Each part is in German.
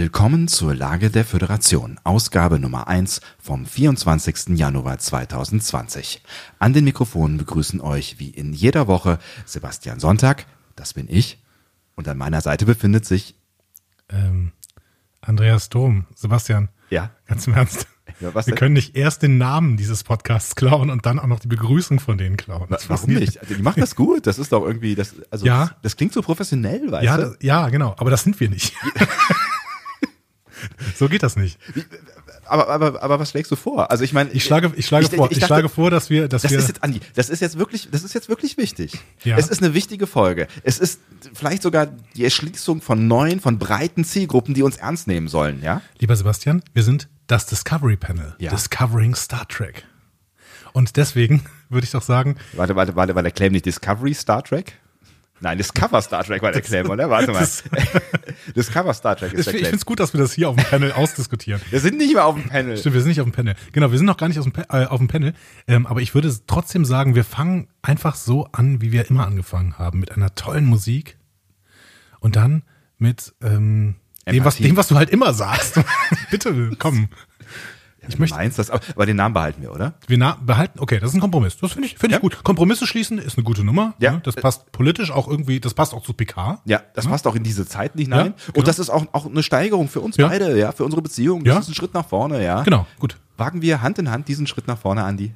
Willkommen zur Lage der Föderation, Ausgabe Nummer 1 vom 24. Januar 2020. An den Mikrofonen begrüßen euch wie in jeder Woche Sebastian Sonntag, das bin ich, und an meiner Seite befindet sich Ähm, Andreas Dom, Sebastian, ja, ganz im Ernst. Ja, Wir denn? können nicht erst den Namen dieses Podcasts klauen und dann auch noch die Begrüßung von denen klauen. Das Warum nicht? Also, die machen das gut. Das ist doch irgendwie, das, also Ja. das, das klingt so professionell, weißt Ja, du? das, ja, genau. Aber das sind wir nicht. so geht das nicht. Aber, aber, aber was schlägst du vor? Also ich meine, Ich schlage, ich schlage vor, ich, dachte, schlage vor, dass wir, dass Das wir, ist jetzt, Andi, das ist jetzt wirklich, das ist jetzt wirklich wichtig. Ja. Es ist eine wichtige Folge. Es ist vielleicht sogar die Erschließung von neuen, von breiten Zielgruppen, die uns ernst nehmen sollen, ja? lieber Sebastian, wir sind das Discovery Panel, Ja. Discovering Star Trek. Und deswegen würde ich doch sagen, Warte, warte, warte, war der Claim nicht Discovery Star Trek? Nein, Discover Star Trek war der Claim, oder? Warte mal. Das- Discover Star Trek ist ich der finde Claim. es gut, dass wir das hier auf dem Panel ausdiskutieren. Wir sind nicht mehr auf dem Panel. Stimmt, wir sind nicht auf dem Panel. Genau, wir sind noch gar nicht aus dem, äh, auf dem Panel. Ähm, aber ich würde trotzdem sagen, wir fangen einfach so an, wie wir immer angefangen haben, mit einer tollen Musik und dann mit ähm, dem, was, dem, was du halt immer sagst. Bitte, komm. Ich möchte- Meinst das? Aber, aber den Namen behalten wir, oder? Wir na behalten, okay, das ist ein Kompromiss. Das finde ich, finde Ja. ich gut. Kompromisse schließen ist eine gute Nummer. Ja. ne? Das passt politisch auch irgendwie, das passt auch zu PK. Ja, das passt auch in diese Zeit hinein. Ja, genau. Und das ist auch, auch eine Steigerung für uns Ja. beide, ja, für unsere Beziehung. Das Ja. ist ein Schritt nach vorne, ja. Genau, gut. Wagen wir Hand in Hand diesen Schritt nach vorne, Andi?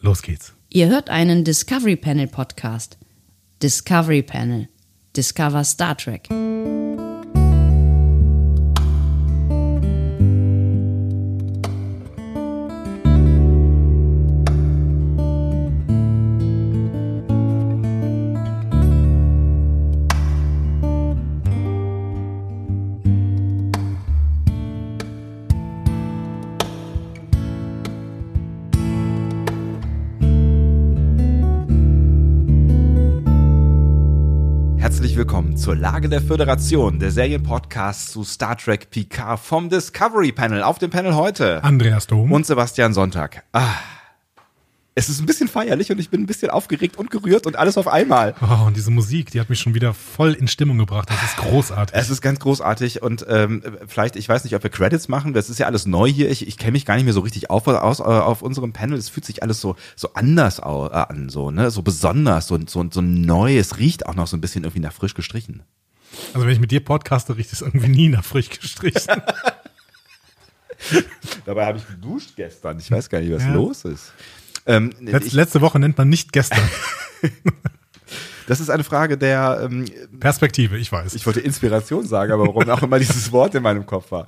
Los geht's. Ihr hört einen Discovery Panel Podcast. Discovery Panel. Discover Star Trek. Herzlich willkommen zur Lage der Föderation, der Serienpodcast zu Star Trek Picard vom Discovery Panel. Auf dem Panel heute. Andreas Dom. Und Sebastian Sonntag. Ah. Es ist ein bisschen feierlich und ich bin ein bisschen aufgeregt und gerührt und alles auf einmal. Oh, und diese Musik, die hat mich schon wieder voll in Stimmung gebracht. Das ist großartig. Es ist ganz großartig und ähm, vielleicht, ich weiß nicht, ob wir Credits machen, das ist ja alles neu hier. Ich, ich kenne mich gar nicht mehr so richtig auf, aus, äh, auf unserem Panel. Es fühlt sich alles so, so anders äh, an, so, ne? So besonders, so, so, so neu. Es riecht auch noch so ein bisschen irgendwie nach frisch gestrichen. Also wenn ich mit dir podcaste, riecht es irgendwie nie nach frisch gestrichen. Dabei habe ich geduscht gestern. Ich weiß gar nicht, was Ja. los ist. Ähm, Letz, ich, letzte Woche nennt man nicht gestern. das ist eine Frage der, ähm, Perspektive, ich weiß. ich wollte Inspiration sagen, aber warum auch immer dieses Wort in meinem Kopf war.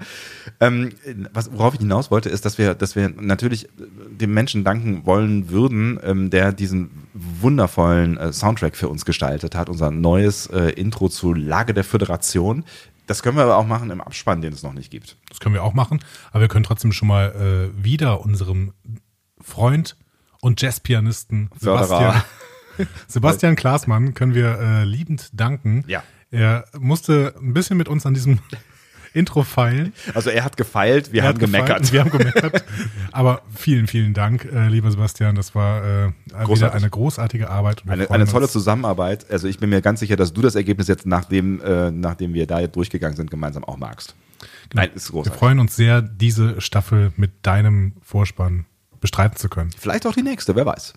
Ähm, was, worauf ich hinaus wollte, ist, dass wir, dass wir natürlich dem Menschen danken wollen würden, ähm, der diesen wundervollen äh, Soundtrack für uns gestaltet hat, unser neues äh, Intro zu Lage der Föderation. Das können wir aber auch machen im Abspann, den es noch nicht gibt. Das können wir auch machen, aber wir können trotzdem schon mal äh, wieder unserem Freund und Jazzpianisten. Sebastian, Sebastian Klaasmann können wir äh, liebend danken. Ja. Er musste ein bisschen mit uns an diesem Intro feilen. Also er hat gefeilt, wir Er haben gemeckert. Wir haben gemeckert. Aber vielen, vielen Dank, äh, lieber Sebastian. Das war äh, wieder eine großartige Arbeit. wir Eine, eine tolle. Zusammenarbeit. Also ich bin mir ganz sicher, dass du das Ergebnis jetzt, nachdem, äh, nachdem wir da jetzt durchgegangen sind, gemeinsam auch magst. Nein, ist Wir großartig. freuen uns sehr, diese Staffel mit deinem Vorspann bestreiten zu können. Vielleicht auch die nächste, wer weiß.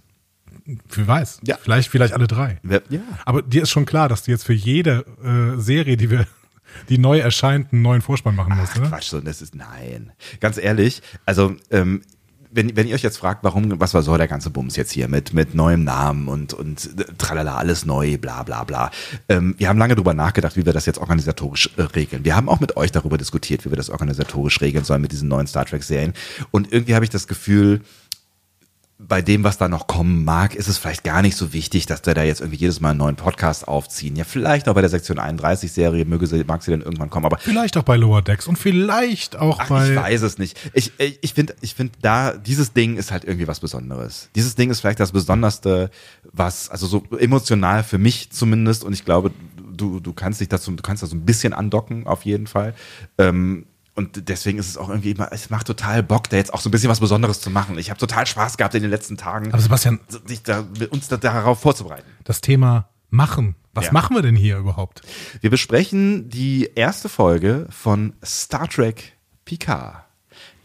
Wer weiß. Ja. Vielleicht, vielleicht alle drei. Wer, ja. Aber dir ist schon klar, dass du jetzt für jede äh, Serie, die wir, die neu erscheint, einen neuen Vorspann machen musst, oder? Quatsch, so, das ist, nein. Ganz ehrlich, also, ähm, wenn, wenn ihr euch jetzt fragt, warum, was war so der ganze Bums jetzt hier mit, mit neuem Namen und, und äh, tralala, alles neu, bla, bla, bla. Ähm, wir haben lange drüber nachgedacht, wie wir das jetzt organisatorisch äh, regeln. Wir haben auch mit euch darüber diskutiert, wie wir das organisatorisch regeln sollen mit diesen neuen Star Trek Serien. Und irgendwie habe ich das Gefühl, bei dem, was da noch kommen mag, ist es vielleicht gar nicht so wichtig, dass wir da jetzt irgendwie jedes Mal einen neuen Podcast aufziehen. Ja, vielleicht auch bei der Sektion 31 Serie möge sie, mag sie dann irgendwann kommen, aber Vielleicht auch bei Lower Decks und vielleicht auch Ach, bei. ich weiß es nicht. Ich, ich, ich finde, ich finde da, dieses Ding ist halt irgendwie was Besonderes. Dieses Ding ist vielleicht das Besonderste, was, also so emotional für mich zumindest, und ich glaube, du, du kannst dich dazu, du kannst da so ein bisschen andocken, auf jeden Fall. Ähm, und deswegen ist es auch irgendwie immer, es macht total Bock, da jetzt auch so ein bisschen was Besonderes zu machen. Ich habe total Spaß gehabt in den letzten Tagen, Aber Sebastian, sich da, uns da, darauf vorzubereiten. das Thema machen. Was Ja. machen wir denn hier überhaupt? Wir besprechen die erste Folge von Star Trek Picard,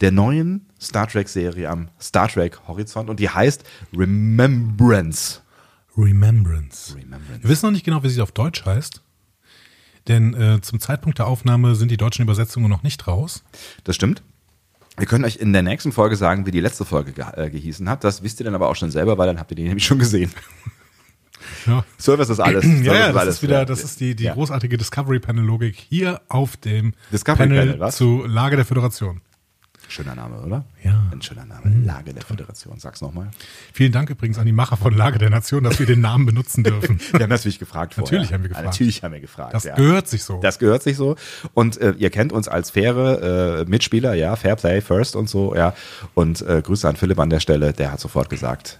der neuen Star Trek-Serie am Star Trek Horizont und die heißt Remembrance. Remembrance. Remembrance. Wir wissen noch nicht genau, wie sie auf Deutsch heißt. Denn äh, zum Zeitpunkt der Aufnahme sind die deutschen Übersetzungen noch nicht raus. Das stimmt. Wir können euch in der nächsten Folge sagen, wie die letzte Folge ge äh, gehießen hat. Das wisst ihr dann aber auch schon selber, weil dann habt ihr die nämlich schon gesehen. Ja, Service ist alles. ja, Service ja das alles. ist wieder, das ist die, die Ja. großartige Discovery Panel Logik hier auf dem Discovery Panel, Panel, zu Lage der Föderation. Schöner Name, oder? Ja. Mhm. Ein schöner Name. Lage der Föderation. Sag's nochmal. Vielen Dank übrigens an die Macher von Lage der Nation, dass wir den Namen benutzen dürfen. Wir haben natürlich gefragt vorher. Natürlich haben wir gefragt. Natürlich haben wir gefragt. Das ja. gehört sich so. Das gehört sich so. Und äh, ihr kennt uns als faire äh, Mitspieler, ja, Fair Play First und so, ja. Und äh, Grüße an Philipp an der Stelle, der hat sofort gesagt,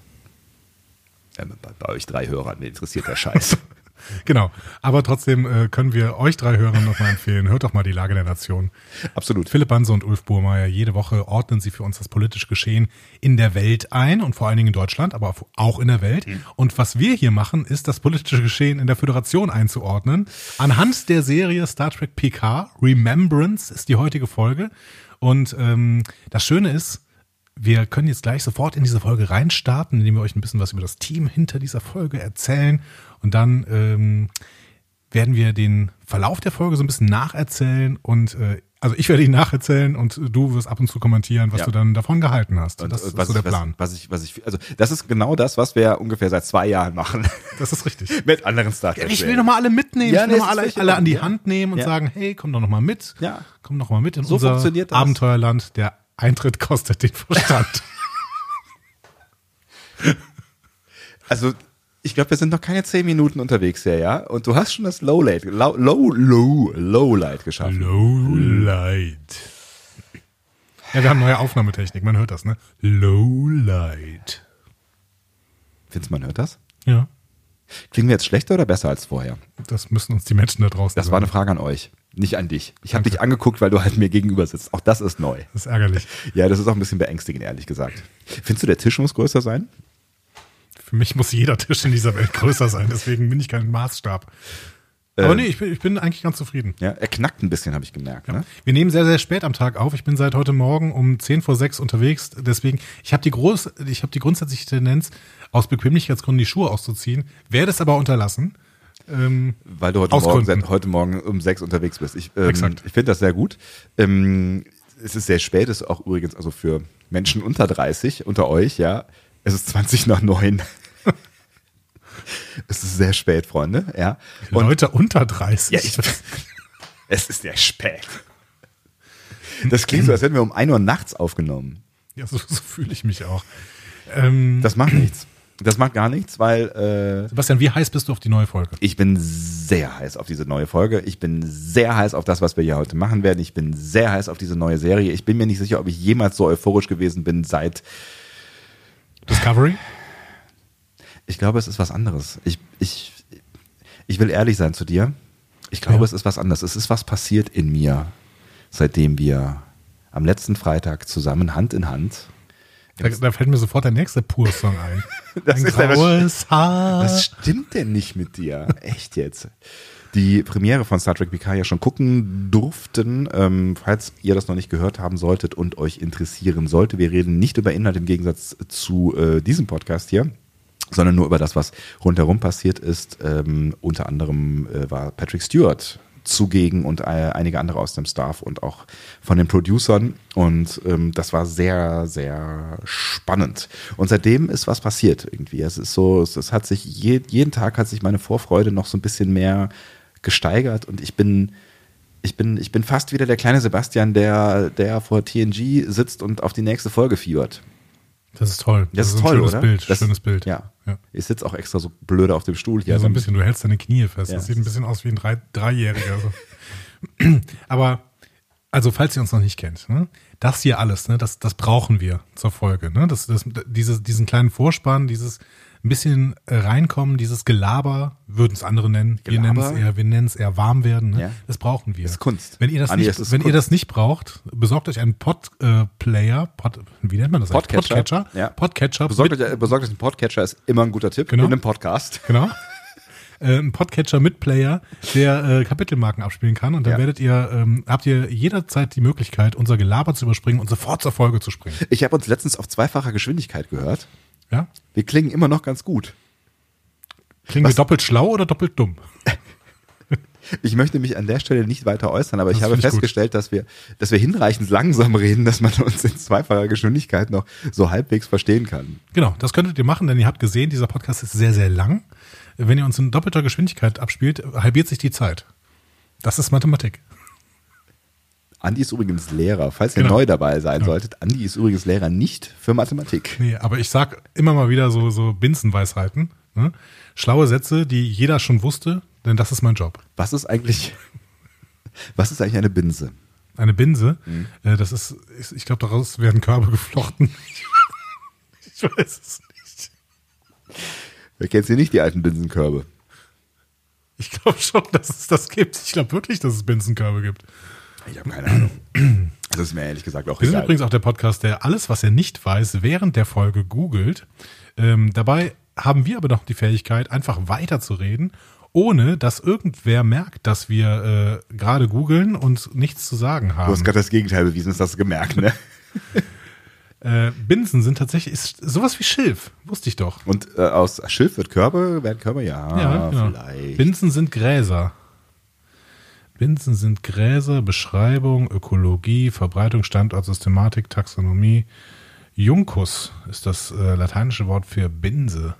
bei, bei euch drei Hörern, mir interessiert der Scheiß. Genau. Aber trotzdem äh, können wir euch drei Hörern nochmal empfehlen. Hört doch mal die Lage der Nation. Absolut. Philipp Banse und Ulf Burmeier, jede Woche ordnen sie für uns das politische Geschehen in der Welt ein und vor allen Dingen in Deutschland, aber auch in der Welt. Und was wir hier machen, ist das politische Geschehen in der Föderation einzuordnen. Anhand der Serie Star Trek PK, Remembrance ist die heutige Folge. Und ähm, das Schöne ist, wir können jetzt gleich sofort in diese Folge reinstarten, indem wir euch ein bisschen was über das Team hinter dieser Folge erzählen. Und dann ähm, werden wir den Verlauf der Folge so ein bisschen nacherzählen und äh, also ich werde ihn nacherzählen und du wirst ab und zu kommentieren, was Ja. du dann davon gehalten hast. Und, das ist was, so der ich- Plan. Was, was ich, was ich, also das ist genau das, was wir ungefähr seit zwei Jahren machen Das ist richtig. mit anderen Star Trek. Ich will nochmal alle mitnehmen, Ja, ich will nee, noch es mal ist alle, alle an die. Hand nehmen und sagen, hey, komm doch noch mal mit. Ja. Komm doch mal mit in So unser funktioniert das. Abenteuerland. Der Eintritt kostet den Verstand. Also, ich glaube, wir sind noch keine zehn Minuten unterwegs hier, ja? Und du hast schon das Lowlight, Low, Low, Low, Lowlight geschafft. Lowlight. Ja, wir haben neue Aufnahmetechnik, man hört das, ne? Lowlight. Findest du, man hört das? Ja, Klingen wir jetzt schlechter oder besser als vorher? das müssen uns die Menschen da draußen Das sagen. war eine Frage an euch, nicht an dich. Ich habe dich angeguckt, weil du halt mir gegenüber sitzt. Auch das ist neu. Das ist ärgerlich. Ja, das ist auch ein bisschen beängstigend, ehrlich gesagt. Findest du, der Tisch muss größer sein? Für mich muss jeder Tisch in dieser Welt größer sein, deswegen bin ich kein Maßstab. Aber Ähm. nee, ich bin, ich bin eigentlich ganz zufrieden. Ja, er knackt ein bisschen, habe ich gemerkt. Ne? Wir nehmen sehr, sehr spät am Tag auf. Ich bin seit heute Morgen um 10 vor 6 unterwegs. Deswegen, ich habe die, groß, ich hab die grundsätzliche Tendenz, aus Bequemlichkeitsgründen die Schuhe auszuziehen, werde es aber unterlassen. Ähm, Weil du heute Morgen, heute Morgen um sechs unterwegs bist. Ich, ähm, Exakt. ich finde das sehr gut. Ähm, es ist sehr spät, ist auch übrigens also für Menschen unter 30, unter euch, ja. Es ist 20 nach 9. es ist sehr spät, Freunde, ja. Und Leute unter 30. Ja, ich, es ist sehr spät. Das klingt so, als hätten wir um 1 Uhr nachts aufgenommen. ja, so, so fühle ich mich auch. Ähm, Das macht nichts. Das macht gar nichts, weil äh, Sebastian, wie heiß bist du auf die neue Folge? ich bin sehr heiß auf diese neue Folge. Ich bin sehr heiß auf das, was wir hier heute machen werden. Ich bin sehr heiß auf diese neue Serie. Ich bin mir nicht sicher, ob ich jemals so euphorisch gewesen bin seit. Discovery? Ich glaube, es ist was anderes. Ich, ich, ich will ehrlich sein zu dir. Ich glaube, Ja. es ist was anderes. Es ist was passiert in mir, seitdem wir am letzten Freitag zusammen Hand in Hand. Da, da fällt mir sofort der nächste Pur-Song ein. Das Ein ist graues Haar. Was stimmt denn nicht mit dir? Echt jetzt? Die Premiere von Star Trek PK ja schon gucken durften, ähm, falls ihr das noch nicht gehört haben solltet und euch interessieren sollte. Wir reden nicht über Inhalt im Gegensatz zu äh, diesem Podcast hier, sondern nur über das, was rundherum passiert ist. Ähm, unter anderem äh, war Patrick Stewart zugegen und äh, einige andere aus dem Staff und auch von den Producern. Und ähm, das war sehr, sehr spannend. Und seitdem ist was passiert irgendwie. Es ist so, es, es hat sich je, jeden Tag hat sich meine Vorfreude noch so ein bisschen mehr gesteigert und ich bin ich bin, ich bin fast wieder der kleine Sebastian, der, der vor TNG sitzt und auf die nächste Folge fiebert. Das ist toll. Das, ist ein toll, schönes oder? Bild. Das, schönes Bild. Ja. Ja. Ich sitze auch extra so blöde auf dem Stuhl hier. Ja, so ein bisschen, du hältst deine Knie fest. Ja. Das sieht ein bisschen aus wie ein Drei Dreijähriger. So. Aber, also falls ihr uns noch nicht kennt, ne, das hier alles, ne, das, das brauchen wir zur Folge. Ne? Das, das, dieses, diesen kleinen Vorspann, dieses ein bisschen äh, reinkommen, dieses Gelaber, würden es andere nennen. Wir nennen Gelaber? es eher, wir nennen es eher warm werden. Ne? Ja. Das brauchen wir. Das ist Kunst. Wenn ihr das, Andi, nicht, wenn ihr das nicht braucht, besorgt euch einen Pod-Player, Pod, wie nennt man das? Podcatcher. Podcatcher. Ja. Podcatcher. Besorgt euch, besorgt euch einen Podcatcher, ist immer ein guter Tipp Genau. in einem Podcast. Genau. äh, ein Podcatcher mit Player, der äh, Kapitelmarken abspielen kann. Und dann Ja. werdet ihr, ähm, habt ihr jederzeit die Möglichkeit, unser Gelaber zu überspringen und sofort zur Folge zu springen. Ich habe uns letztens auf zweifacher Geschwindigkeit gehört. Ja? Wir klingen immer noch ganz gut. Klingen Was? wir doppelt schlau oder doppelt dumm? Ich möchte mich an der Stelle nicht weiter äußern, aber ich Das habe finde ich festgestellt, dass wir, dass wir hinreichend langsam reden, dass man uns in zweifacher Geschwindigkeit noch so halbwegs verstehen kann. Genau, das könntet ihr machen, denn ihr habt gesehen, dieser Podcast ist sehr, sehr lang. Wenn ihr uns in doppelter Geschwindigkeit abspielt, halbiert sich die Zeit. Das ist Mathematik. Andi ist übrigens Lehrer, falls ihr Genau. neu dabei sein solltet. Andi ist übrigens Lehrer nicht für Mathematik. Nee, aber ich sag immer mal wieder so, so Binsenweisheiten. Ne? Schlaue Sätze, die jeder schon wusste, denn das ist mein Job. Was ist eigentlich, was ist eigentlich eine Binse? Eine Binse, äh, das ist, ich glaube, daraus werden Körbe geflochten. ich weiß es nicht. Wer kennt sie nicht, die alten Binsenkörbe? Ich glaube schon, dass es das gibt. Ich glaube wirklich, dass es Binsenkörbe gibt. Ich habe keine Ahnung. Das ist mir ehrlich gesagt auch Wir sind egal. übrigens auch der Podcast, der alles, was er nicht weiß, während der Folge googelt. Ähm, dabei haben wir aber noch die Fähigkeit, einfach weiterzureden, ohne dass irgendwer merkt, dass wir äh, gerade googeln und nichts zu sagen Du haben. hast gerade das Gegenteil bewiesen, das hast du gemerkt, ne? Äh, Binsen sind tatsächlich ist sowas wie Schilf, wusste ich doch. Und äh, aus Schilf wird Körbe, werden Körbe, ja, ja, genau. vielleicht. Binsen sind Gräser. Binsen sind Gräser, Beschreibung, Ökologie, Verbreitung, Standort, Systematik, Taxonomie. Juncus ist das äh, lateinische Wort für Binse.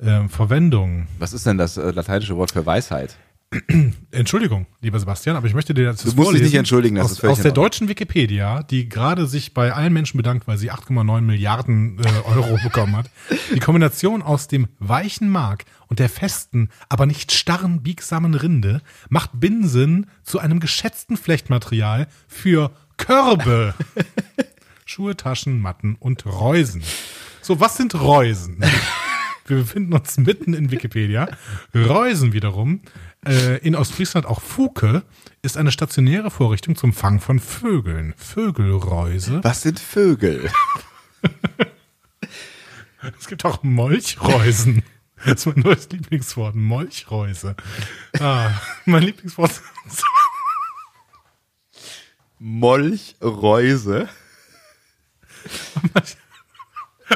Ähm, Verwendung. Was ist denn das äh, lateinische Wort für Weisheit? Entschuldigung, lieber Sebastian, aber ich möchte dir das Du musst dich nicht entschuldigen, das aus, ist völlig aus der deutschen Wikipedia, die gerade sich bei allen Menschen bedankt, weil sie 8,9 Milliarden äh, Euro bekommen hat. Die Kombination aus dem weichen Mark und der festen, aber nicht starren, biegsamen Rinde macht Binsen zu einem geschätzten Flechtmaterial für Körbe. Schuhe, Taschen, Matten und Reusen. So, was sind Reusen? Wir befinden uns mitten in Wikipedia. Reusen wiederum, äh, in Ostfriesland auch Fuke, ist eine stationäre Vorrichtung zum Fang von Vögeln. Vögelreuse. Was sind Vögel? Es gibt auch Molchreusen. Das ist mein neues Lieblingswort. Molchreuse. Ah, mein Lieblingswort. Molchreuse.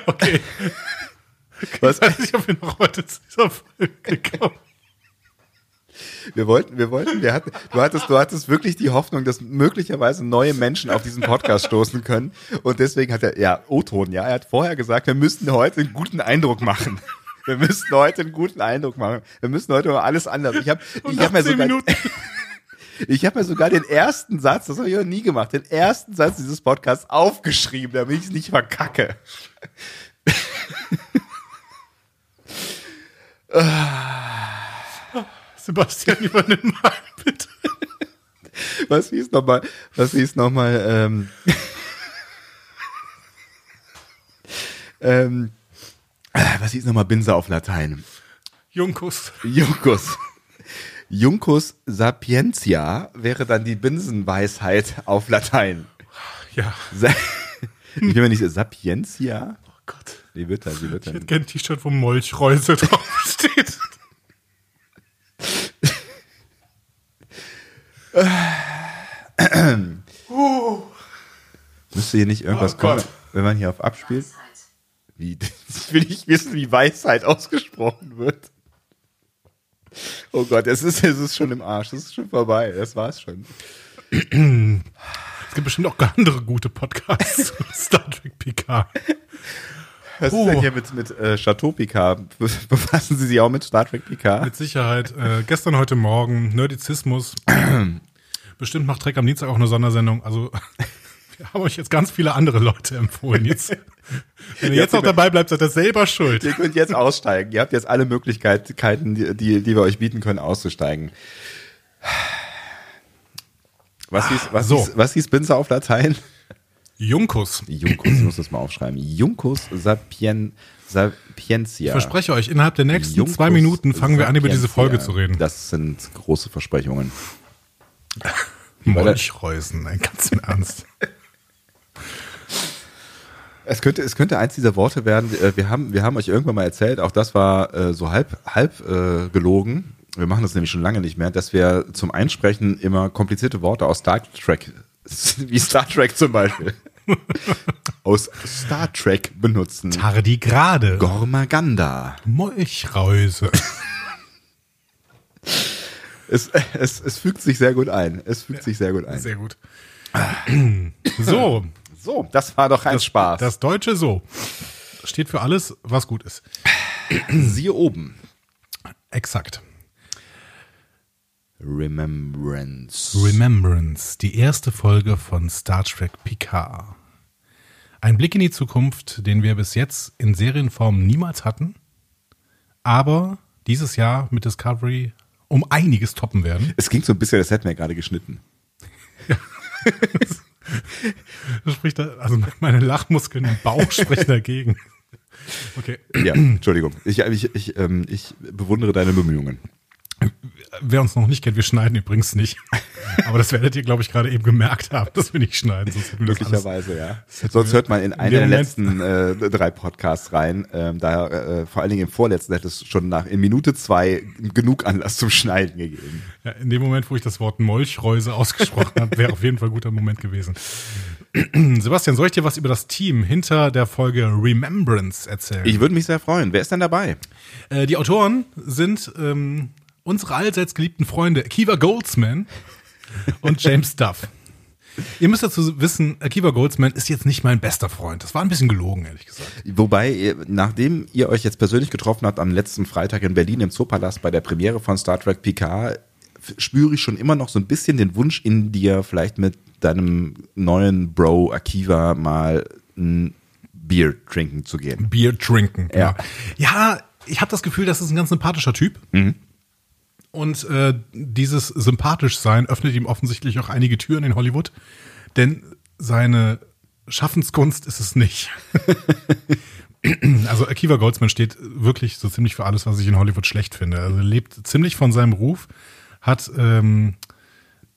Okay, Was? ich weiß nicht, ob wir noch heute zu dieser Folge kommen. Wir wollten, wir wollten, wir hatten, du hattest, du hattest wirklich die Hoffnung, dass möglicherweise neue Menschen auf diesen Podcast stoßen können. Und deswegen hat er, ja, O-Ton, ja, er hat vorher gesagt, wir müssten heute einen guten Eindruck machen. Wir müssten heute einen guten Eindruck machen. Wir müssen heute mal alles anders. Ich habe, ich habe mir sogar, Minuten. ich habe mir sogar den ersten Satz, das habe ich noch nie gemacht, den ersten Satz dieses Podcasts aufgeschrieben, damit ich es nicht verkacke. Sebastian, übernimm mal bitte. Was hieß nochmal, was hieß nochmal, ähm, ähm, ah, was hieß nochmal Binse auf Latein? Junkus. Juncus. Juncus sapientia wäre dann die Binsenweisheit auf Latein. Ja. Ich bin mir nicht sapientia. Oh Gott. Die wird dann, die wird Ich hätte gerne ein T-Shirt, wo Molchreuse draufsteht. Müsste hier nicht irgendwas Oh kommen, Gott. wenn man hier auf abspielt? Wie, ich will nicht wissen, wie Weisheit ausgesprochen wird. Oh Gott, es ist, es ist schon im Arsch, es ist schon vorbei, das war's schon. Es gibt bestimmt auch andere gute Podcasts zu Star Trek PK. Was Oh. ist denn hier mit, mit äh, Chateau Picard? Be- Befassen Sie sich auch mit Star Trek Picard? Mit Sicherheit. Äh, gestern, heute Morgen, Nerdizismus. Bestimmt macht Trek am Dienstag auch eine Sondersendung. Also, wir haben euch jetzt ganz viele andere Leute empfohlen. Jetzt, wenn ihr jetzt noch dabei bleibt, seid ihr selber schuld. Ihr könnt jetzt aussteigen. Ihr habt jetzt alle Möglichkeiten, die, die, die wir euch bieten können, auszusteigen. Was hieß, was So. hieß, was hieß Binse auf Latein? Junkus. Juncus, ich muss das mal aufschreiben. Juncus sapien, sapientia. Ich verspreche euch, innerhalb der nächsten Juncus zwei Minuten fangen wir an, über diese. Folge zu reden. Das sind große Versprechungen. Molchreusen, ey, ganz im Ernst. Es könnte, es könnte eins dieser Worte werden. äh, Wir haben, wir haben euch irgendwann mal erzählt, auch das war äh, so halb, halb äh, gelogen. Wir machen das nämlich schon lange nicht mehr, dass wir zum Einsprechen immer komplizierte Worte aus Star Trek, wie Star Trek zum Beispiel, aus Star Trek benutzen. Tardigrade. Gormaganda. Molchreuse. Es, es, es fügt sich sehr gut ein. Es fügt sich sehr gut ein. Sehr gut. So, So, das war doch ein Spaß. das Deutsche so steht für alles, was gut ist. Siehe oben. Exakt. Remembrance. Remembrance, die erste Folge von Star Trek Picard. Ein Blick in die Zukunft, den wir bis jetzt in Serienform niemals hatten, aber dieses Jahr mit Discovery um einiges toppen werden. Es ging so ein bisschen, das hätten wir gerade geschnitten. Das spricht da, also meine Lachmuskeln im Bauch sprechen dagegen. Okay. Ja, Entschuldigung. Ich, ich, ich, ähm, ich bewundere deine Bemühungen. Wer uns noch nicht kennt, wir schneiden übrigens nicht. Aber das werdet ihr, glaube ich, gerade eben gemerkt haben, dass wir nicht schneiden. Sonst Möglicherweise, ja. Sonst hört man in in einen der letzten äh, drei Podcasts rein. Ähm, da äh, vor allen Dingen im vorletzten hätte es schon nach in Minute zwei genug Anlass zum Schneiden gegeben. Ja, in dem Moment, wo ich das Wort Molchreuse ausgesprochen habe, wäre auf jeden Fall ein guter Moment gewesen. Sebastian, soll ich dir was über das Team hinter der Folge Remembrance erzählen? Ich würde mich sehr freuen. Wer ist denn dabei? äh, die Autoren sind ähm, unsere allseits geliebten Freunde Akiva Goldsman und James Duff. Ihr müsst dazu wissen, Akiva Goldsman ist jetzt nicht mein bester Freund. Das war ein bisschen gelogen, ehrlich gesagt. Wobei, nachdem ihr euch jetzt persönlich getroffen habt am letzten Freitag in Berlin im Zoopalast bei der Premiere von Star Trek Picard, spüre ich schon immer noch so ein bisschen den Wunsch in dir, vielleicht mit deinem neuen Bro Akiva mal ein Bier trinken zu gehen. Bier trinken. Ja. Ja, ja ich habe das Gefühl, das ist ein ganz sympathischer Typ. Und äh, dieses sympathisch sein öffnet ihm offensichtlich auch einige Türen in Hollywood, denn seine Schaffenskunst ist es nicht. also Akiva Goldsman steht wirklich so ziemlich für alles, was ich in Hollywood schlecht finde. Also er lebt ziemlich von seinem Ruf, hat ähm,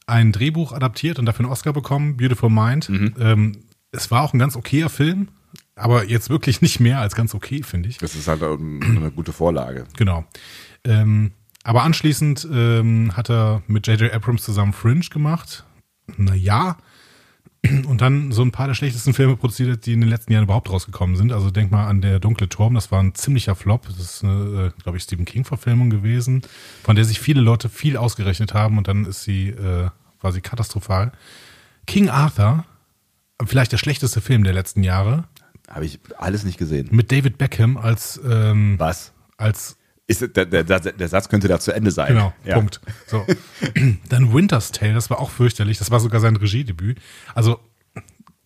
ein Drehbuch adaptiert und dafür einen Oscar bekommen, Beautiful Mind. Ähm, es war auch ein ganz okayer Film, aber jetzt wirklich nicht mehr als ganz okay, finde ich. Das ist halt ähm, eine gute Vorlage. Genau. Ähm, aber anschließend ähm, hat er mit J.J. Abrams zusammen Fringe gemacht. Naja. Und dann so ein paar der schlechtesten Filme produziert, die in den letzten Jahren überhaupt rausgekommen sind. Also denk mal an Der dunkle Turm, das war ein ziemlicher Flop. Das ist eine, äh, glaube ich, Stephen King-Verfilmung gewesen, von der sich viele Leute viel ausgerechnet haben und dann ist sie, äh, war sie katastrophal. King Arthur, vielleicht der schlechteste Film der letzten Jahre, Habe ich alles nicht gesehen. mit David Beckham als, ähm, Was? als Ist, der, der, der, Satz könnte da zu Ende sein. Genau, Ja. Punkt. So. Dann Winter's Tale, das war auch fürchterlich. Das war sogar sein Regiedebüt. Also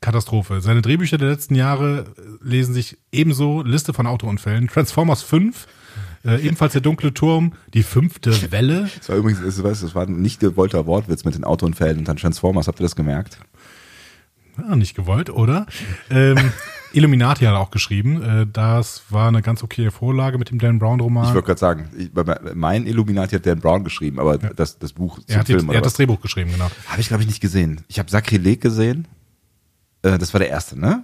Katastrophe. Seine Drehbücher der letzten Jahre äh, lesen sich ebenso Liste von Autounfällen. Transformers 5, äh, ebenfalls der dunkle Turm, die fünfte Welle. Das war übrigens, das war, das war ein nicht gewollter Wortwitz mit den Autounfällen und dann Transformers. Habt ihr das gemerkt? Ja, nicht gewollt, oder? Ähm, Illuminati hat er auch geschrieben. Äh, das war eine ganz okaye Vorlage mit dem Dan Brown-Roman. Ich wollte gerade sagen, ich, mein Illuminati hat Dan Brown geschrieben, aber das, das Buch zum Er hat, die, Film er oder hat das was? Drehbuch geschrieben, genau. Habe ich, glaube ich, nicht gesehen. Ich habe Sakrileg gesehen. Äh, das war der erste, ne?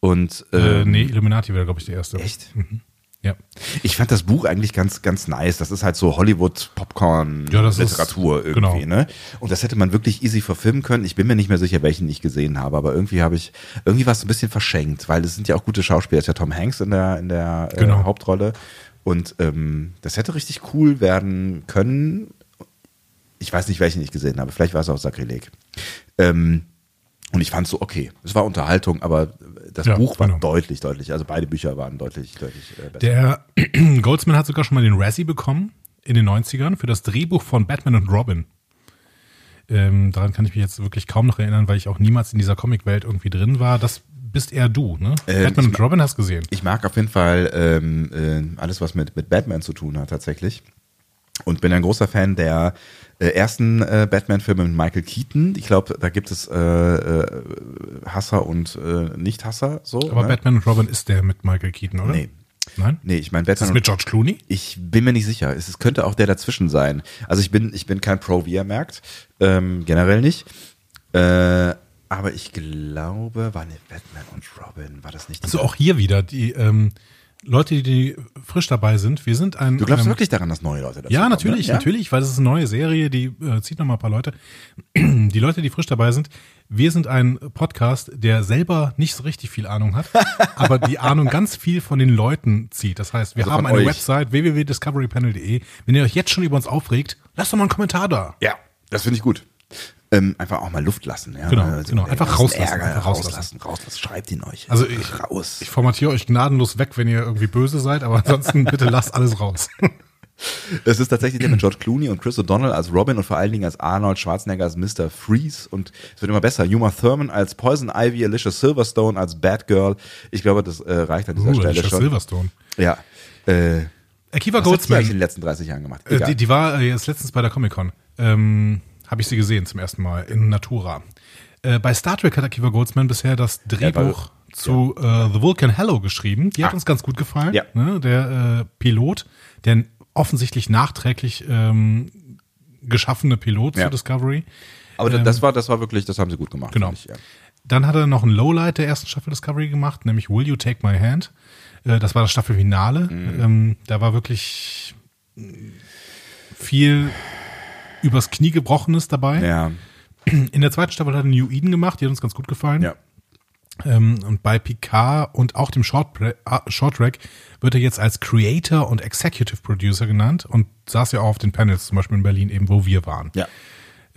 Und Äh, ähm, nee, Illuminati wäre, glaube ich, der erste. echt? Ja. Ich fand das Buch eigentlich ganz, ganz nice. Das ist halt so Hollywood-Popcorn-Literatur Ja, irgendwie, genau. ne? Und das hätte man wirklich easy verfilmen können. Ich bin mir nicht mehr sicher, welchen ich gesehen habe, aber irgendwie habe ich, irgendwie war es ein bisschen verschenkt, weil es sind ja auch gute Schauspieler. Es ist ja Tom Hanks in der, in der äh, Genau. Hauptrolle. Und ähm, das hätte richtig cool werden können. Ich weiß nicht, welchen ich gesehen habe. Vielleicht war es auch Sakrileg. Ähm, und ich fand so, okay, es war Unterhaltung, aber das Ja, Buch war genau. deutlich, deutlich, also beide Bücher waren deutlich, deutlich äh, besser. Der Goldsman hat sogar schon mal den Razzie bekommen in den 90ern für das Drehbuch von Batman und Robin. Ähm, daran kann ich mich jetzt wirklich kaum noch erinnern, weil ich auch niemals in dieser Comicwelt irgendwie drin war. Das bist eher du, ne? Ähm, Batman und Robin hast gesehen. Ich mag auf jeden Fall ähm, äh, alles, was mit, mit Batman zu tun hat, tatsächlich. Und bin ein großer Fan der äh, ersten äh, Batman-Filme mit Michael Keaton. Ich glaube, da gibt es äh, äh, Hasser und äh, Nicht-Hasser. So, Aber ne? Batman und Robin ist der mit Michael Keaton, oder? Nee. Nein? Nee, ich meine Ist das Batman. mit George Clooney? Ich bin mir nicht sicher. Es, es könnte auch der dazwischen sein. Also ich bin, ich bin kein Pro, wie ihr merkt. Ähm, generell nicht. Äh, aber ich glaube, war nicht Batman und Robin, war das nicht? Also auch hier wieder die ähm, Leute, die frisch dabei sind. Wir sind ein. Du glaubst ähm, wirklich daran, dass neue Leute dazu Ja, kommen, natürlich, ne? Ja? natürlich, weil es ist eine neue Serie, die äh, zieht noch mal ein paar Leute. Die Leute, die frisch dabei sind, wir sind ein Podcast, der selber nicht so richtig viel Ahnung hat, aber die Ahnung ganz viel von den Leuten zieht. Das heißt, wir Also haben eine euch. Website www.discoverypanel.de. Wenn ihr euch jetzt schon über uns aufregt, lasst doch mal einen Kommentar da. Ja, das finde ich gut. Ähm, einfach auch mal Luft lassen. Ja? Genau, Also genau. Einfach rauslassen, Ärger einfach rauslassen. rauslassen, rauslassen. Schreibt ihn euch. Also ich- raus. Ich formatiere euch gnadenlos weg, wenn ihr irgendwie böse seid, aber ansonsten bitte lasst alles raus. Es ist tatsächlich der mit George Clooney und Chris O'Donnell als Robin und vor allen Dingen als Arnold Schwarzenegger als Mr. Freeze und es wird immer besser. Uma Thurman als Poison Ivy, Alicia Silverstone als Batgirl. Ich glaube, das äh, reicht an dieser Uh, Stelle Alicia schon. Silverstone. Ja. Äh, Akiva was hat sie eigentlich in Goldsman, den letzten 30 Jahren gemacht? äh, die, die war äh, jetzt letztens bei der Comic-Con. Ähm, Habe ich sie gesehen zum ersten Mal in Natura. Äh, bei Star Trek hat Akiva Goldsman bisher das Drehbuch zu äh, The Vulcan Hello geschrieben. Die hat Ah. uns ganz gut gefallen. Ja. Ne? Der äh, Pilot, der offensichtlich nachträglich ähm, geschaffene Pilot Ja. zu Discovery. Aber das war, das war wirklich, das haben sie gut gemacht. Genau. Ich, ja. Dann hat er noch ein Lowlight der ersten Staffel Discovery gemacht, nämlich Will You Take My Hand? Äh, Das war das Staffelfinale. Mhm. Ähm, da war wirklich mh, viel übers Knie gebrochenes dabei. ja. In der zweiten Staffel hat er New Eden gemacht, die hat uns ganz gut gefallen. Ja. Ähm, und bei Picard und auch dem Short, Short Track wird er jetzt als Creator und Executive Producer genannt und saß ja auch auf den Panels, zum Beispiel in Berlin, eben wo wir waren. Ja.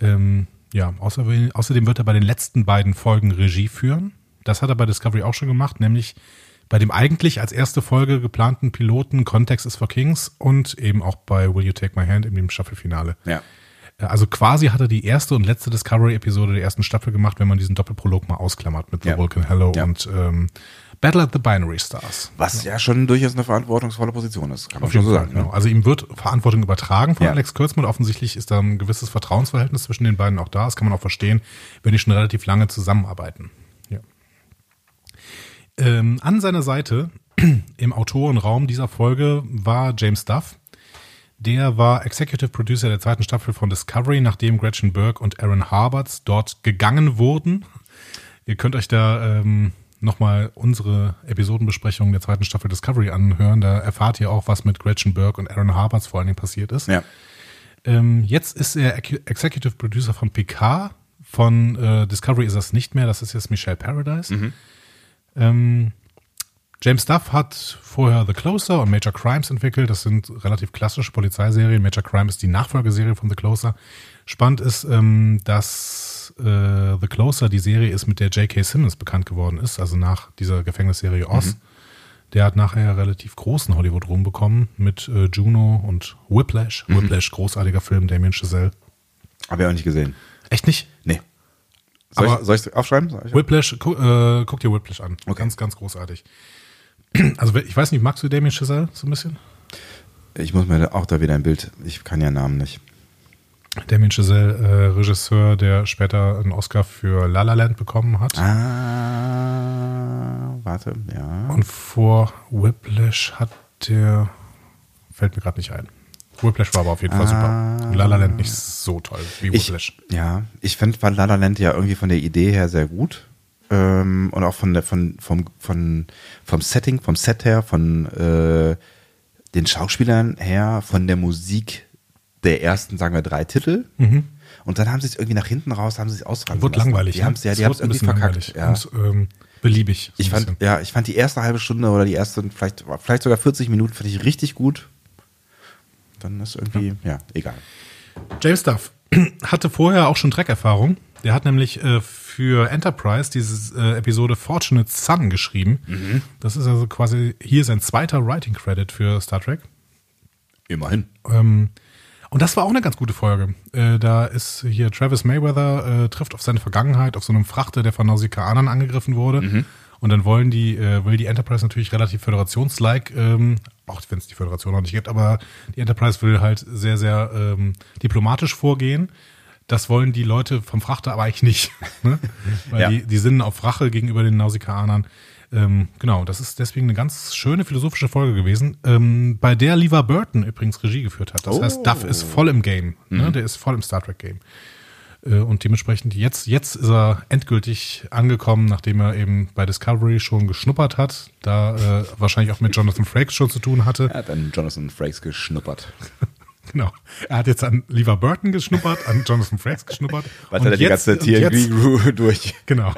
Ähm, ja, außer, außerdem wird er bei den letzten beiden Folgen Regie führen. Das hat er bei Discovery auch schon gemacht, nämlich bei dem eigentlich als erste Folge geplanten Piloten Context is for Kings und eben auch bei Will You Take My Hand in dem Staffelfinale. Ja. Also quasi hat er die erste und letzte Discovery-Episode der ersten Staffel gemacht, wenn man diesen Doppelprolog mal ausklammert mit The Ja. Vulcan Hello Ja. und ähm, Battle at the Binary Stars. Was ja schon durchaus eine verantwortungsvolle Position ist, kann man Auf schon so sagen. genau. Ne? Also ihm wird Verantwortung übertragen von Ja. Alex Kurtzman. Offensichtlich ist da ein gewisses Vertrauensverhältnis zwischen den beiden auch da. Das kann man auch verstehen, wenn die schon relativ lange zusammenarbeiten. Ja. Ähm, an seiner Seite im Autorenraum dieser Folge war James Duff. Der war Executive Producer der zweiten Staffel von Discovery, nachdem Gretchen Burke und Aaron Harberts dort gegangen wurden. Ihr könnt euch da ähm, nochmal unsere Episodenbesprechung der zweiten Staffel Discovery anhören. Da erfahrt ihr auch, was mit Gretchen Burke und Aaron Harberts vor allen Dingen passiert ist. Ja. Ähm, jetzt ist er Ex- Executive Producer von Picard. Von äh, Discovery ist das nicht mehr. Das ist jetzt Michelle Paradise. Ähm, James Duff hat vorher The Closer und Major Crimes entwickelt. Das sind relativ klassische Polizeiserien. Major Crime ist die Nachfolgeserie von The Closer. Spannend ist, ähm, dass äh, The Closer die Serie ist, mit der J.K. Simmons bekannt geworden ist, also nach dieser Gefängnisserie Oz. Der hat nachher relativ großen Hollywood-Ruhm bekommen mit äh, Juno und Whiplash. Whiplash, großartiger Film, Damien Chazelle. Habe ich auch nicht gesehen. Echt nicht? Nee. Soll Aber- ich soll ich's aufschreiben? Soll ich? Whiplash, gu äh, guck dir Whiplash an. Okay. Ganz, ganz großartig. Also ich weiß nicht, magst du Damien Chazelle so ein bisschen? Ich muss mir auch da wieder ein Bild, ich kann ja Namen nicht. Damien Chazelle, äh, Regisseur, der später einen Oscar für La La Land bekommen hat. Ah, warte, ja. Und vor Whiplash hat der, fällt mir gerade nicht ein. Whiplash war aber auf jeden Fall super. La La Land nicht so toll wie Ah. Ich, Whiplash. ja, ich fand La La Land ja irgendwie von der Idee her sehr gut. Ähm, und auch von der, von, vom, von, vom Setting, vom Set her, von äh, den Schauspielern her, von der Musik der ersten, sagen wir, drei Titel. Und dann haben sie es irgendwie nach hinten raus, haben sie es ausfallen Wird lassen. langweilig. Die ne? haben es ja, die haben es irgendwie verkackt. langweilig Ja. Und ähm, beliebig. so Ich fand, bisschen. ja, ich fand die erste halbe Stunde oder die ersten, vielleicht, vielleicht sogar 40 Minuten, fand ich richtig gut. Dann ist irgendwie, ja, egal. James Duff hatte vorher auch schon Trek-Erfahrung. Der hat nämlich äh, für Enterprise diese äh, Episode Fortunate Son geschrieben. Mhm. Das ist also quasi hier sein zweiter Writing Credit für Star Trek. Immerhin. Ähm, und das war auch eine ganz gute Folge. Äh, da ist hier Travis Mayweather äh, trifft auf seine Vergangenheit auf so einem Frachter, der von Nausikaanern angegriffen wurde. Und dann wollen die, äh, will die Enterprise natürlich relativ föderationslike, ähm, auch wenn es die Föderation noch nicht gibt, aber die Enterprise will halt sehr, sehr ähm, diplomatisch vorgehen. Das wollen die Leute vom Frachter aber eigentlich nicht. Ne? Weil Ja. die, die sinnen auf Rache gegenüber den Nausikaanern. Ähm, genau, das ist deswegen eine ganz schöne philosophische Folge gewesen, ähm, bei der Lever Burton übrigens Regie geführt hat. Das Oh. heißt, Duff ist voll im Game. Ne? Der ist voll im Star Trek Game. Äh, und dementsprechend jetzt, jetzt ist er endgültig angekommen, nachdem er eben bei Discovery schon geschnuppert hat, da äh, wahrscheinlich auch mit Jonathan Frakes schon zu tun hatte. Er hat an Jonathan Frakes geschnuppert. Genau. Er hat jetzt an Lever Burton geschnuppert, an Jonathan Frakes geschnuppert. Was hat er die ganze TNG durch? Genau.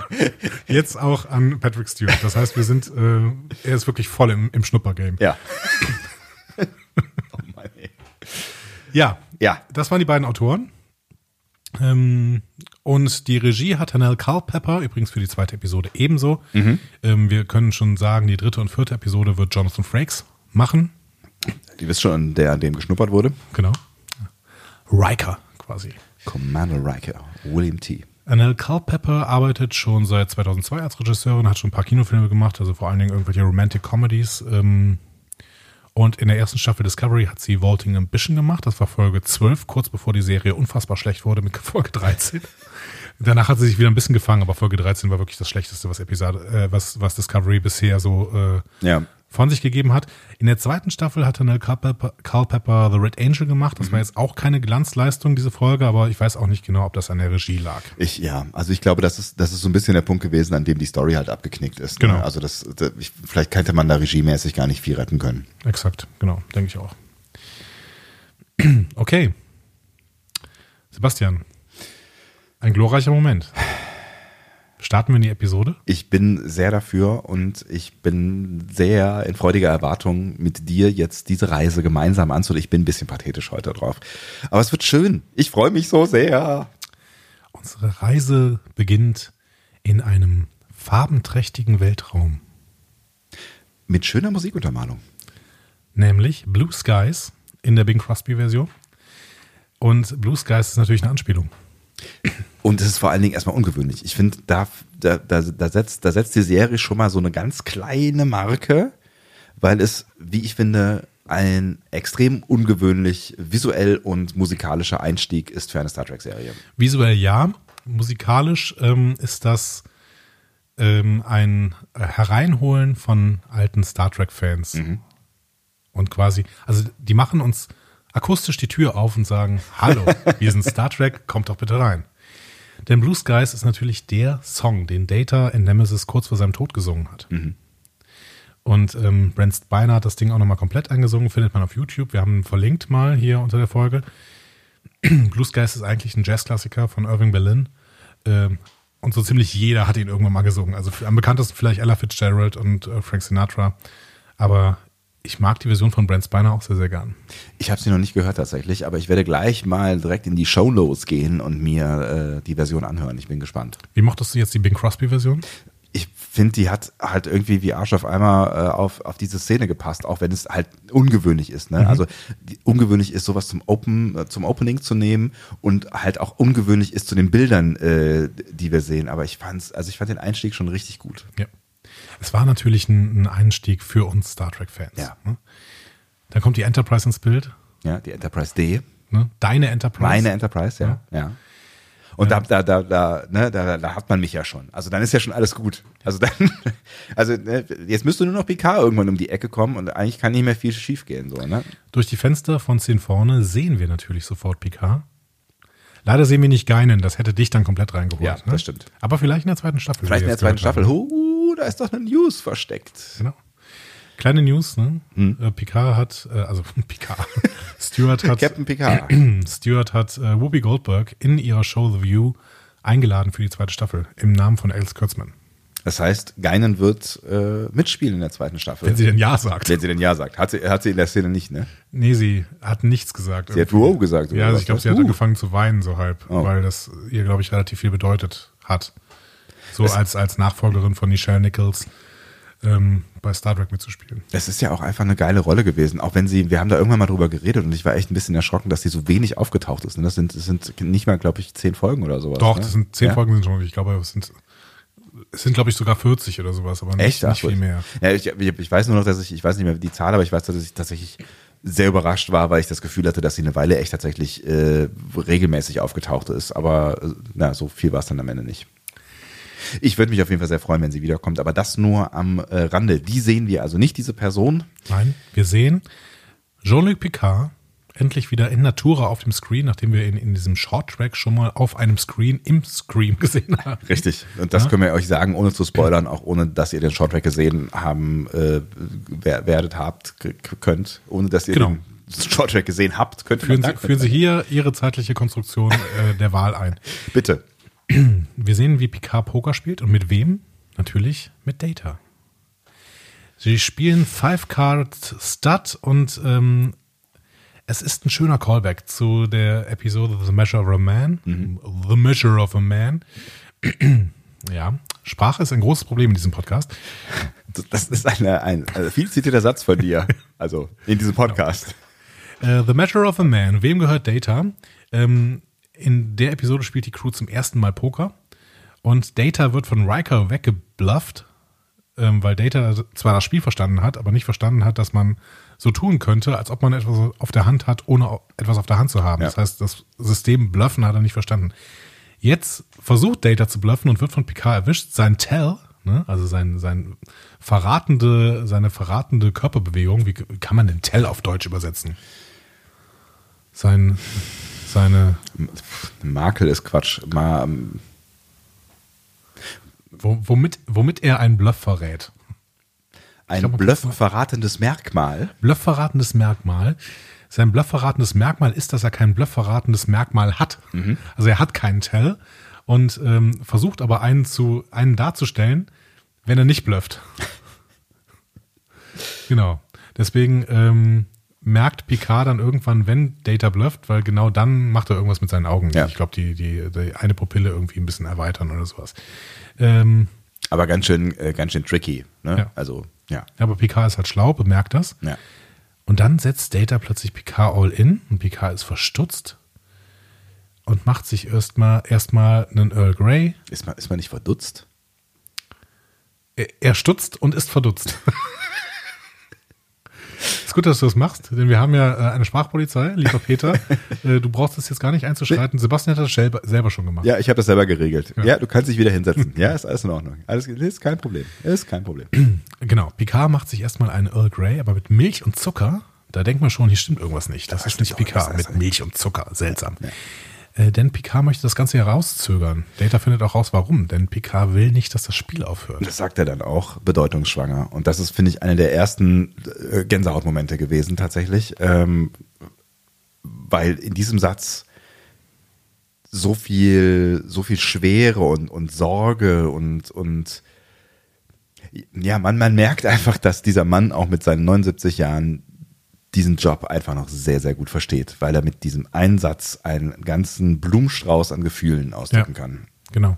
Jetzt auch an Patrick Stewart. Das heißt, wir sind, äh, er ist wirklich voll im, im Schnuppergame. Ja. oh Mann, ey. Ja. Ja. Das waren die beiden Autoren. Ähm, und die Regie hat Hanel Culpepper, übrigens für die zweite Episode ebenso. Mhm. Ähm, wir können schon sagen, die dritte und vierte Episode wird Jonathan Frakes machen. Die wisst schon, der an dem geschnuppert wurde. Genau. Riker quasi. Commander Riker, William T. Annelle Culpepper arbeitet schon seit 2002 als Regisseurin, hat schon ein paar Kinofilme gemacht, also vor allen Dingen irgendwelche Romantic Comedies. Ähm, und in der ersten Staffel Discovery hat sie Vaulting Ambition gemacht. Das war Folge 12, kurz bevor die Serie unfassbar schlecht wurde mit Folge 13. Danach hat sie sich wieder ein bisschen gefangen, aber Folge 13 war wirklich das Schlechteste, was Episode, äh, was, was Discovery bisher so äh, Ja. Von sich gegeben hat. In der zweiten Staffel hat Annelle Culpepper, Culpepper The Red Angel gemacht. Das war jetzt auch keine Glanzleistung, diese Folge, aber ich weiß auch nicht genau, ob das an der Regie lag. Ich, ja, also ich glaube, das ist, das ist so ein bisschen der Punkt gewesen, an dem die Story halt abgeknickt ist. Genau. Ne? Also das, das ich, vielleicht hätte man da regiemäßig gar nicht viel retten können. Exakt, genau, denke ich auch. Okay. Sebastian, ein glorreicher Moment. Starten wir in die Episode? Ich bin sehr dafür und ich bin sehr in freudiger Erwartung, mit dir jetzt diese Reise gemeinsam anzulegen. Ich bin ein bisschen pathetisch heute drauf. Aber es wird schön. Ich freue mich so sehr. Unsere Reise beginnt in einem farbenträchtigen Weltraum, Mit schöner Musikuntermalung. nämlich Blue Skies in der Bing Crosby-Version. Und Blue Skies ist natürlich eine Anspielung. Und es ist vor allen Dingen erstmal ungewöhnlich. Ich finde, da, da, da, da, setzt, da setzt die Serie schon mal so eine ganz kleine Marke, weil es, wie ich finde, ein extrem ungewöhnlich visuell und musikalischer Einstieg ist für eine Star Trek-Serie. Visuell ja, musikalisch ähm, ist das ähm, ein Hereinholen von alten Star Trek-Fans. Und quasi, also die machen uns akustisch die Tür auf und sagen, hallo, wir sind Star Trek, kommt doch bitte rein. Denn Blue Skies ist natürlich der Song, den Data in Nemesis kurz vor seinem Tod gesungen hat. Und ähm, Brent Spiner hat das Ding auch nochmal komplett eingesungen, findet man auf YouTube. Wir haben ihn verlinkt mal hier unter der Folge. Blue Skies ist eigentlich ein Jazzklassiker von Irving Berlin. Ähm, und so ziemlich jeder hat ihn irgendwann mal gesungen. Also am bekanntesten vielleicht Ella Fitzgerald und äh, Frank Sinatra. Aber ich mag die Version von Brent Spiner auch sehr, sehr gern. Ich habe sie noch nicht gehört tatsächlich, aber ich werde gleich mal direkt in die Shownotes gehen und mir äh, die Version anhören. Ich bin gespannt. Wie mochtest du jetzt die Bing Crosby-Version? ich finde, die hat halt irgendwie wie Arsch auf Eimer äh, auf, auf diese Szene gepasst, auch wenn es halt ungewöhnlich ist. Ne? Also die, ungewöhnlich ist, sowas zum Open, äh, zum Opening zu nehmen und halt auch ungewöhnlich ist zu den Bildern, äh, die wir sehen. Aber ich fand's, also ich fand den Einstieg schon richtig gut. Ja. Es war natürlich ein, ein Einstieg für uns Star Trek-Fans. Ja. Ne? Dann kommt die Enterprise ins Bild. Ja, die Enterprise D. Ne? Deine Enterprise. Meine Enterprise, ja. ja. Und da, da, da, da, ne, da, da hat man mich ja schon. Also dann ist ja schon alles gut. Also dann, also ne, jetzt müsste nur noch Picard irgendwann um die Ecke kommen und eigentlich kann nicht mehr viel schief gehen. So, ne? Durch die Fenster von 10 vorne sehen wir natürlich sofort Picard. Leider sehen wir nicht Geinen, das hätte dich dann komplett reingeholt. Ja, ne? das stimmt. Aber vielleicht in der zweiten Staffel. Vielleicht in der zweiten Staffel. haben. Da ist doch eine News versteckt. Genau. Kleine News, ne? Hm. Äh, Picard hat, äh, also Picard, Stewart hat, Captain Picard. Stewart hat äh, Whoopi Goldberg in ihrer Show The View eingeladen für die zweite Staffel im Namen von Els Kurtzman. Das heißt, Geinen wird äh, mitspielen in der zweiten Staffel. Wenn sie denn Ja sagt. Wenn sie denn Ja sagt. Hat sie, hat sie in der Szene nicht, ne? Nee, sie hat nichts gesagt. Sie hat irgendwie. Wow gesagt. Ja, also ich glaube, sie hat Uh. angefangen zu weinen so halb, Oh. weil das ihr, glaube ich, relativ viel bedeutet hat. So als, als Nachfolgerin von Nichelle Nichols ähm, bei Star Trek mitzuspielen. Das ist ja auch einfach eine geile Rolle gewesen. Auch wenn sie, wir haben da irgendwann mal drüber geredet und ich war echt ein bisschen erschrocken, dass sie so wenig aufgetaucht ist. Und das sind, das sind nicht mal, glaube ich, zehn Folgen oder sowas. Doch, ne? das sind zehn ja? Folgen sind schon, ich glaube, es sind, es sind, glaube ich, sogar 40 oder sowas, aber nicht, Echt? nicht viel mehr. Ja, ich, ich, ich weiß nur noch, dass ich, ich weiß nicht mehr die Zahl, aber ich weiß, dass ich tatsächlich sehr überrascht war, weil ich das Gefühl hatte, dass sie eine Weile echt tatsächlich äh, regelmäßig aufgetaucht ist. Aber äh, na, so viel war es dann am Ende nicht. Ich würde mich auf jeden Fall sehr freuen, wenn sie wiederkommt, aber das nur am äh, Rande. Die sehen wir also nicht, diese Person. Nein, wir sehen Jean-Luc Picard endlich wieder in Natura auf dem Screen, nachdem wir ihn in diesem Short-Track schon mal auf einem Screen im Screen gesehen haben. Richtig. Und das Ja. können wir euch sagen, ohne zu spoilern, auch ohne, dass ihr den Shorttrack gesehen haben, äh, wer- werdet, habt, könnt, ohne dass ihr Genau. den Shorttrack gesehen habt, könnt ihr Führen Sie, führen Sie hier Ihre zeitliche Konstruktion äh, der Wahl ein. Bitte. Wir sehen, wie Picard Poker spielt und mit wem? Natürlich mit Data. Sie spielen Five Card Stud und ähm, es ist ein schöner Callback zu der Episode The Measure of a Man. The Measure of a Man. ja, Sprache ist ein großes Problem in diesem Podcast. Das ist eine, ein also viel zitierter Satz von dir. Also in diesem Podcast. Äh, The Measure of a Man. Wem gehört Data? Ähm, in der Episode spielt die Crew zum ersten Mal Poker und Data wird von Riker weggeblufft, ähm, weil Data zwar das Spiel verstanden hat, aber nicht verstanden hat, dass man so tun könnte, als ob man etwas auf der Hand hat, ohne etwas auf der Hand zu haben. Ja. Das heißt, das System bluffen hat er nicht verstanden. Jetzt versucht Data zu bluffen und wird von Picard erwischt. Sein Tell, ne, also sein, sein verratende, seine verratende Körperbewegung, wie kann man denn Tell auf Deutsch übersetzen? Sein, seine, Makel ist Quatsch. Ma, wo, womit, womit er einen Bluff verrät. ein glaub, man Bluff kann's verratendes Merkmal. Bluff-verratendes Merkmal. Sein Bluff-verratendes Merkmal ist, dass er kein Bluff-verratendes Merkmal hat. Also er hat keinen Tell und ähm, versucht aber einen zu einen darzustellen, wenn er nicht blufft. genau. Deswegen ähm, merkt Picard dann irgendwann, wenn Data blufft, weil genau dann macht er irgendwas mit seinen Augen. Ja. Ich glaube, die, die, die eine Pupille irgendwie ein bisschen erweitern oder sowas. Ähm, Aber ganz schön, äh, ganz schön tricky. Ne? Ja. Also, ja. aber Picard ist halt schlau, bemerkt das. ja. Und dann setzt Data plötzlich Picard all in und Picard ist verstutzt und macht sich erstmal erstmal einen Earl Grey. Ist man, ist man nicht verdutzt? Er, er stutzt und ist verdutzt. ist gut, dass du das machst, denn wir haben ja äh, eine Sprachpolizei, lieber Peter. äh, du brauchst es jetzt gar nicht einzuschreiten. Sebastian hat das selber, schon gemacht. Ja, ich habe das selber geregelt. Ja. du kannst dich wieder hinsetzen. ja, ist alles in Ordnung. Alles ist kein Problem. Ist kein Problem. Genau. Picard macht sich erstmal einen Earl Grey, aber mit Milch und Zucker. Da denkt man schon, hier stimmt irgendwas nicht. Das Da ist nicht Picard mit. Milch und Zucker. Seltsam. Äh, denn Picard möchte das Ganze herauszögern. Data findet auch raus, warum. Denn Picard will nicht, dass das Spiel aufhört. Das sagt er dann auch, bedeutungsschwanger. Und das ist, finde ich, einer der ersten äh, Gänsehautmomente gewesen tatsächlich. Ähm, weil in diesem Satz so viel, so viel Schwere und, und Sorge und, und ja, man, man merkt einfach, dass dieser Mann auch mit seinen 79 Jahren diesen Job einfach noch sehr, sehr gut versteht, weil er mit diesem Einsatz einen ganzen Blumenstrauß an Gefühlen ausdrücken kann. Genau.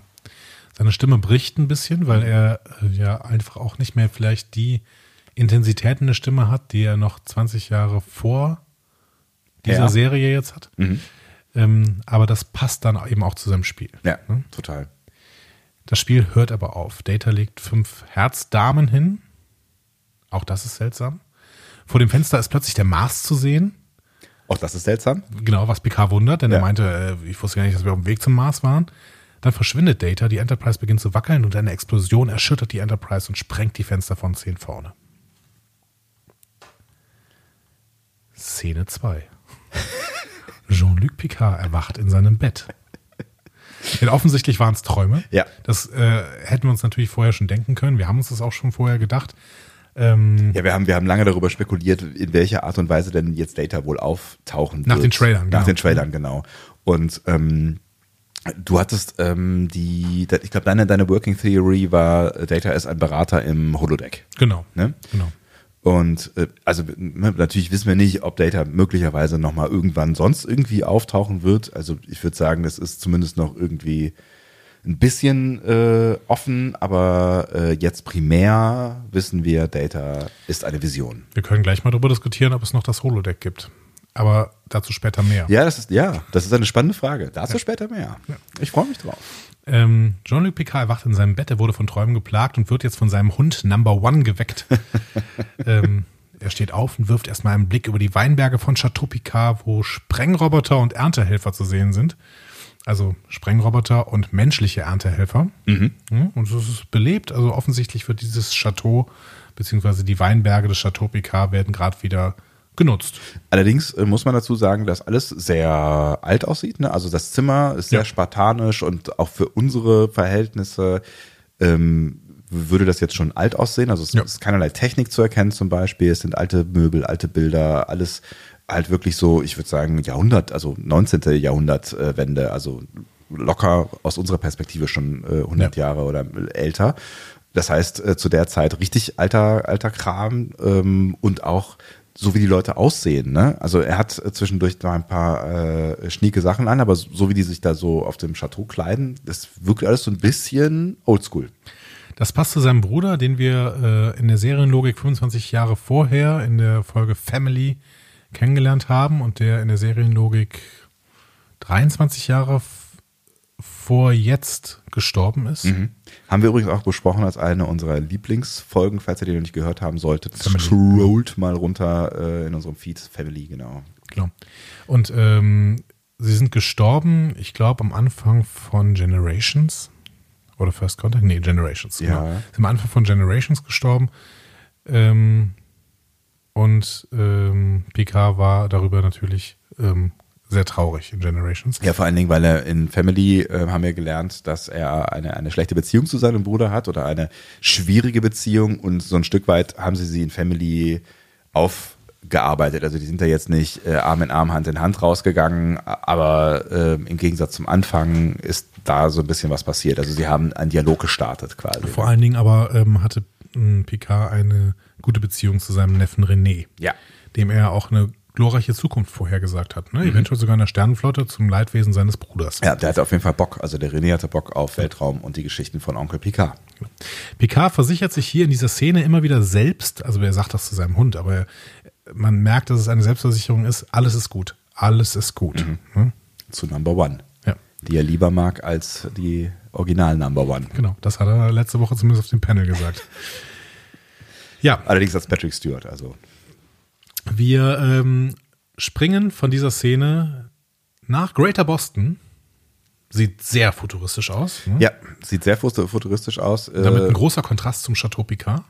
Seine Stimme bricht ein bisschen, weil er äh, ja einfach auch nicht mehr vielleicht die Intensität in der Stimme hat, die er noch 20 Jahre vor dieser Ja. Serie jetzt hat. Ähm, aber das passt dann eben auch zu seinem Spiel. Ja, Ne? total. Das Spiel hört aber auf. Data legt fünf Herzdamen hin. Auch das ist seltsam. Vor dem Fenster ist plötzlich der Mars zu sehen. Auch das ist seltsam. Genau, was Picard wundert, denn er Ja. meinte, äh, ich wusste gar nicht, dass wir auf dem Weg zum Mars waren. Dann verschwindet Data, die Enterprise beginnt zu wackeln und eine Explosion erschüttert die Enterprise und sprengt die Fenster von 10 vorne. Szene 2. Jean-Luc Picard erwacht in seinem Bett. Denn offensichtlich waren es Träume. Ja. Das äh, hätten wir uns natürlich vorher schon denken können. Wir haben uns das auch schon vorher gedacht. Ähm, Ja, wir haben, wir haben lange darüber spekuliert, in welcher Art und Weise denn jetzt Data wohl auftauchen Nach wird. den Trailern, Nach genau. den Trailern, genau. Und ähm, du hattest ähm, die, ich glaube, deine, deine Working Theory war, Data ist ein Berater im Holodeck. genau. Ne? genau. Und äh, also ne, natürlich wissen wir nicht, ob Data möglicherweise nochmal irgendwann sonst irgendwie auftauchen wird. Also ich würde sagen, das ist zumindest noch irgendwie ein bisschen äh, offen, aber äh, jetzt primär wissen wir, Data ist eine Vision. Wir können gleich mal darüber diskutieren, ob es noch das Holodeck gibt. Aber dazu später mehr. Ja, das ist ja, das ist eine spannende Frage. Dazu später mehr. Ich freue mich drauf. Ähm, Jean-Luc Picard erwacht in seinem Bett, er wurde von Träumen geplagt und wird jetzt von seinem Hund Number One geweckt. ähm, er steht auf und wirft erstmal einen Blick über die Weinberge von Chateau Picard, wo Sprengroboter und Erntehelfer zu sehen sind. Also Sprengroboter und menschliche Erntehelfer. Ja, und es ist belebt. Also offensichtlich wird dieses Chateau, beziehungsweise die Weinberge des Chateau Picard werden gerade wieder genutzt. Allerdings äh, muss man dazu sagen, dass alles sehr alt aussieht. Ne? Also das Zimmer ist sehr Ja. spartanisch und auch für unsere Verhältnisse ähm, würde das jetzt schon alt aussehen. Also es Ja. ist keinerlei Technik zu erkennen zum Beispiel. Es sind alte Möbel, alte Bilder, alles halt wirklich so, ich würde sagen, Jahrhundert, also 19. Jahrhundert äh, Wende, also locker aus unserer Perspektive schon äh, 100 Jahre oder älter. Das heißt, äh, zu der Zeit richtig alter, alter Kram ähm, und auch so wie die Leute aussehen. Ne? Also er hat äh, zwischendurch mal ein paar äh, schnieke Sachen an, aber so wie die sich da so auf dem Chateau kleiden, das wirkt alles so ein bisschen oldschool. Das passt zu seinem Bruder, den wir äh, in der Serienlogik 25 Jahre vorher in der Folge Family kennengelernt haben und der in der Serienlogik 23 Jahre vor jetzt gestorben ist. Haben wir übrigens auch besprochen als eine unserer Lieblingsfolgen, falls ihr die noch nicht gehört haben solltet. Scrollt mal runter äh, in unserem Feed Family, genau. Genau. Und ähm, sie sind gestorben, ich glaube, am Anfang von Generations. Oder First Contact? Nee, Generations. Ja. Genau. Sind am Anfang von Generations gestorben. Ähm, und ähm, PK war darüber natürlich ähm, sehr traurig in Generations. Ja, vor allen Dingen, weil er in Family äh, haben wir gelernt, dass er eine, eine schlechte Beziehung zu seinem Bruder hat oder eine schwierige Beziehung und so ein Stück weit haben sie sie in Family aufgearbeitet. Also die sind da jetzt nicht äh, Arm in Arm, Hand in Hand rausgegangen, aber äh, im Gegensatz zum Anfang ist da so ein bisschen was passiert. Also sie haben einen Dialog gestartet quasi. Vor allen Dingen aber ähm, hatte ähm, Picard eine gute Beziehung zu seinem Neffen René, Ja. dem er auch eine glorreiche Zukunft vorhergesagt hat. Mhm. Ne? Eventuell sogar in der Sternenflotte zum Leidwesen seines Bruders. Ja, der hatte auf jeden Fall Bock. Also der René hatte Bock auf Weltraum und die Geschichten von Onkel Picard. Picard versichert sich hier in dieser Szene immer wieder selbst, also er sagt das zu seinem Hund, aber man merkt, dass es eine Selbstversicherung ist, alles ist gut. Alles ist gut. Ne? Zu Number One. Ja, Die er lieber mag als die Original Number One. genau. Das hat er letzte Woche zumindest auf dem Panel gesagt. Ja, Allerdings als Patrick Stewart. Also wir ähm, springen von dieser Szene nach Greater Boston. Sieht sehr futuristisch aus. Ne? Ja, sieht sehr fut- futuristisch aus. Damit Äh, ein großer Kontrast zum Chateau Picard.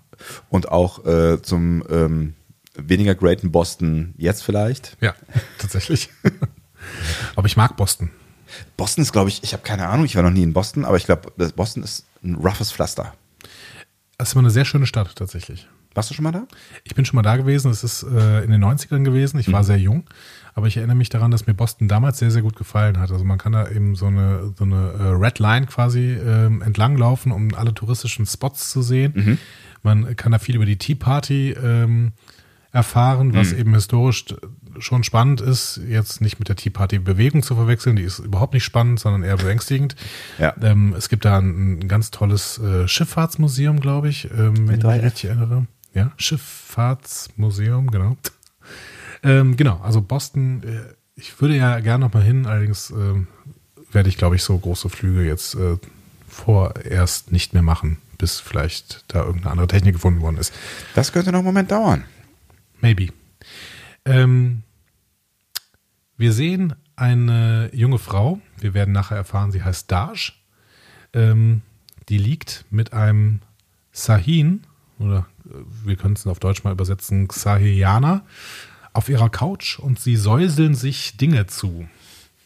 und auch äh, zum ähm, weniger greaten Boston jetzt vielleicht. Ja, tatsächlich. aber ich mag Boston. Boston ist, glaube ich, ich habe keine Ahnung, ich war noch nie in Boston, aber ich glaube, Boston ist ein roughes Pflaster. Das ist immer eine sehr schöne Stadt tatsächlich. Warst du schon mal da? Ich bin schon mal da gewesen. Es ist äh, in den 90ern gewesen. Ich war sehr jung. Aber ich erinnere mich daran, dass mir Boston damals sehr, sehr gut gefallen hat. Also man kann da eben so eine, so eine äh, Red Line quasi ähm, entlanglaufen, um alle touristischen Spots zu sehen. Man kann da viel über die Tea Party ähm, erfahren, was eben historisch schon spannend ist. Jetzt nicht mit der Tea Party Bewegung zu verwechseln. Die ist überhaupt nicht spannend, sondern eher beängstigend. Ja. Ähm, es gibt da ein, ein ganz tolles äh, Schifffahrtsmuseum, glaube ich, ähm, wenn ich mich richtig erinnere. Ja, Schifffahrtsmuseum, genau. Ähm, genau, also Boston, äh, ich würde ja gerne noch mal hin, allerdings ähm, werde ich, glaube ich, so große Flüge jetzt äh, vorerst nicht mehr machen, bis vielleicht da irgendeine andere Technik gefunden worden ist. Das könnte noch einen Moment dauern. Maybe. Ähm, wir sehen eine junge Frau, wir werden nachher erfahren, sie heißt Daj. Ähm, die liegt mit einem Sahin, oder äh, wir können es auf Deutsch mal übersetzen, Sahiana, auf ihrer Couch und sie säuseln sich Dinge zu.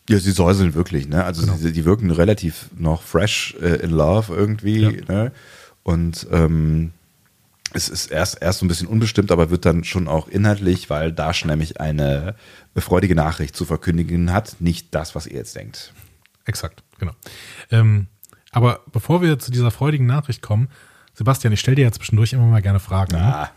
Ja, sie säuseln wirklich, ne? Also sie, die wirken relativ noch fresh äh, in love irgendwie, Ja. ne? Und ähm, es ist erst, erst so ein bisschen unbestimmt, aber wird dann schon auch inhaltlich, weil Dash nämlich eine freudige Nachricht zu verkündigen hat, nicht das, was ihr jetzt denkt. Exakt, genau. Ähm, aber bevor wir zu dieser freudigen Nachricht kommen, Sebastian, ich stelle dir ja zwischendurch immer mal gerne Fragen. Ne? Ah,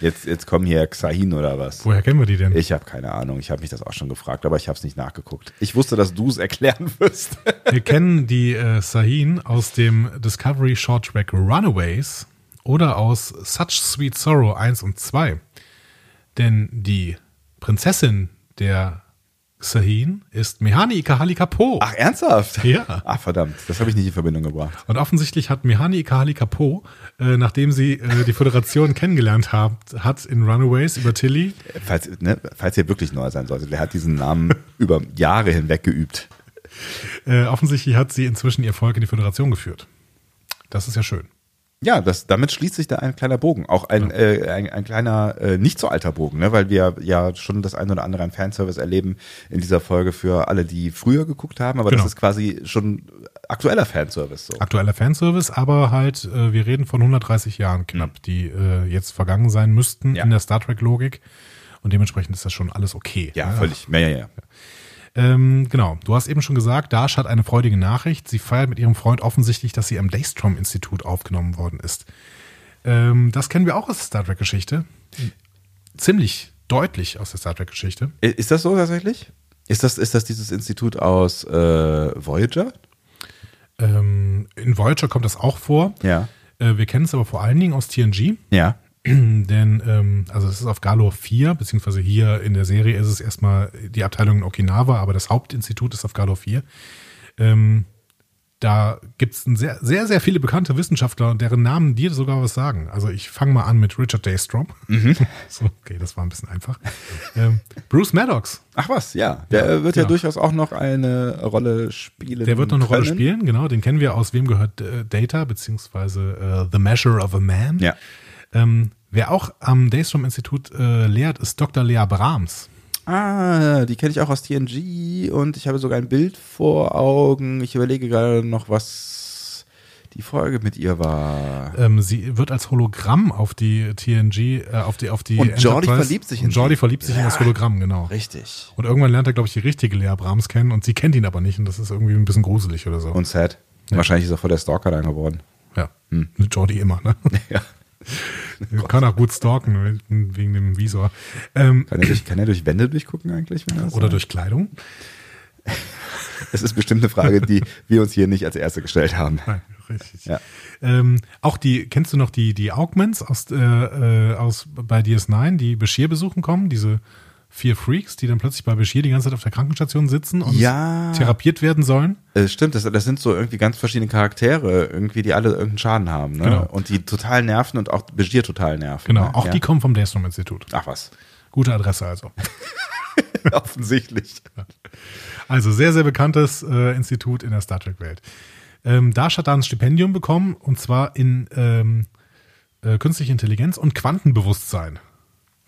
jetzt, jetzt kommen hier Xahin oder was? Woher kennen wir die denn? Ich habe keine Ahnung, ich habe mich das auch schon gefragt, aber ich habe es nicht nachgeguckt. Ich wusste, dass du es erklären wirst. Wir kennen die äh, Sahin aus dem Discovery Short Track Runaways oder aus Such Sweet Sorrow 1 und 2. Denn die Prinzessin der Sahin ist Mehani Ikahali Kapo. Ach, ernsthaft? Ja. Ach, verdammt, das habe ich nicht in Verbindung gebracht. Und offensichtlich hat Mehani Ikahali Kapo, äh, nachdem sie äh, die Föderation kennengelernt hat, hat in Runaways über Tilly, Falls, ne, falls ihr wirklich neu sein solltet, wer hat diesen Namen über Jahre hinweg geübt? äh, offensichtlich hat sie inzwischen ihr Volk in die Föderation geführt. Das ist ja schön. Ja, das, damit schließt sich da ein kleiner Bogen. Auch ein, ja. äh, ein, ein kleiner, äh, nicht so alter Bogen, ne? weil wir ja schon das ein oder andere an Fanservice erleben in dieser Folge für alle, die früher geguckt haben. Aber genau. das ist quasi schon aktueller Fanservice. So. Aktueller Fanservice, aber halt, äh, wir reden von 130 Jahren knapp, mhm. die äh, jetzt vergangen sein müssten ja. in der Star Trek-Logik. Und dementsprechend ist das schon alles okay. Ja, ne? völlig. Ja, ja, ja. Ähm, genau, du hast eben schon gesagt, Dash hat eine freudige Nachricht. Sie feiert mit ihrem Freund offensichtlich, dass sie am Daystrom-Institut aufgenommen worden ist. Ähm, das kennen wir auch aus der Star Trek-Geschichte. Ziemlich deutlich aus der Star Trek-Geschichte. Ist das so tatsächlich? Ist das, ist das dieses Institut aus äh, Voyager? Ähm, in Voyager kommt das auch vor. Ja. Äh, wir kennen es aber vor allen Dingen aus TNG. Ja. Denn, ähm, also es ist auf Galor 4, beziehungsweise hier in der Serie ist es erstmal die Abteilung in Okinawa, aber das Hauptinstitut ist auf Galor 4. Ähm, da gibt es sehr, sehr, sehr viele bekannte Wissenschaftler, deren Namen dir sogar was sagen. Also ich fange mal an mit Richard Daystrom. Mhm. so, okay, das war ein bisschen einfach. Ähm, Bruce Maddox. Ach was, ja. Der ja, wird ja, ja, durchaus auch noch eine Rolle spielen. Der wird noch eine können. Rolle spielen, genau. Den kennen wir aus Wem gehört äh, Data, beziehungsweise uh, The Measure of a Man. Ja. Ähm, wer auch am Daystrom-Institut äh, lehrt, ist Dr. Lea Brahms. Ah, die kenne ich auch aus TNG und ich habe sogar ein Bild vor Augen. Ich überlege gerade noch, was die Folge mit ihr war. Ähm, sie wird als Hologramm auf die TNG, äh, auf die, auf die Und Jordi verliebt sich in Und Jordi verliebt sich ja, in das Hologramm, genau. Richtig. Und irgendwann lernt er, glaube ich, die richtige Lea Brahms kennen und sie kennt ihn aber nicht und das ist irgendwie ein bisschen gruselig oder so. Und sad. Ja. Wahrscheinlich ist er voll der Stalker dann geworden. Ja. Hm. Mit Jordi immer, ne? Ja. kann auch gut stalken wegen dem Visor. Ähm, kann, er durch, kann er durch Wände durchgucken eigentlich? oder sagt? durch Kleidung? Es ist bestimmt eine Frage, die wir uns hier nicht als erste gestellt haben. Nein, richtig. Ja. Ähm, auch die, kennst du noch die, die Augments aus, äh, äh aus bei DS9, die Bashir besuchen kommen? Diese vier Freaks, die dann plötzlich bei Bashir die ganze Zeit auf der Krankenstation sitzen und ja. therapiert werden sollen. Äh, stimmt, das, das sind so irgendwie ganz verschiedene Charaktere, irgendwie, die alle irgendeinen Schaden haben. Ne? Genau. Und die total nerven und auch Bashir total nerven. Genau, ne? auch ja. die kommen vom Daystrom-Institut. Ach was. Gute Adresse also. Offensichtlich. Also sehr, sehr bekanntes äh, Institut in der Star Trek-Welt. Ähm, Dash hat da ein Stipendium bekommen und zwar in ähm, äh, künstliche Intelligenz und Quantenbewusstsein.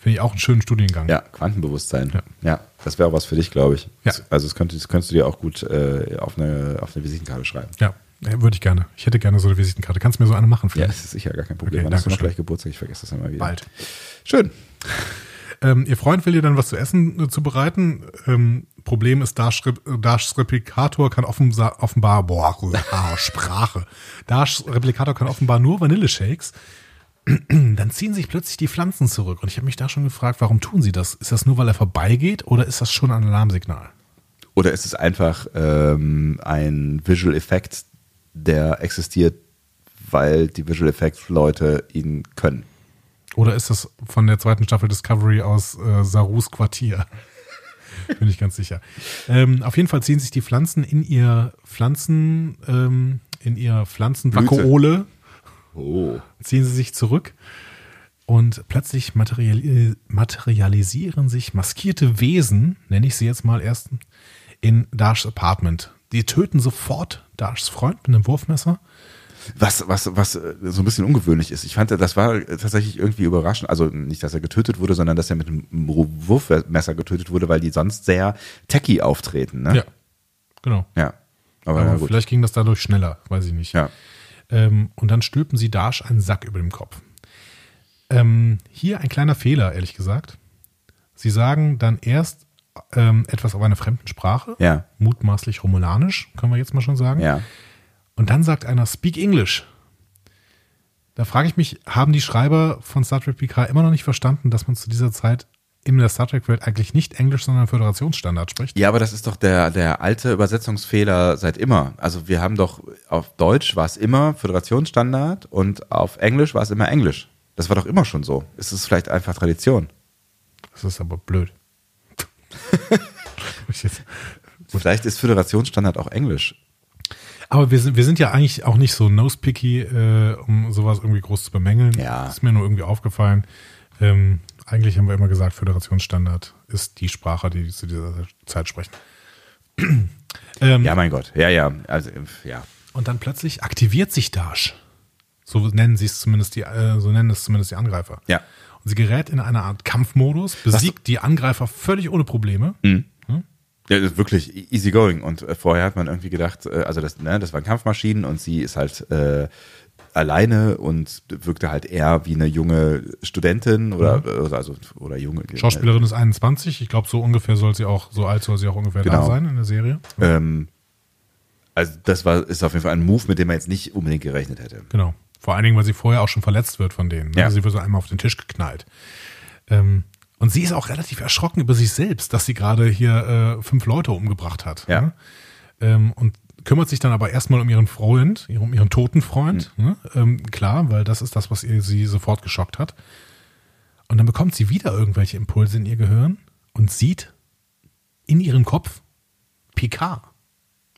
Finde ich auch einen schönen Studiengang. Ja, Quantenbewusstsein. Ja, ja das wäre auch was für dich, glaube ich. Ja. Also das könntest, das könntest du dir auch gut äh, auf, eine, auf eine Visitenkarte schreiben. Ja, würde ich gerne. Ich hätte gerne so eine Visitenkarte. Kannst du mir so eine machen? Vielleicht? Ja, das ist sicher gar kein Problem. Okay, Wann hast du noch gleich Geburtstag? Ich vergesse das immer wieder. Bald. Schön. Ähm, ihr Freund will dir dann was zu essen äh, zubereiten. Ähm, Problem ist, Dashs Replikator kann offenbar, offenbar boah, Sprache. Dashs Replikator kann offenbar nur Vanilleshakes. dann ziehen sich plötzlich die Pflanzen zurück. Und ich habe mich da schon gefragt, warum tun sie das? Ist das nur, weil er vorbeigeht oder ist das schon ein Alarmsignal? Oder ist es einfach ähm, ein Visual Effekt, der existiert, weil die Visual Effects Leute ihn können? Oder ist das von der zweiten Staffel Discovery aus äh, Sarus Quartier? Bin ich ganz sicher. Ähm, auf jeden Fall ziehen sich die Pflanzen in ihr Pflanzen, ähm, in ihr Pflanzenvakuole Oh. Ziehen sie sich zurück und plötzlich material materialisieren sich maskierte Wesen, nenne ich sie jetzt mal erst, in Dashs Apartment. Die töten sofort Dashs Freund mit einem Wurfmesser. Was, was, was äh, so ein bisschen ungewöhnlich ist. Ich fand, das war tatsächlich irgendwie überraschend. Also nicht, dass er getötet wurde, sondern dass er mit einem Wurfmesser getötet wurde, weil die sonst sehr techy auftreten. Ne? Ja, genau. Ja. Aber, Aber vielleicht ging das dadurch schneller, weiß ich nicht. Ja. Ähm, und dann stülpen sie Dash einen Sack über dem Kopf. Ähm, hier ein kleiner Fehler, ehrlich gesagt. Sie sagen dann erst ähm, etwas auf einer fremden Sprache, ja. mutmaßlich romulanisch, können wir jetzt mal schon sagen. Ja. Und dann sagt einer Speak English. Da frage ich mich, haben die Schreiber von Star Trek PK immer noch nicht verstanden, dass man zu dieser Zeit in der Star Trek-Welt eigentlich nicht Englisch, sondern Föderationsstandard spricht. Ja, aber das ist doch der, der alte Übersetzungsfehler seit immer. Also wir haben doch, auf Deutsch war es immer Föderationsstandard und auf Englisch war es immer Englisch. Das war doch immer schon so. Es ist vielleicht einfach Tradition. Das ist aber blöd. vielleicht ist Föderationsstandard auch Englisch. Aber wir sind, wir sind ja eigentlich auch nicht so nose-picky, äh, um sowas irgendwie groß zu bemängeln. Ja. Das ist mir nur irgendwie aufgefallen. Ähm, eigentlich haben wir immer gesagt, Föderationsstandard ist die Sprache, die zu dieser Zeit sprechen. ähm, ja, mein Gott. Ja, ja. Also, ja. Und dann plötzlich aktiviert sich Dash. So nennen sie es zumindest die, äh, so nennen es zumindest die Angreifer. Ja. Und sie gerät in eine Art Kampfmodus, besiegt die Angreifer völlig ohne Probleme. Ja, das ist wirklich easy going. Und äh, vorher hat man irgendwie gedacht, äh, also das, ne, das waren Kampfmaschinen und sie ist halt äh, alleine und wirkte halt eher wie eine junge Studentin oder oder also oder junge Schauspielerin ist 21. Ich glaube, so ungefähr soll sie auch, so alt soll sie auch ungefähr da Genau. sein in der Serie. Ähm, also das war ist auf jeden Fall ein Move, mit dem man jetzt nicht unbedingt gerechnet hätte. Genau. Vor allen Dingen, weil sie vorher auch schon verletzt wird von denen. Ne? Ja. Sie wird so einmal auf den Tisch geknallt. Ähm, und sie ist auch relativ erschrocken über sich selbst, dass sie gerade hier äh, fünf Leute umgebracht hat. Ja. Ne? Ähm, und kümmert sich dann aber erstmal um ihren Freund, um ihren toten Freund. Ne? Ähm, klar, weil das ist das, was ihr, sie sofort geschockt hat. Und dann bekommt sie wieder irgendwelche Impulse in ihr Gehirn und sieht in ihrem Kopf Picard.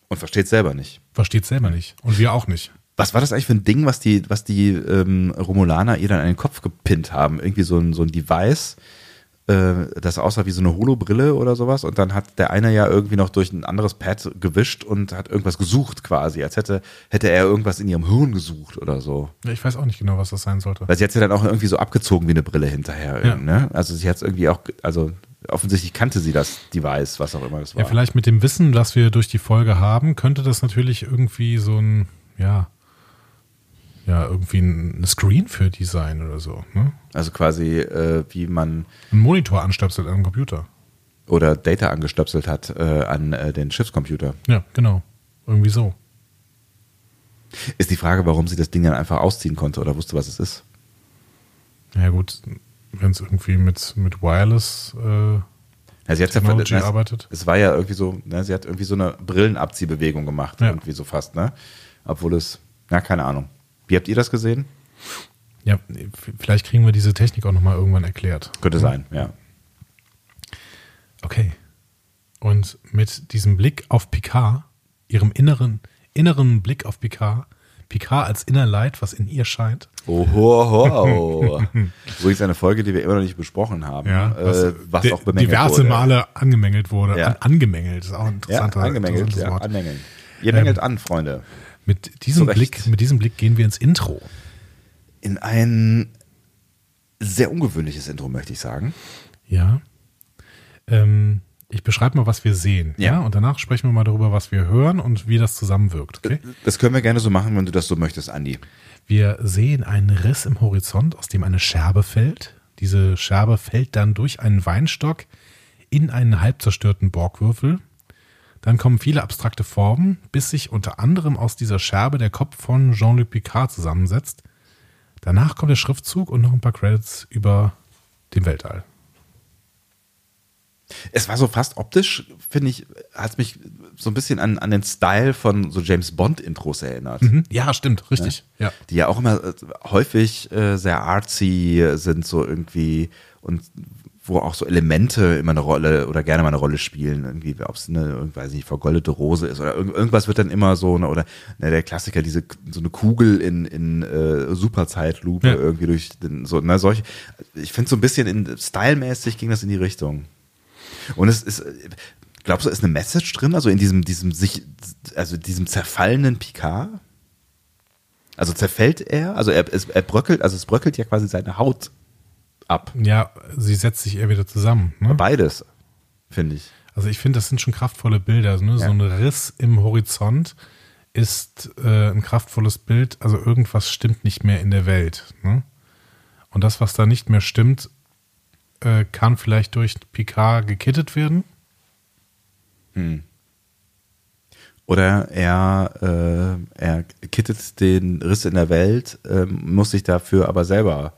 Und versteht selber nicht. Versteht selber nicht. Und wir auch nicht. Was war das eigentlich für ein Ding, was die, was die ähm, Romulaner ihr dann an den Kopf gepinnt haben? Irgendwie so ein, so ein Device, äh, das aussah wie so eine Holobrille oder sowas. Und dann hat der eine ja irgendwie noch durch ein anderes Pad gewischt und hat irgendwas gesucht quasi, als hätte, hätte er irgendwas in ihrem Hirn gesucht oder so. Ja, Ich weiß auch nicht genau, was das sein sollte. Weil sie hat ja dann auch irgendwie so abgezogen wie eine Brille hinterher. Ja. Ne? Also sie hat es irgendwie auch, also offensichtlich kannte sie das Device, was auch immer das war. Ja, vielleicht mit dem Wissen, was wir durch die Folge haben, könnte das natürlich irgendwie so ein, ja, ja, irgendwie ein Screen für die sein oder so. Ne? Also quasi, äh, wie man Ein Monitor anstöpselt an einem Computer. oder Data angestöpselt hat äh, an äh, den Schiffscomputer. Ja, genau. Irgendwie so. Ist die Frage, warum sie das Ding dann einfach ausziehen konnte oder wusste, was es ist. Ja gut, wenn es irgendwie mit, mit Wireless äh, Ja, sie hat's ja Technology ver- arbeitet. Es war ja irgendwie so, ne, sie hat irgendwie so eine Brillenabziehbewegung gemacht, Ja. irgendwie so fast, ne? Obwohl es, na, keine Ahnung. Wie habt ihr das gesehen? Ja, vielleicht kriegen wir diese Technik auch nochmal irgendwann erklärt. Könnte sein, ja. Okay. Und mit diesem Blick auf Picard, ihrem inneren, inneren Blick auf Picard, Picard als Innerleid, was in ihr scheint, Oho. Übrigens eine Folge, die wir immer noch nicht besprochen haben, was, äh, was auch bemängelt diverse wurde. Male angemängelt wurde. Ja. An, angemängelt ist auch ein Ja, interessanter angemängelt, interessantes ja, Wort. anmängeln. Ihr mängelt an, Freunde. Mit diesem. Blick, mit diesem Blick gehen wir ins Intro. In ein sehr ungewöhnliches Intro, möchte ich sagen. Ja. Ähm, ich beschreibe mal, was wir sehen. Ja. Ja. Und danach sprechen wir mal darüber, was wir hören und wie das zusammenwirkt. Okay? Das können wir gerne so machen, wenn du das so möchtest, Andi. Wir sehen einen Riss im Horizont, aus dem eine Scherbe fällt. Diese Scherbe fällt dann durch einen Weinstock in einen halb zerstörten Borgwürfel. Dann kommen viele abstrakte Formen, bis sich unter anderem aus dieser Scherbe der Kopf von Jean-Luc Picard zusammensetzt. Danach kommt der Schriftzug und noch ein paar Credits über dem Weltall. Es war so fast optisch, finde ich, hat es mich so ein bisschen an, an den Style von so James Bond-Intros erinnert. Mhm. Ja, stimmt, richtig. Ja. Die ja auch immer äh, häufig äh, sehr artsy sind, so irgendwie und wo auch so Elemente immer eine Rolle oder gerne mal eine Rolle spielen, irgendwie, ob es eine, weiß nicht, vergoldete Rose ist oder irgend, irgendwas wird dann immer so, ne, oder ne, der Klassiker, diese so eine Kugel in, in äh, Superzeitlupe Ja. irgendwie durch den, so, ne, solche, ich finde so ein bisschen in stylmäßig ging das in die Richtung. Und es ist, glaubst du, ist eine Message drin, also in diesem, diesem sich, also diesem zerfallenen Picard? Also zerfällt er, also er, es, er bröckelt, also es bröckelt ja quasi seine Haut ab. ja, sie setzt sich eher wieder zusammen. Ne? Beides, finde ich. Also ich finde, das sind schon kraftvolle Bilder. Ne? So Ja. ein Riss im Horizont ist äh, ein kraftvolles Bild. Also irgendwas stimmt nicht mehr in der Welt. Ne? Und das, was da nicht mehr stimmt, äh, kann vielleicht durch Picard gekittet werden. Oder er, äh, er kittet den Riss in der Welt, ähm, muss sich dafür aber selber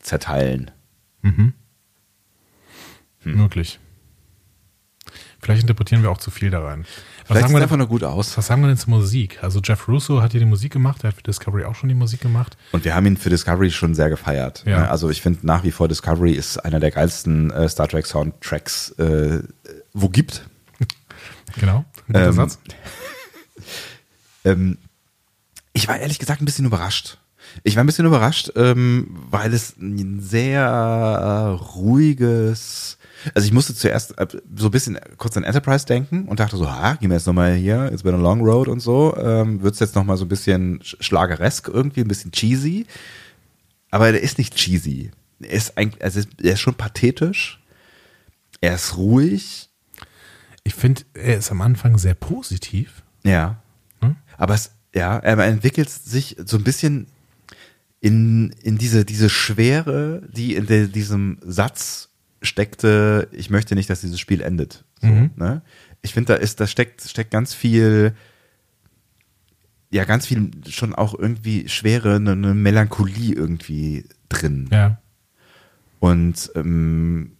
zerteilen. Möglich. Vielleicht interpretieren wir auch zu viel da rein. Was Vielleicht sagen, sieht einfach nur gut aus. was sagen wir denn zur Musik? Also Jeff Russo hat hier die Musik gemacht, der hat für Discovery auch schon die Musik gemacht. Und wir haben ihn für Discovery schon sehr gefeiert. Ja. Ne? Also ich finde nach wie vor Discovery ist einer der geilsten äh, Star Trek Soundtracks, äh, wo gibt. Genau. Guter Ähm, Satz. Ähm, ich war ehrlich gesagt ein bisschen überrascht. Ich war ein bisschen überrascht, ähm, weil es ein sehr äh, ruhiges, Also ich musste zuerst äh, so ein bisschen kurz an Enterprise denken und dachte so, ha, gehen wir jetzt nochmal hier, it's been a long road und so. Ähm, Wird es jetzt nochmal so ein bisschen sch- schlageresk irgendwie, ein bisschen cheesy. Aber der ist nicht cheesy. Er ist eigentlich, also er ist schon pathetisch. Er ist ruhig. Ich finde, er ist am Anfang sehr positiv. Ja. Hm? Aber es, ja, er entwickelt sich so ein bisschen in, in diese, diese Schwere, die in de, diesem Satz steckte, ich möchte nicht, dass dieses Spiel endet. So, Mhm. ne? Ich finde, da ist, da steckt, steckt ganz viel, ja, ganz viel schon auch irgendwie Schwere, eine, eine Melancholie irgendwie drin. Ja. Und ähm,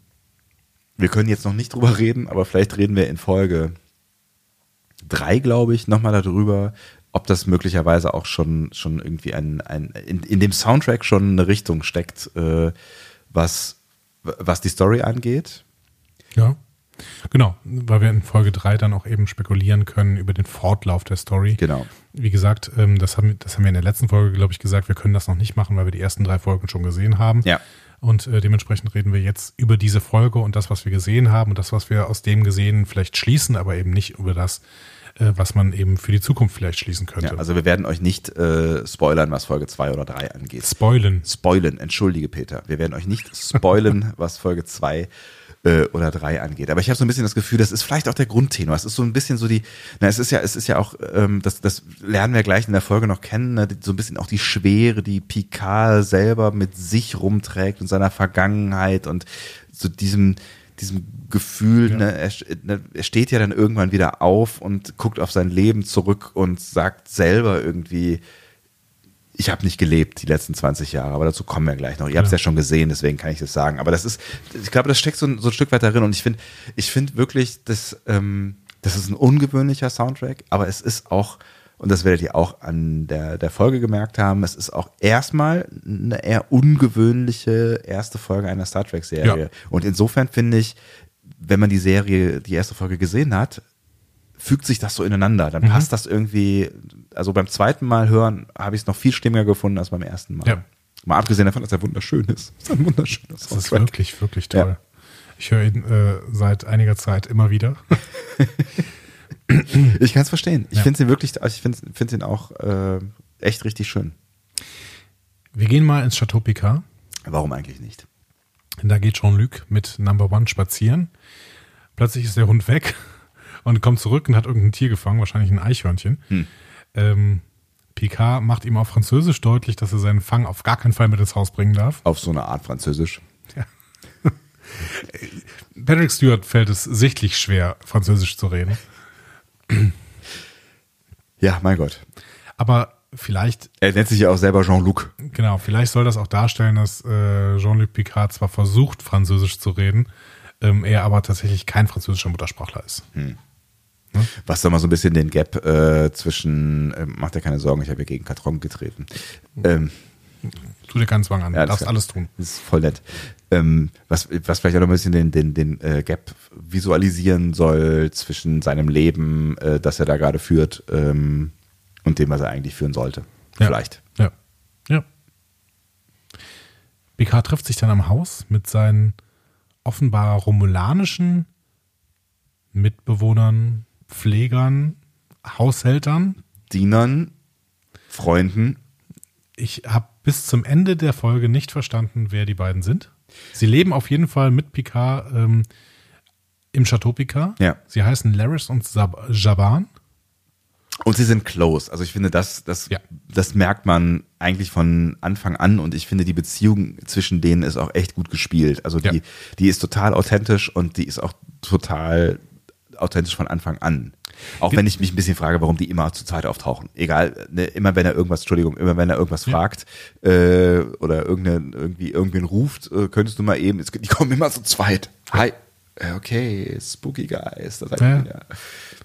wir können jetzt noch nicht drüber reden, aber vielleicht reden wir in Folge drei, glaube ich, nochmal darüber, ob das möglicherweise auch schon, schon irgendwie ein, ein in, in dem Soundtrack schon eine Richtung steckt, äh, was, was die Story angeht. Ja. Genau, weil wir in Folge 3 dann auch eben spekulieren können über den Fortlauf der Story. Genau. Wie gesagt, ähm, das, haben, das haben wir in der letzten Folge, glaube ich, gesagt, wir können das noch nicht machen, weil wir die ersten drei Folgen schon gesehen haben. Ja. Und äh, dementsprechend reden wir jetzt über diese Folge und das, was wir gesehen haben und das, was wir aus dem gesehen vielleicht schließen, aber eben nicht über das, was man eben für die Zukunft vielleicht schließen könnte. Ja, also wir werden euch nicht äh, spoilern, was Folge zwei oder drei angeht. Spoilen. Spoilen, entschuldige Peter. Wir werden euch nicht spoilen, was Folge zwei äh, oder drei angeht. Aber ich habe so ein bisschen das Gefühl, das ist vielleicht auch der Grundtenor. Es ist so ein bisschen so die, na, es ist ja, es ist ja auch, ähm, das, das lernen wir gleich in der Folge noch kennen, ne? so ein bisschen auch die Schwere, die Picard selber mit sich rumträgt und seiner Vergangenheit und so diesem, diesem Gefühl, Ja. ne, er, ne, er steht ja dann irgendwann wieder auf und guckt auf sein Leben zurück und sagt selber irgendwie, ich habe nicht gelebt die letzten 20 Jahre, aber dazu kommen wir gleich noch. Ihr habt es Ja. ja schon gesehen, deswegen kann ich das sagen. Aber das ist, ich glaube, das steckt so ein, so ein Stück weit darin und ich finde, ich finde wirklich, dass, ähm, das ist ein ungewöhnlicher Soundtrack, aber es ist auch, und das werdet ihr auch an der, der Folge gemerkt haben, es ist auch erstmal eine eher ungewöhnliche erste Folge einer Star Trek-Serie. Ja. Und insofern finde ich, wenn man die Serie, die erste Folge gesehen hat, fügt sich das so ineinander. Dann passt das irgendwie, also beim zweiten Mal hören habe ich es noch viel stimmiger gefunden als beim ersten Mal. Ja. Mal abgesehen davon, dass er wunderschön ist. Das ist ein wunderschöner Das ist wirklich, wirklich toll. Ja. Ich höre ihn äh, seit einiger Zeit immer wieder. Ich kann es verstehen. Ich Ja. finde ihn wirklich, also ich finde find ihn auch äh, echt richtig schön. Wir gehen mal ins Chateau Picard. Warum eigentlich nicht? Da geht Jean-Luc mit Number One spazieren. Plötzlich ist der Hund weg und kommt zurück und hat irgendein Tier gefangen, wahrscheinlich ein Eichhörnchen. Hm. Ähm, Picard macht ihm auf Französisch deutlich, dass er seinen Fang auf gar keinen Fall mit ins Haus bringen darf. Auf so eine Art Französisch. Patrick Stewart fällt es sichtlich schwer, Französisch zu reden. Ja, mein Gott. Aber vielleicht, Er nennt sich ja auch selber Jean-Luc. genau, vielleicht soll das auch darstellen, dass äh, Jean-Luc Picard zwar versucht, Französisch zu reden, ähm, er aber tatsächlich kein französischer Muttersprachler ist. Was da mal so ein bisschen den Gap äh, zwischen, äh, macht dir keine Sorgen, ich habe hier gegen Karton getreten. Ähm, Tu dir keinen Zwang an, Ja, du darfst kann- alles tun. Das ist voll nett. Ähm, was, was vielleicht auch noch ein bisschen den, den, den äh, Gap visualisieren soll zwischen seinem Leben, äh, das er da gerade führt, ähm, und dem, was er eigentlich führen sollte. Ja. Vielleicht. Ja. Ja. Picard trifft sich dann am Haus mit seinen offenbar romulanischen Mitbewohnern, Pflegern, Haushältern. Dienern, Freunden. Ich habe bis zum Ende der Folge nicht verstanden, wer die beiden sind. Sie leben auf jeden Fall mit Picard ähm, im Chateau Picard. Ja. Sie heißen Laris und Sab Jaban. Und sie sind close. Also ich finde, das, das, Ja. das merkt man eigentlich von Anfang an und ich finde, die Beziehung zwischen denen ist auch echt gut gespielt. Also die, Ja. die ist total authentisch und die ist auch total authentisch von Anfang an. Auch wenn ich mich ein bisschen frage, warum die immer zu zweit auftauchen. Egal, ne, immer wenn er irgendwas, Entschuldigung, immer wenn er irgendwas Ja. fragt äh, oder irgendeine, irgendwie irgendwen ruft, äh, könntest du mal eben, es- die kommen immer zu zweit. Hi. Äh, Okay, Spooky Guys. Das heißt Ja. wieder.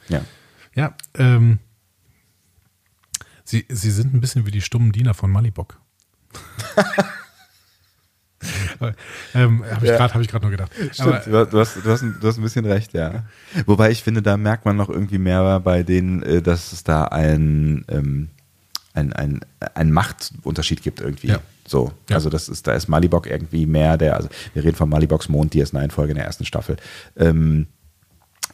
Ja. Ja, ähm, sie, sie sind ein bisschen wie die stummen Diener von Malibok. ähm, habe ich Ja. gerade hab nur gedacht. Stimmt, du, du, hast, du, hast ein, du hast ein bisschen recht, ja. Wobei ich finde, da merkt man noch irgendwie mehr bei denen, äh, dass es da ein, ähm, ein, ein, ein Machtunterschied gibt irgendwie. Ja. So, Ja. also das ist, da ist Malibok irgendwie mehr der, also wir reden von Maliboks Mond DS9-Folge in der ersten Staffel. Ähm,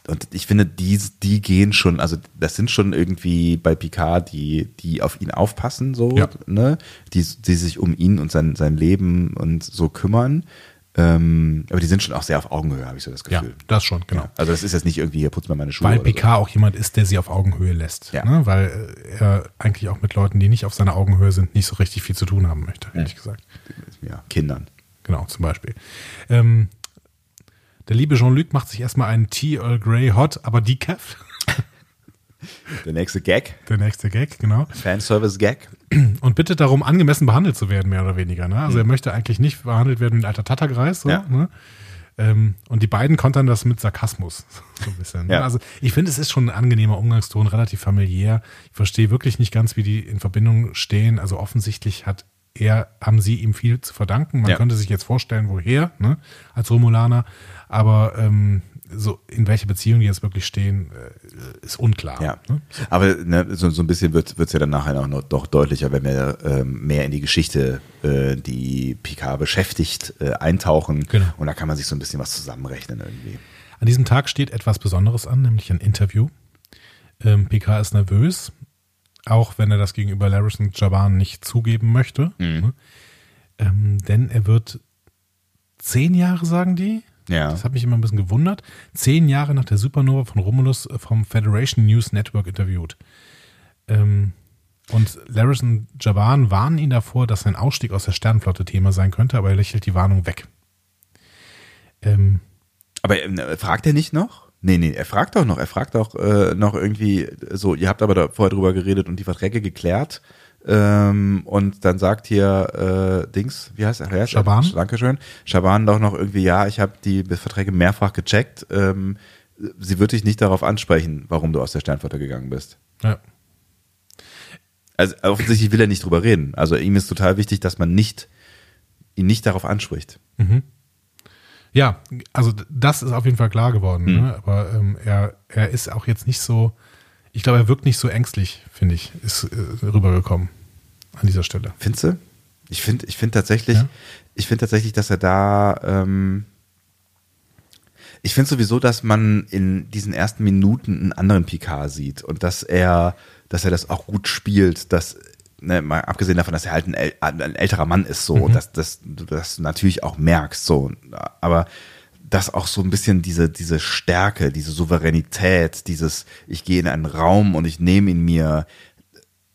und ich finde, die, die gehen schon, also das sind schon irgendwie bei Picard, die, die auf ihn aufpassen, so, Ja. ne? Die, die sich um ihn und sein, sein Leben und so kümmern. Ähm, aber die sind schon auch sehr auf Augenhöhe, habe ich so das Ja, Gefühl. das schon, genau. Ja. Also das ist jetzt nicht irgendwie, hier putz mir meine Schuhe. Weil oder so. Picard auch jemand ist, der sie auf Augenhöhe lässt. Ja. Ne? Weil äh, er eigentlich auch mit Leuten, die nicht auf seiner Augenhöhe sind, nicht so richtig viel zu tun haben möchte, ehrlich gesagt. Ja, Kindern. Genau, zum Beispiel. Ähm, der liebe Jean-Luc macht sich erstmal einen Tea Earl Grey Hot, aber Decaf. Der nächste Gag, Der nächste Gag, genau. Fanservice-Gag. Und bittet darum, angemessen behandelt zu werden, mehr oder weniger. Ne? Also er möchte eigentlich nicht behandelt werden wie ein alter Tattergreis. So, Ja. ne? ähm, und die beiden kontern das mit Sarkasmus. So ein bisschen. Ne? Ja. Also ich finde, es ist schon ein angenehmer Umgangston, relativ familiär. Ich verstehe wirklich nicht ganz, wie die in Verbindung stehen. Also offensichtlich hat er, haben sie ihm viel zu verdanken. Man Ja. könnte sich jetzt vorstellen, woher, ne? als Romulaner. Aber ähm, so in welche Beziehung die jetzt wirklich stehen, äh, ist unklar. Ja, Ne? aber ne, so, so ein bisschen wird es ja dann nachher auch noch doch deutlicher, wenn wir ähm, mehr in die Geschichte, äh, die Picard beschäftigt, äh, eintauchen. Genau. Und da kann man sich so ein bisschen was zusammenrechnen irgendwie. An diesem Tag steht etwas Besonderes an, nämlich ein Interview. Ähm, PK ist nervös, auch wenn er das gegenüber Laris und Jaban nicht zugeben möchte. Ne? Ähm, denn er wird zehn Jahre, sagen die. Ja. Das hat mich immer ein bisschen gewundert. Zehn Jahre nach der Supernova von Romulus äh, vom Federation News Network interviewt. Ähm, und Laris und Jaban warnen ihn davor, dass sein Ausstieg aus der Sternenflotte Thema sein könnte, aber er lächelt die Warnung weg. Ähm, Aber ähm, fragt er nicht noch? Nee, nee, er fragt doch noch. Er fragt auch äh, noch irgendwie so, ihr habt aber da vorher drüber geredet und die Verträge geklärt. Ähm, und dann sagt hier äh, Dings, wie heißt er? Schaban? Dankeschön. Schaban doch noch irgendwie, ja, ich habe die Verträge mehrfach gecheckt. Ähm, sie wird dich nicht darauf ansprechen, warum du aus der Sternflotte gegangen bist. ja. Also offensichtlich will er nicht drüber reden. Also ihm ist total wichtig, dass man nicht ihn nicht darauf anspricht. Ja, also das ist auf jeden Fall klar geworden. Mhm. Ne? Aber ähm, er, er ist auch jetzt nicht so, ich glaube, er wirkt nicht so ängstlich, finde ich, ist äh, rübergekommen an dieser Stelle. Findest du? Ich finde, ich finde tatsächlich, Ja. ich finde tatsächlich, dass er da, ähm, ich finde sowieso, dass man in diesen ersten Minuten einen anderen Picard sieht und dass er, dass er das auch gut spielt, dass, ne, mal abgesehen davon, dass er halt ein, äl ein älterer Mann ist, so, und dass, dass du das natürlich auch merkst, so, aber dass auch so ein bisschen diese, diese Stärke, diese Souveränität, dieses, ich gehe in einen Raum und ich nehme ihn mir,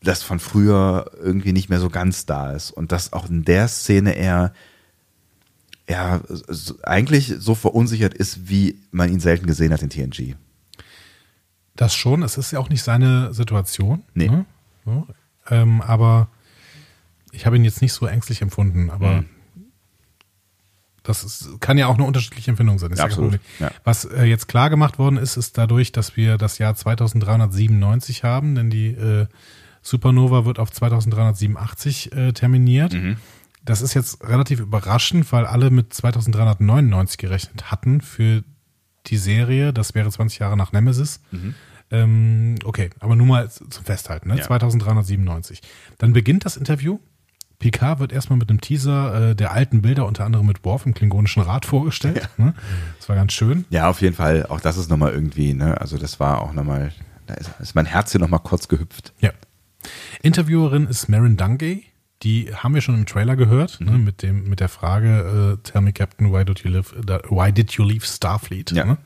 das von früher irgendwie nicht mehr so ganz da ist und dass auch in der Szene er ja so- eigentlich so verunsichert ist, wie man ihn selten gesehen hat in TNG. Das schon, es ist ja auch nicht seine Situation. Nee. Ne? So, ähm, aber ich habe ihn jetzt nicht so ängstlich empfunden, aber Mhm. Das ist, kann ja auch eine unterschiedliche Empfindung sein. ist Ja, absolut. Ja. Was äh, jetzt klar gemacht worden ist, ist dadurch, dass wir das Jahr 2397 haben, denn die äh, Supernova wird auf 2387 äh, terminiert. Mhm. Das ist jetzt relativ überraschend, weil alle mit 2399 gerechnet hatten für die Serie. Das wäre 20 Jahre nach Nemesis. Ähm, okay, aber nur mal zum Festhalten, ne? Ja. 2397. Dann beginnt das Interview. Picard wird erstmal mit einem Teaser äh, der alten Bilder, unter anderem mit Worf im Klingonischen Rat vorgestellt. Ne? Das war ganz schön. Ja, auf jeden Fall. Auch das ist nochmal irgendwie, ne, also das war auch nochmal, da ist, ist mein Herz hier nochmal kurz gehüpft. Ja. Interviewerin ist Marin Dungay. Die haben wir schon im Trailer gehört, ne, mit dem mit der Frage äh, Tell me Captain, why did you live, why did you leave Starfleet? Ja. Ne?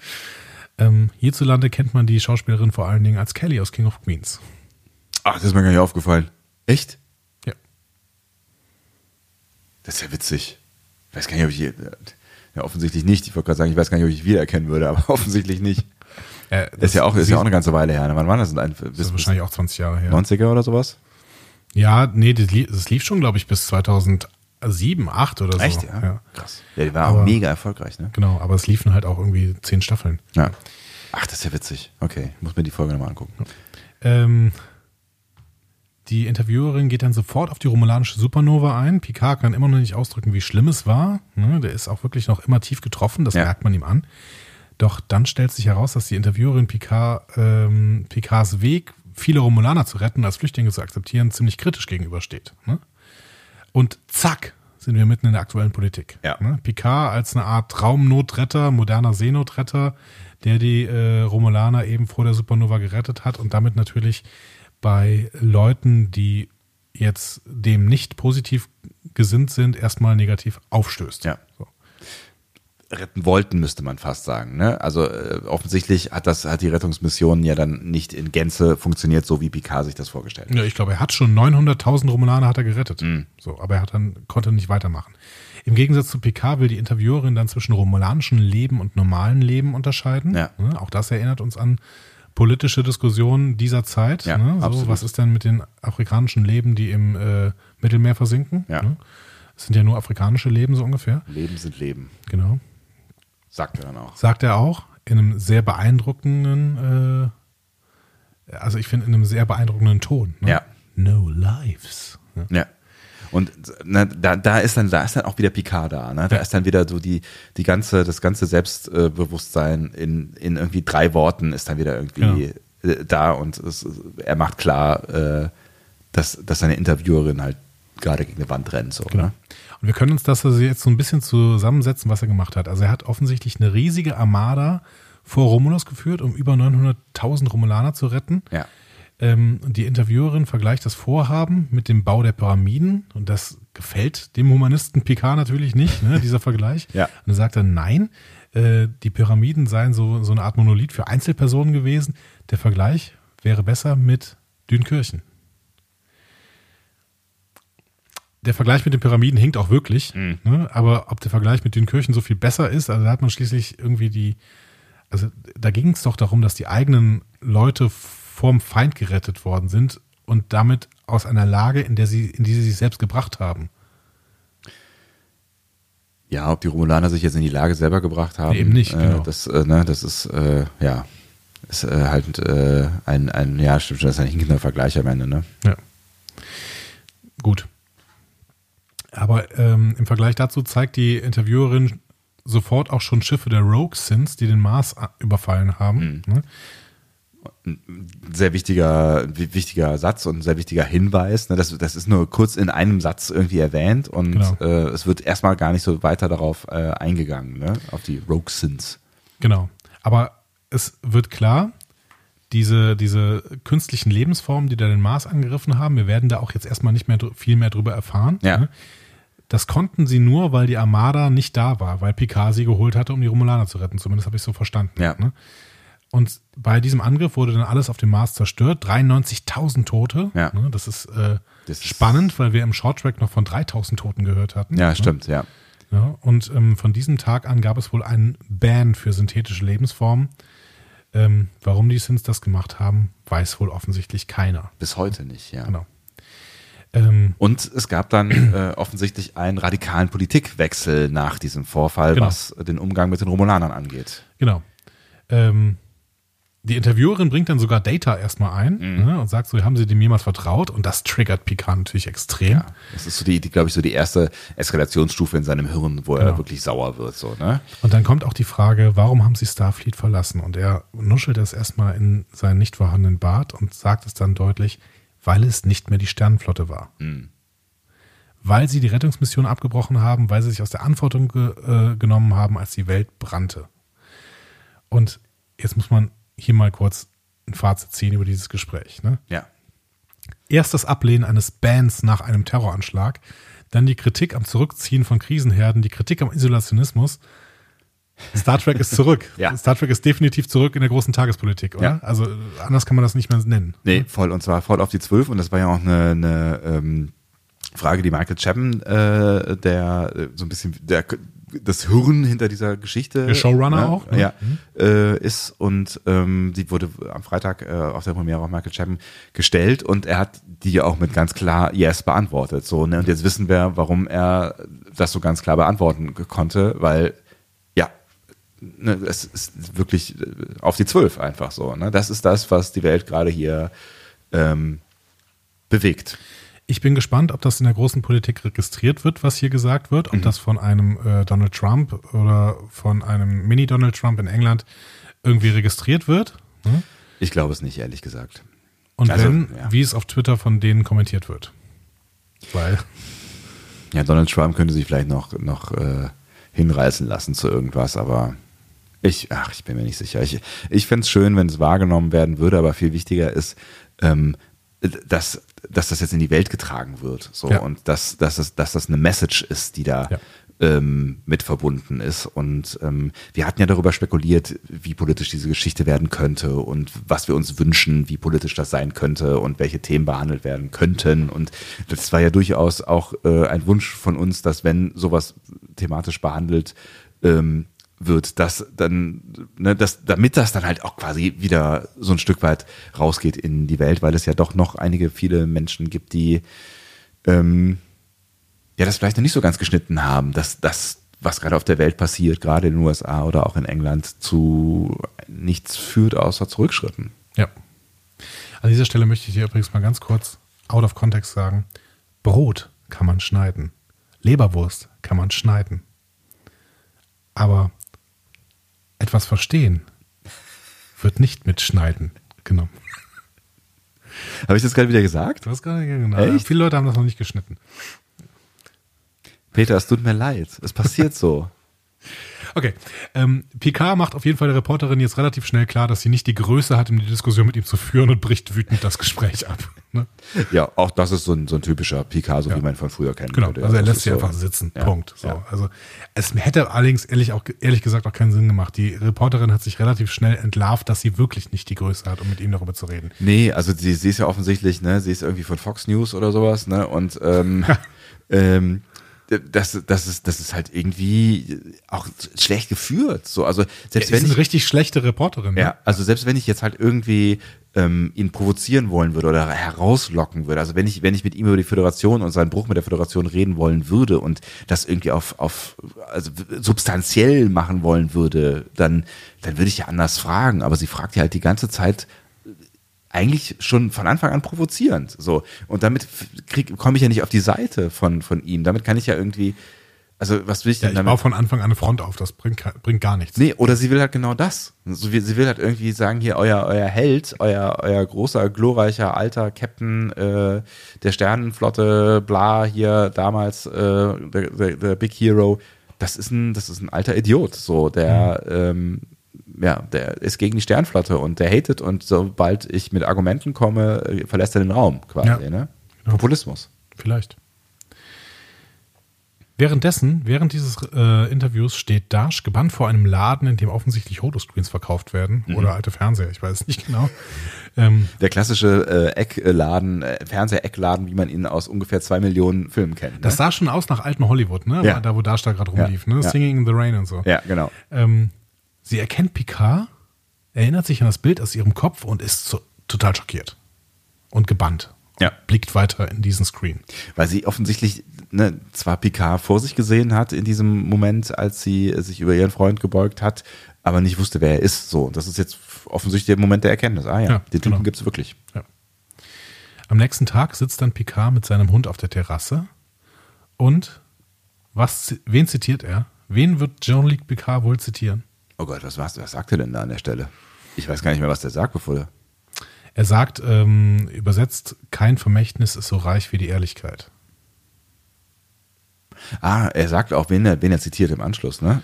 Ähm, hierzulande kennt man die Schauspielerin vor allen Dingen als Kelly aus King of Queens. Ach, das ist mir gar nicht aufgefallen. Echt? Das ist ja witzig. Ich weiß gar nicht, ob ich, hier- ja, offensichtlich nicht. Ich wollte gerade sagen, ich weiß gar nicht, ob ich wiedererkennen würde, aber offensichtlich nicht. Äh, Das ist ja auch, ist ja auch eine ganze Weile her. ne? Wann war das denn? Ein- das Bis, ist bis wahrscheinlich auch 20 Jahre her. 90er oder sowas? Ja, nee, das lief, das lief schon, glaube ich, bis 2007, 2008 oder so. Echt, ja? ja. Krass. Ja, die war Aber- auch mega erfolgreich, ne? Genau, aber es liefen halt auch irgendwie zehn Staffeln. Ja. Ach, das ist ja witzig. Okay, muss mir die Folge nochmal angucken. Ähm, die Interviewerin geht dann sofort auf die romulanische Supernova ein. Picard kann immer noch nicht ausdrücken, wie schlimm es war. Ne, der ist auch wirklich noch immer tief getroffen, das Ja. merkt man ihm an. Doch dann stellt sich heraus, dass die Interviewerin Picard, ähm, Picards Weg, viele Romulaner zu retten, als Flüchtlinge zu akzeptieren, ziemlich kritisch gegenübersteht. Ne? Und zack, sind wir mitten in der aktuellen Politik. Ja. Ne? Picard als eine Art Traumnotretter, moderner Seenotretter, der die äh, Romulaner eben vor der Supernova gerettet hat und damit natürlich bei Leuten, die jetzt dem nicht positiv gesinnt sind, erstmal negativ aufstößt. Ja. So. retten wollten, müsste man fast sagen. Ne? Also äh, offensichtlich hat das hat die Rettungsmission ja dann nicht in Gänze funktioniert, so wie Picard sich das vorgestellt hat. Ja, ich glaube, er hat schon 900.000 Romulaner hat er gerettet. So, aber er hat dann konnte nicht weitermachen. Im Gegensatz zu Picard will die Interviewerin dann zwischen romulanischem Leben und normalen Leben unterscheiden. Ja. Ne? Auch das erinnert uns an politische Diskussionen dieser Zeit. Ja, ne? so, was ist denn mit den afrikanischen Leben, die im äh, Mittelmeer versinken? Ja. Ne? Das sind ja nur afrikanische Leben so ungefähr. Leben sind Leben, Genau. sagt er dann auch. Sagt er auch in einem sehr beeindruckenden, äh, also ich finde in einem sehr beeindruckenden Ton. Ne? Ja. No lives. Ne? Ja. Und na, da, da ist dann, da ist dann auch wieder Picard da, ne? Da Ja. ist dann wieder so die, die ganze, das ganze Selbstbewusstsein in, in irgendwie drei Worten ist dann wieder irgendwie äh, da und es, er macht klar, äh, dass, dass seine Interviewerin halt gerade gegen eine Wand rennt, so, Genau. ne? Und wir können uns das also jetzt so ein bisschen zusammensetzen, was er gemacht hat. Also er hat offensichtlich eine riesige Armada vor Romulus geführt, um über 900.000 Romulaner zu retten. Ja. Ähm, die Interviewerin vergleicht das Vorhaben mit dem Bau der Pyramiden und das gefällt dem Humanisten Picard natürlich nicht, ne, dieser Vergleich. Ja. Und er sagt dann, nein, äh, die Pyramiden seien so, so eine Art Monolith für Einzelpersonen gewesen. Der Vergleich wäre besser mit Dünkirchen. Der Vergleich mit den Pyramiden hinkt auch wirklich, ne? aber ob der Vergleich mit Dünkirchen so viel besser ist, also da hat man schließlich irgendwie die, also da ging es doch darum, dass die eigenen Leute vorm Feind gerettet worden sind und damit aus einer Lage, in der sie, in die sie sich selbst gebracht haben. Ja, ob die Romulaner sich jetzt in die Lage selber gebracht haben. Eben nicht, äh, genau. Das, äh, ne, das ist, äh, ja, ist äh, halt äh, ein, ein, ja, stimmt schon, das ist ein hinkender Vergleich am Ende, ne? Ja. Gut. Aber ähm, im Vergleich dazu zeigt die Interviewerin sofort auch schon Schiffe der Rogue Sins, die den Mars überfallen haben. Ne? Sehr wichtiger, wi- wichtiger Satz und sehr wichtiger Hinweis. Ne? Das, das ist nur kurz in einem Satz irgendwie erwähnt und Genau. äh, es wird erstmal gar nicht so weiter darauf äh, eingegangen, ne? auf die Rogue Sins. Genau. Aber es wird klar, diese, diese künstlichen Lebensformen, die da den Mars angegriffen haben, wir werden da auch jetzt erstmal nicht mehr viel mehr drüber erfahren. Ja. Ne? Das konnten sie nur, weil die Armada nicht da war, weil Picard sie geholt hatte, um die Romulaner zu retten. Zumindest habe ich so verstanden. Ja. Ne? Und bei diesem Angriff wurde dann alles auf dem Mars zerstört. 93.000 Tote. Ja. Ne? Das ist äh, Das ist- spannend, weil wir im Shorttrack noch von 3.000 Toten gehört hatten. Ja, Ne? stimmt, ja. Ja, und ähm, von diesem Tag an gab es wohl einen Ban für synthetische Lebensformen. Ähm, warum die Sins das gemacht haben, weiß wohl offensichtlich keiner. Bis heute nicht, ja. Genau. Ähm, Und es gab dann äh, offensichtlich einen radikalen Politikwechsel nach diesem Vorfall, Genau. was den Umgang mit den Romulanern angeht. genau. Ähm, die Interviewerin bringt dann sogar Data erstmal ein Mhm. ne, und sagt so, haben sie dem jemals vertraut? Und das triggert Picard natürlich extrem. Ja, das ist so die, die glaube ich, so die erste Eskalationsstufe in seinem Hirn, wo er Genau. wirklich sauer wird, so, ne? Und dann kommt auch die Frage, warum haben sie Starfleet verlassen? Und er nuschelt das erstmal in seinen nicht vorhandenen Bart und sagt es dann deutlich, weil es nicht mehr die Sternenflotte war. Weil sie die Rettungsmission abgebrochen haben, weil sie sich aus der Antwortung ge äh, genommen haben, als die Welt brannte. Und jetzt muss man hier mal kurz ein Fazit ziehen über dieses Gespräch. Ne? Ja. Erst das Ablehnen eines Bans nach einem Terroranschlag, dann die Kritik am Zurückziehen von Krisenherden, die Kritik am Isolationismus. Star Trek ist zurück. Ja. Star Trek ist definitiv zurück in der großen Tagespolitik, oder? Ja. Also anders kann man das nicht mehr nennen. Nee, voll, und zwar voll auf die Zwölf. Und das war ja auch eine, eine ähm, Frage, die Michael Chapman, äh, der äh, so ein bisschen der, das Hirn hinter dieser Geschichte. Der Showrunner auch, ne? Ja, äh, ist. Und ähm, die wurde am Freitag äh, auf der Premiere auf Michael Chapman gestellt und er hat die auch mit ganz klar Yes beantwortet. So, ne? Und jetzt wissen wir, warum er das so ganz klar beantworten konnte, weil ja, ne, es ist wirklich äh, auf die Zwölf einfach so. Ne? Das ist das, was die Welt gerade hier ähm, bewegt. Ich bin gespannt, ob das in der großen Politik registriert wird, was hier gesagt wird, ob Mhm. das von einem äh, Donald Trump oder von einem Mini-Donald Trump in England irgendwie registriert wird. Ne? Ich glaube es nicht, ehrlich gesagt. Und Also, wenn, ja. wie es auf Twitter von denen kommentiert wird. Weil Ja, Donald Trump könnte sich vielleicht noch, noch äh, hinreißen lassen zu irgendwas, aber ich, ach, ich bin mir nicht sicher. Ich, ich fände es schön, wenn es wahrgenommen werden würde, aber viel wichtiger ist, ähm, dass, dass das jetzt in die Welt getragen wird. So Ja. und dass, dass, das, dass das eine Message ist, die da Ja. ähm, mit verbunden ist. Und ähm, wir hatten ja darüber spekuliert, wie politisch diese Geschichte werden könnte und was wir uns wünschen, wie politisch das sein könnte und welche Themen behandelt werden könnten. Und das war ja durchaus auch äh, ein Wunsch von uns, dass wenn sowas thematisch behandelt ähm, wird, dass dann, ne, dass, damit das dann halt auch quasi wieder so ein Stück weit rausgeht in die Welt, weil es ja doch noch einige viele Menschen gibt, die ähm, ja das vielleicht noch nicht so ganz geschnitten haben, dass das, was gerade auf der Welt passiert, gerade in den USA oder auch in England, zu nichts führt außer Zurückschritten. Ja. An dieser Stelle möchte ich dir übrigens mal ganz kurz out of context sagen: Brot kann man schneiden. Leberwurst kann man schneiden. Aber etwas verstehen wird nicht mit Schneiden genommen. Habe ich das gerade wieder gesagt? Du hast gerade genau. Echt? Viele Leute haben das noch nicht geschnitten. Peter, es tut mir leid. Es passiert so. Okay. Ähm, Picard macht auf jeden Fall der Reporterin jetzt relativ schnell klar, dass sie nicht die Größe hat, um die Diskussion mit ihm zu führen und bricht wütend das Gespräch ab. Ne? Ja, auch das ist so ein, so ein typischer Picard, so Ja. wie man ihn von früher kennt. Genau, also er lässt sie so. einfach sitzen. Ja, Punkt. So, ja. Also es hätte allerdings ehrlich, auch, ehrlich gesagt auch keinen Sinn gemacht. Die Reporterin hat sich relativ schnell entlarvt, dass sie wirklich nicht die Größe hat, um mit ihm darüber zu reden. Nee, also sie, sie ist ja offensichtlich, ne, sie ist irgendwie von Fox News oder sowas, ne? Und ähm, ähm, das, das ist, das ist halt irgendwie auch schlecht geführt. So, also selbst ist wenn eine ich, richtig schlechte Reporterin. ne? ja, also selbst wenn ich jetzt halt irgendwie ähm, ihn provozieren wollen würde oder herauslocken würde, also wenn ich, wenn ich mit ihm über die Föderation und seinen Bruch mit der Föderation reden wollen würde und das irgendwie auf, auf also substanziell machen wollen würde, dann, dann würde ich ja anders fragen. Aber sie fragt ja halt die ganze Zeit eigentlich schon von Anfang an provozierend. So. Und damit krieg- komme ich ja nicht auf die Seite von, von ihm. Damit kann ich ja irgendwie, also was will ich Ja, denn ich damit? baue von Anfang an eine Front auf. Das bringt, bringt gar nichts. Nee, oder sie will halt genau das. So, wie- sie will halt irgendwie sagen, hier, euer, euer Held, euer, euer großer, glorreicher, alter Captain äh, der Sternenflotte, bla, hier damals äh, der, der, der Big Hero, das ist ein, das ist ein alter Idiot. So, der, ähm, ja, der ist gegen die Sternflotte und der hatet und sobald ich mit Argumenten komme, äh, verlässt er den Raum quasi, Ja. ne? Genau. Populismus. Vielleicht. Währenddessen, während dieses äh, Interviews steht Dash gebannt vor einem Laden, in dem offensichtlich Holoscreens verkauft werden oder alte Fernseher, ich weiß es nicht genau. Ähm, Der klassische äh, Eckladen, äh, Fernseher-Eckladen, wie man ihn aus ungefähr zwei Millionen Filmen kennt. Ne? das sah schon aus nach alten Hollywood, ne? Ja. Da, wo Dash da gerade rumlief, Ja, ne? ja. Singing in the Rain und so. ja, genau. Ähm, sie erkennt Picard, erinnert sich an das Bild aus ihrem Kopf und ist so, total schockiert und gebannt. Ja. Blickt weiter in diesen Screen. weil sie offensichtlich ne, zwar Picard vor sich gesehen hat in diesem Moment, als sie sich über ihren Freund gebeugt hat, aber nicht wusste, wer er ist. So, und das ist jetzt offensichtlich der Moment der Erkenntnis. Ah ja, Ja, den Typen genau. gibt's wirklich. Ja. Am nächsten Tag sitzt dann Picard mit seinem Hund auf der Terrasse und was, wen zitiert er? Wen wird Jean-Luc Picard wohl zitieren? Oh Gott, was, was, was sagt er denn da an der Stelle? Ich weiß gar nicht mehr, was der sagt, bevor der. Er sagt, ähm, übersetzt, kein Vermächtnis ist so reich wie die Ehrlichkeit. Ah, er sagt auch, wen er, wen er zitiert im Anschluss, ne?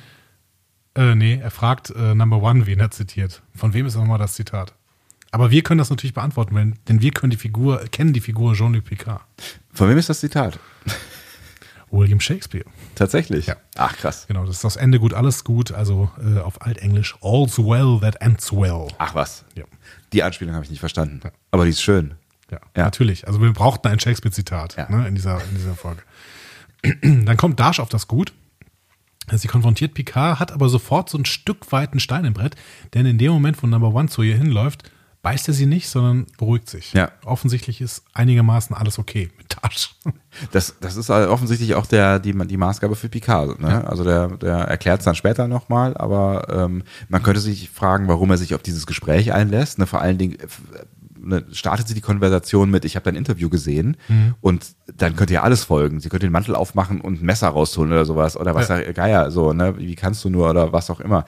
Äh, nee, er fragt äh, Number One, wen er zitiert. Von wem ist nochmal das Zitat? Aber wir können das natürlich beantworten, denn wir können die Figur, kennen die Figur Jean-Luc Picard. Von wem ist das Zitat? William Shakespeare. Tatsächlich. Ja. Ach, krass. Genau, das ist das Ende gut, alles gut. Also äh, auf Altenglisch, all's well that ends well. Ach was. Ja. Die Anspielung habe ich nicht verstanden. Aber die ist schön. Ja, Ja. natürlich. Also wir brauchten ein Shakespeare-Zitat Ja. ne, in, dieser, in dieser Folge. Dann kommt Dash auf das Gut. Sie konfrontiert Picard, hat aber sofort so ein Stück weit einen Stein im Brett, denn in dem Moment, wo Number One zu ihr hinläuft, beißt er sie nicht, sondern beruhigt sich. Ja. Offensichtlich ist einigermaßen alles okay mit Dash. Das, das ist halt offensichtlich auch der, die, die Maßgabe für Picard. Ne? Also der, der erklärt es dann später nochmal, aber ähm, man könnte sich fragen, warum er sich auf dieses Gespräch einlässt. Ne? Vor allen Dingen äh, ne, startet sie die Konversation mit, ich habe dein Interview gesehen und dann könnte ja alles folgen. Sie könnte den Mantel aufmachen und ein Messer rausholen oder sowas oder was Ja. Geier, so, ne? wie kannst du nur oder was auch immer.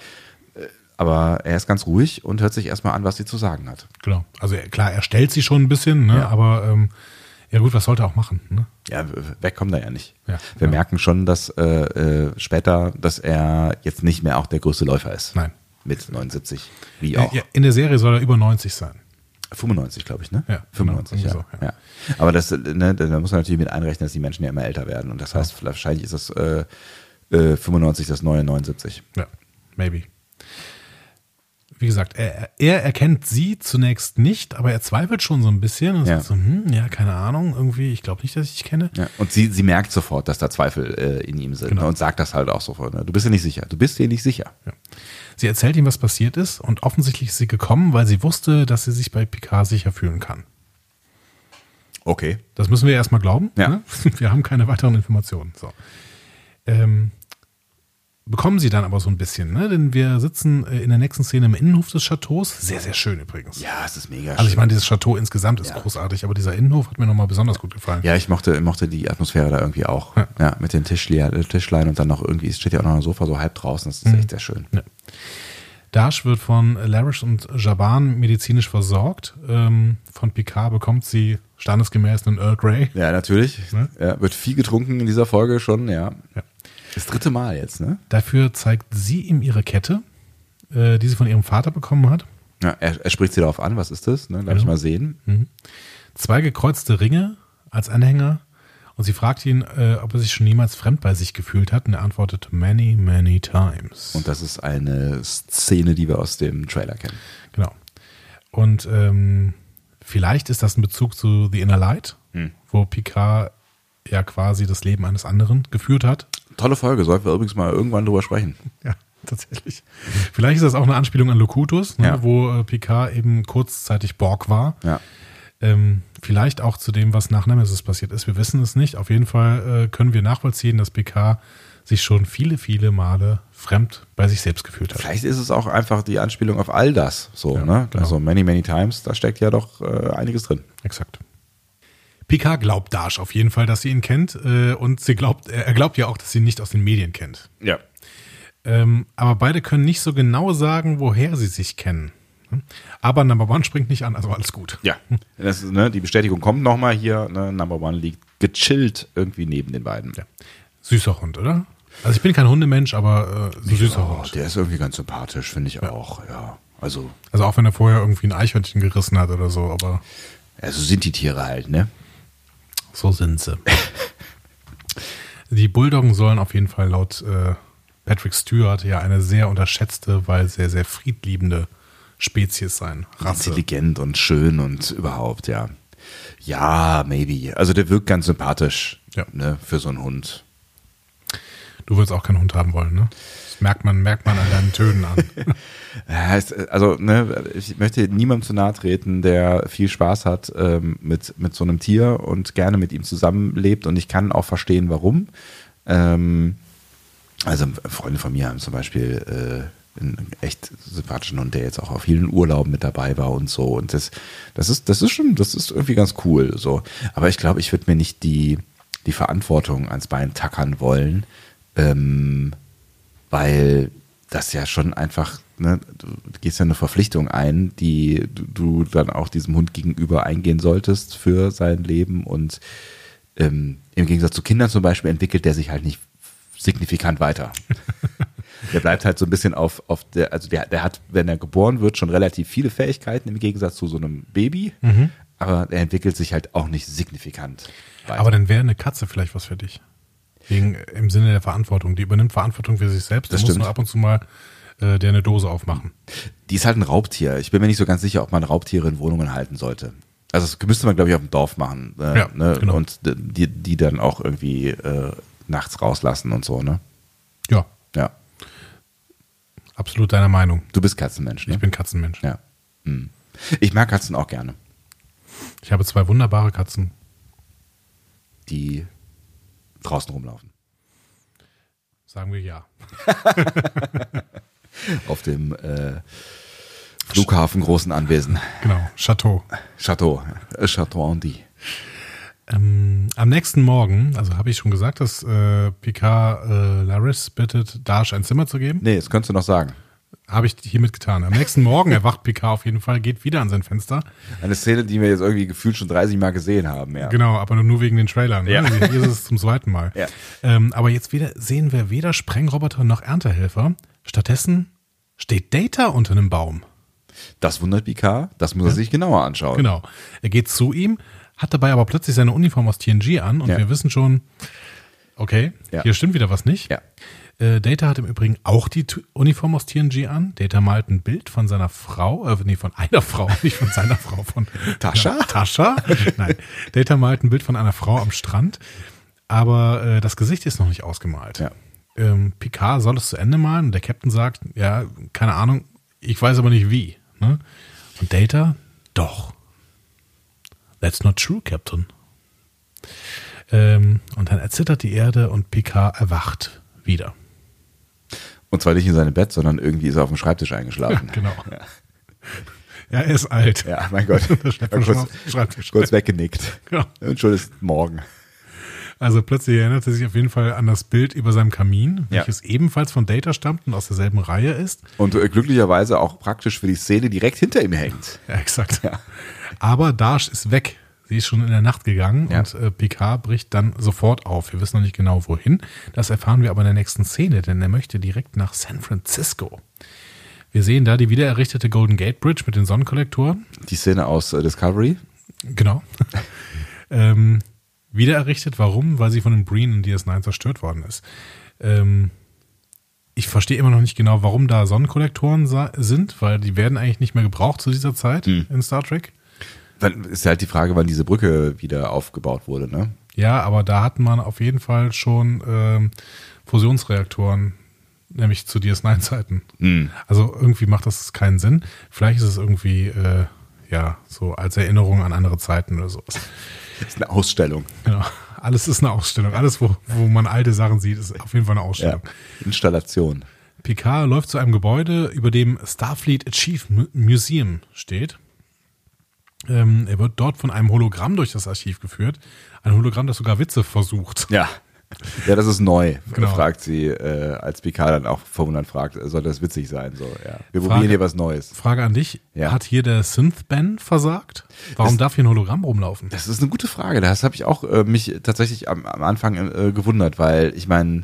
Aber er ist ganz ruhig und hört sich erstmal an, was sie zu sagen hat. Genau. Also klar, er stellt sie schon ein bisschen, ne? Ja. aber ähm, Ja gut, was sollte er auch machen? Ne? Ja, weg kommt er ja nicht. Ja, Wir ja. merken schon, dass äh, äh, später, dass er jetzt nicht mehr auch der größte Läufer ist. Nein. Mit 79. Wie auch. Ja, in der Serie soll er über 90 sein. 95, glaube ich, ne? Ja, 95, genau, ja. so, ja. Aber das, ne, da muss man natürlich mit einrechnen, dass die Menschen ja immer älter werden. Und das heißt, wahrscheinlich ist das äh, äh, 95 das neue 79. Ja, maybe. Wie gesagt, er, er erkennt sie zunächst nicht, aber er zweifelt schon so ein bisschen und Ja. sagt so, hm, ja, keine Ahnung, irgendwie, ich glaube nicht, dass ich dich kenne. Ja. Und sie, sie merkt sofort, dass da Zweifel äh, in ihm sind Genau. ne, und sagt das halt auch sofort. Ne? Du bist dir nicht sicher. Du bist dir nicht sicher. Ja. Sie erzählt ihm, was passiert ist und offensichtlich ist sie gekommen, weil sie wusste, dass sie sich bei Picard sicher fühlen kann. Okay. Das müssen wir erstmal glauben. Ja. Ne? Wir haben keine weiteren Informationen. So. Ähm, bekommen sie dann aber so ein bisschen, ne? denn wir sitzen äh, in der nächsten Szene im Innenhof des Chateaus. Sehr, sehr schön übrigens. Ja, es ist mega Also ich schön. meine, dieses Chateau insgesamt ist Ja. großartig, aber dieser Innenhof hat mir nochmal besonders gut gefallen. Ja, ich mochte, mochte die Atmosphäre da irgendwie auch. Ja. Ja, mit den äh, Tischlein und dann noch irgendwie, es steht ja auch noch ein Sofa so halb draußen. Das ist Mhm. echt sehr schön. Ja. Dash wird von Larish und Jaban medizinisch versorgt. Ähm, von Picard bekommt sie standesgemäß einen Earl Grey. Ja, natürlich. Ne? Ja, wird viel getrunken in dieser Folge schon, ja. Ja. Das dritte Mal jetzt, ne? Dafür zeigt sie ihm ihre Kette, äh, die sie von ihrem Vater bekommen hat. Ja, er, er spricht sie darauf an, was ist das? Ne? Darf ich Ja. mal sehen? Zwei gekreuzte Ringe als Anhänger. Und sie fragt ihn, äh, ob er sich schon niemals fremd bei sich gefühlt hat. Und er antwortet, many, many times. Und das ist eine Szene, die wir aus dem Trailer kennen. Genau. Und ähm, vielleicht ist das ein Bezug zu The Inner Light, Hm. wo Picard ja quasi das Leben eines anderen geführt hat. Tolle Folge, sollten wir übrigens mal irgendwann drüber sprechen. Ja, tatsächlich. Vielleicht ist das auch eine Anspielung an Locutus, ne, Ja. wo äh, Picard eben kurzzeitig Borg war. Ja. Ähm, vielleicht auch zu dem, was nach Nemesis passiert ist. Wir wissen es nicht. Auf jeden Fall äh, können wir nachvollziehen, dass Picard sich schon viele, viele Male fremd bei sich selbst gefühlt hat. Vielleicht ist es auch einfach die Anspielung auf all das. So, Ja, ne? genau. Also many, many times, da steckt ja doch äh, einiges drin. Exakt. Picard glaubt Dash auf jeden Fall, dass sie ihn kennt äh, und sie glaubt, er glaubt ja auch, dass sie ihn nicht aus den Medien kennt. Ja. Ähm, aber beide können nicht so genau sagen, woher sie sich kennen. Aber Number One springt nicht an, also alles gut. Ja. Das ist, ne, die Bestätigung kommt nochmal hier. Ne? Number One liegt gechillt irgendwie neben den beiden. Ja. Süßer Hund, oder? Also ich bin kein Hundemensch, aber äh, so süßer Hund. der ist irgendwie ganz sympathisch, finde ich auch. Ja. Also, Also auch wenn er vorher irgendwie ein Eichhörnchen gerissen hat oder so, aber also sind die Tiere halt, ne? So sind sie. Die Bulldoggen sollen auf jeden Fall laut äh, Patrick Stewart ja eine sehr unterschätzte, weil sehr, sehr friedliebende Spezies sein. Rasse. Intelligent und schön und überhaupt, ja. Ja, maybe. Also der wirkt ganz sympathisch Ja. ne, für so einen Hund. Du würdest auch keinen Hund haben wollen, ne? Das merkt man, merkt man an deinen Tönen an. Ja, es- Also, ne, ich möchte niemandem zu nahe treten, der viel Spaß hat ähm, mit, mit so einem Tier und gerne mit ihm zusammenlebt. Und ich kann auch verstehen, warum. Ähm, also Freunde von mir haben zum Beispiel äh, einen echt sympathischen Hund, der jetzt auch auf vielen Urlauben mit dabei war und so. Und das, das ist, das ist schon, das ist irgendwie ganz cool. So. Aber ich glaube, ich würde mir nicht die, die Verantwortung ans Bein tackern wollen, ähm, weil das ja schon einfach, ne, du gehst ja eine Verpflichtung ein, die du, dann auch diesem Hund gegenüber eingehen solltest für sein Leben und ähm, im Gegensatz zu Kindern zum Beispiel entwickelt der sich halt nicht signifikant weiter. der bleibt halt so ein bisschen auf, auf der, also der, der hat, wenn er geboren wird, schon relativ viele Fähigkeiten im Gegensatz zu so einem Baby, aber er entwickelt sich halt auch nicht signifikant weiter. Aber dann wäre eine Katze vielleicht was für dich. Wegen, Im Sinne der Verantwortung. Die übernimmt Verantwortung für sich selbst. Das stimmt. nur ab und zu mal äh, der eine Dose aufmachen. Die ist halt ein Raubtier. Ich bin mir nicht so ganz sicher, ob man Raubtiere in Wohnungen halten sollte. Also das müsste man, glaube ich, auf dem Dorf machen. Äh, Ja, ne? genau. Und die, die dann auch irgendwie äh, nachts rauslassen und so, ne? Ja, Ja. absolut deiner Meinung. Du bist Katzenmensch, ne? Ich bin Katzenmensch. ja. Hm. Ich mag Katzen auch gerne. Ich habe zwei wunderbare Katzen. Die draußen rumlaufen. Sagen wir ja. Auf dem äh, Flughafen großen Anwesen. Genau, Chateau. Chateau. Äh, Chateau Andy. Ähm, am nächsten Morgen, also habe ich schon gesagt, dass äh, Picard äh, Laris bittet, Dash ein Zimmer zu geben. Nee, das könntest du noch sagen. Habe ich hiermit getan. Am nächsten Morgen erwacht Picard auf jeden Fall, geht wieder an sein Fenster. Eine Szene, die wir jetzt irgendwie gefühlt schon 30 Mal gesehen haben, ja. Genau, aber nur wegen den Trailern. Ne? Ja. Also Hier ist es zum zweiten Mal. Ja. Ähm, aber jetzt wieder sehen wir weder Sprengroboter noch Erntehelfer. Stattdessen steht Data unter einem Baum. Das wundert Picard, das muss er sich genauer anschauen. Genau. Er geht zu ihm, hat dabei aber plötzlich seine Uniform aus TNG an und Ja. wir wissen schon, okay, Ja. hier stimmt wieder was nicht. Ja. Äh, Data hat im Übrigen auch die Uniform aus TNG an. Data malt ein Bild von seiner Frau, äh, nee, von einer Frau, nicht von seiner Frau, von Tascha? Ja, Tascha? Nein. Data malt ein Bild von einer Frau am Strand, aber äh, das Gesicht ist noch nicht ausgemalt. Ja. Ähm, Picard soll es zu Ende malen und der Captain sagt, ja, keine Ahnung, ich weiß aber nicht wie. Ne? Und Data, doch. That's not true, Captain. Ähm, und dann erzittert die Erde und Picard erwacht wieder. Und zwar nicht in seinem Bett, sondern irgendwie ist er auf dem Schreibtisch eingeschlafen. Genau. Ja, er ist alt. Ja, mein Gott. Kurz, kurz weggenickt. Ja. Und schon ist morgen. Also plötzlich erinnert er sich auf jeden Fall an das Bild über seinem Kamin, Ja. welches ebenfalls von Data stammt und aus derselben Reihe ist. Und äh, glücklicherweise auch praktisch für die Szene direkt hinter ihm hängt. Ja, exakt. Ja. Aber Dash ist weg. Sie ist schon in der Nacht gegangen Ja. und äh, Picard bricht dann sofort auf. Wir wissen noch nicht genau wohin. Das erfahren wir aber in der nächsten Szene, denn er möchte direkt nach San Francisco. Wir sehen da die wiedererrichtete Golden Gate Bridge mit den Sonnenkollektoren. Die Szene aus äh, Discovery. Genau. ähm, wiedererrichtet. Warum? Weil sie von den Breen in DS9 zerstört worden ist. Ähm, ich verstehe immer noch nicht genau, warum da Sonnenkollektoren sind, weil die werden eigentlich nicht mehr gebraucht zu dieser Zeit in Star Trek. Dann ist halt die Frage, wann diese Brücke wieder aufgebaut wurde, ne? Ja, aber da hat man auf jeden Fall schon ähm, Fusionsreaktoren, nämlich zu DS9-Zeiten. Hm. Also irgendwie macht das keinen Sinn. Vielleicht ist es irgendwie, äh, ja, so als Erinnerung an andere Zeiten oder so. Das ist eine Ausstellung. Genau. Alles ist eine Ausstellung. Alles, wo, wo man alte Sachen sieht, ist auf jeden Fall eine Ja. Ausstellung. Installation. Picard läuft zu einem Gebäude, über dem Starfleet Achieve Museum steht. Ähm, er wird dort von einem Hologramm durch das Archiv geführt. Ein Hologramm, das sogar Witze versucht. Ja. Ja, das ist neu, Genau. fragt sie, äh, als Picard dann auch verwundert fragt, soll das witzig sein? So, ja. Wir Frage- probieren hier was Neues. Frage an dich. Ja. Hat hier der Synth-Ben versagt? Warum Das- darf hier ein Hologramm rumlaufen? Das ist eine gute Frage. Das habe ich auch äh, mich tatsächlich am, am Anfang äh, gewundert, weil ich meine,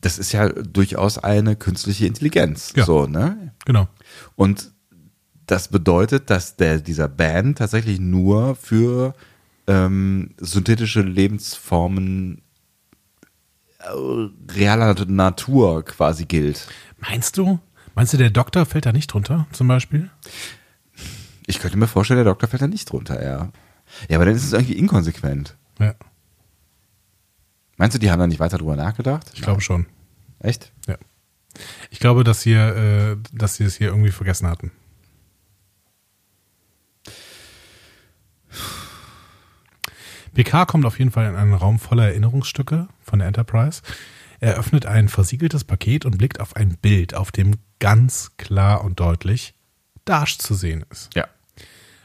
das ist ja durchaus eine künstliche Intelligenz. Ja. So, ne? Genau. Und das bedeutet, dass der, dieser Band tatsächlich nur für ähm, synthetische Lebensformen realer Natur quasi gilt. Meinst du? Meinst du, der Doktor fällt da nicht drunter, zum Beispiel? Ich könnte mir vorstellen, der Doktor fällt da nicht drunter, ja. Ja, aber dann ist es irgendwie inkonsequent. Ja, Meinst du, die haben da nicht weiter drüber nachgedacht? ich glaube schon. Echt? Ja. Ich glaube, dass hier, äh, dass sie es hier irgendwie vergessen hatten. Picard kommt auf jeden Fall in einen Raum voller Erinnerungsstücke von der Enterprise. Er öffnet ein versiegeltes Paket und blickt auf ein Bild, auf dem ganz klar und deutlich Dash zu sehen ist. Ja.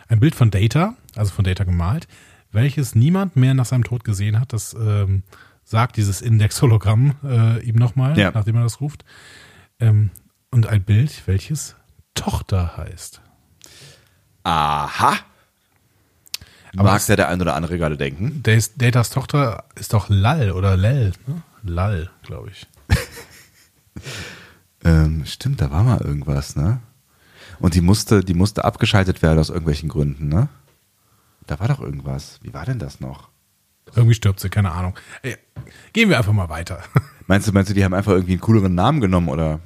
Ein Bild von Data, also von Data gemalt, welches niemand mehr nach seinem Tod gesehen hat. Das ähm, sagt dieses Index-Hologramm äh, ihm nochmal, Ja. nachdem er das ruft. Ähm, und ein Bild, welches Tochter heißt. Aha. Aber Mag das- der ein oder andere gerade denken? Datas Datas Tochter ist doch Lal oder Lel, ne? Lal, glaube ich. Ähm, stimmt, da war mal irgendwas, ne? Und die musste, die musste abgeschaltet werden aus irgendwelchen Gründen, ne? Da war doch irgendwas. Wie war denn das noch? Irgendwie stirbt sie, keine Ahnung. Ey, gehen wir einfach mal weiter. Meinst du, meinst du, die haben einfach irgendwie einen cooleren Namen genommen oder?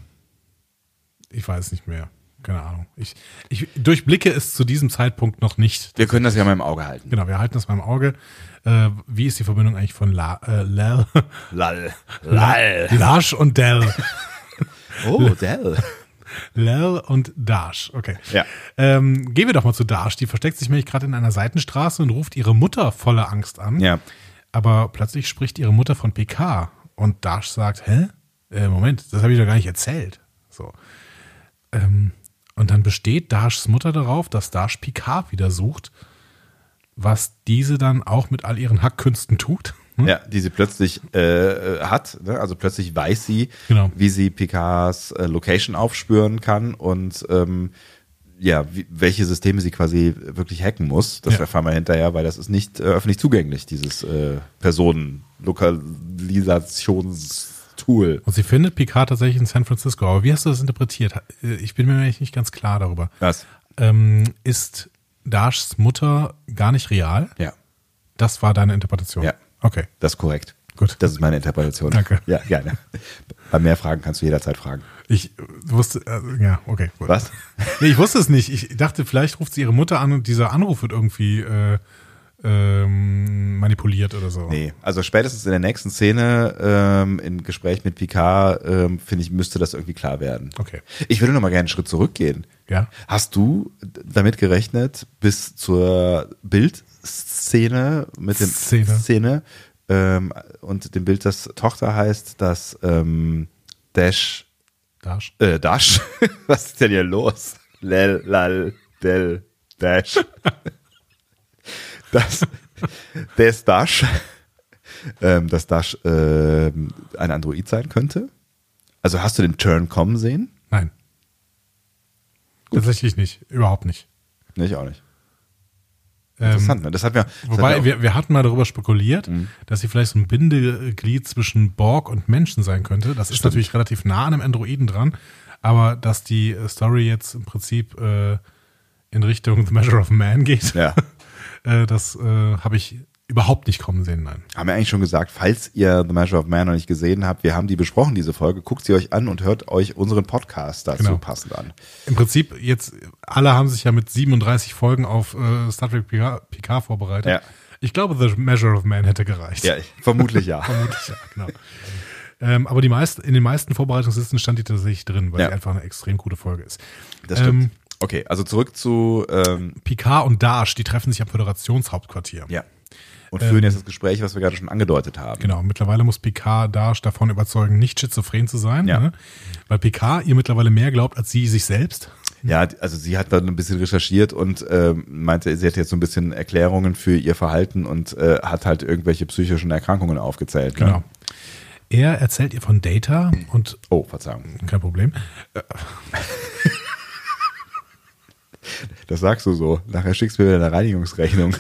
Ich weiß nicht mehr. Keine Ahnung. Ich, ich durchblicke es zu diesem Zeitpunkt noch nicht. Wir können das ja mal im Auge halten. Genau, wir halten das mal im Auge. Äh, wie ist die Verbindung eigentlich von La, äh, Lel? Lall. Lall. Lash und Del. Oh, Dell. Lel und Dash. Okay. Ja. Ähm, gehen wir doch mal zu Dash. Die versteckt sich nämlich gerade in einer Seitenstraße und ruft ihre Mutter voller Angst an. Ja. Aber plötzlich spricht ihre Mutter von PK und Dash sagt, hä? Äh, Moment, das habe ich doch gar nicht erzählt. So. Ähm, und dann besteht Dashs Mutter darauf, dass Dash Picard wieder sucht, was diese dann auch mit all ihren Hackkünsten tut. Ne? Ja, die sie plötzlich äh, hat. Ne? Also plötzlich weiß sie, Genau. wie sie Picards äh, Location aufspüren kann und ähm, ja, wie, welche Systeme sie quasi wirklich hacken muss. Das Ja. erfahren wir hinterher, weil das ist nicht äh, öffentlich zugänglich, dieses äh, Personenlokalisationstool. Und sie findet Picard tatsächlich in San Francisco. Aber wie hast du das interpretiert? Äh, Ich bin mir eigentlich nicht ganz klar darüber. Was? Ähm, ist Dashs Mutter gar nicht real? Ja, Das war deine Interpretation? Ja. Okay, das ist korrekt. gut. Das ist meine Interpretation. Danke. Ja, gerne. Bei mehr Fragen kannst du jederzeit fragen. Ich wusste, äh, ja, okay. Gut. Was? Nee, ich wusste es nicht. Ich dachte, vielleicht ruft sie ihre Mutter an und dieser Anruf wird irgendwie äh, ähm, manipuliert oder so. Nee, also spätestens in der nächsten Szene ähm, im Gespräch mit Picard, ähm, finde ich, müsste das irgendwie klar werden. Okay. Ich würde noch mal gerne einen Schritt zurückgehen. Ja. Hast du damit gerechnet, bis zur Bildszene mit dem Szene. Szene ähm, und dem Bild, das Tochter heißt, dass ähm, Dash, Dash. äh, Dash, was ist denn hier los? Lel, lal, del, Dash. Das, des Dash, ähm, dass Dash ähm, ein Android sein könnte? Also hast du den Turn kommen sehen? Nein. Tatsächlich nicht. Überhaupt nicht. Nee, ich auch nicht. Ähm, Interessant, ne? Das hat mir. das Wobei, hat mir wir, wir hatten mal darüber spekuliert, Mhm. dass sie vielleicht so ein Bindeglied zwischen Borg und Menschen sein könnte. Das ist Stimmt. natürlich relativ nah an einem Androiden dran, aber dass die äh, Story jetzt im Prinzip äh, in Richtung The Measure of Man geht, ja. äh, das äh, habe ich überhaupt nicht kommen sehen, nein. Haben wir eigentlich schon gesagt, falls ihr The Measure of Man noch nicht gesehen habt, wir haben die besprochen, diese Folge, guckt sie euch an und hört euch unseren Podcast dazu Genau. passend an. Im Prinzip jetzt, alle haben sich ja mit 37 Folgen auf äh, Star Trek PK, vorbereitet. Ja. Ich glaube, The Measure of Man hätte gereicht. Ja, vermutlich ja. Vermutlich, ja, genau. ähm, aber die meisten, in den meisten Vorbereitungslisten stand die tatsächlich drin, weil Ja. die einfach eine extrem gute Folge ist. Das stimmt. Ähm, okay, also zurück zu ähm, Picard und Dash, die treffen sich am Föderationshauptquartier. ja. Und führen jetzt das Gespräch, was wir gerade schon angedeutet haben. Genau, mittlerweile muss Picard Dash davon überzeugen, nicht schizophren zu sein, Ja. ne? weil Picard ihr mittlerweile mehr glaubt als sie sich selbst. Ja, also sie hat dann ein bisschen recherchiert und ähm, meinte, sie hätte jetzt so ein bisschen Erklärungen für ihr Verhalten und äh, hat halt irgendwelche psychischen Erkrankungen aufgezählt. Ne? Genau. Er erzählt ihr von Data und Oh, Verzeihung. kein Problem. Das sagst du so. Nachher schickst du mir eine Reinigungsrechnung.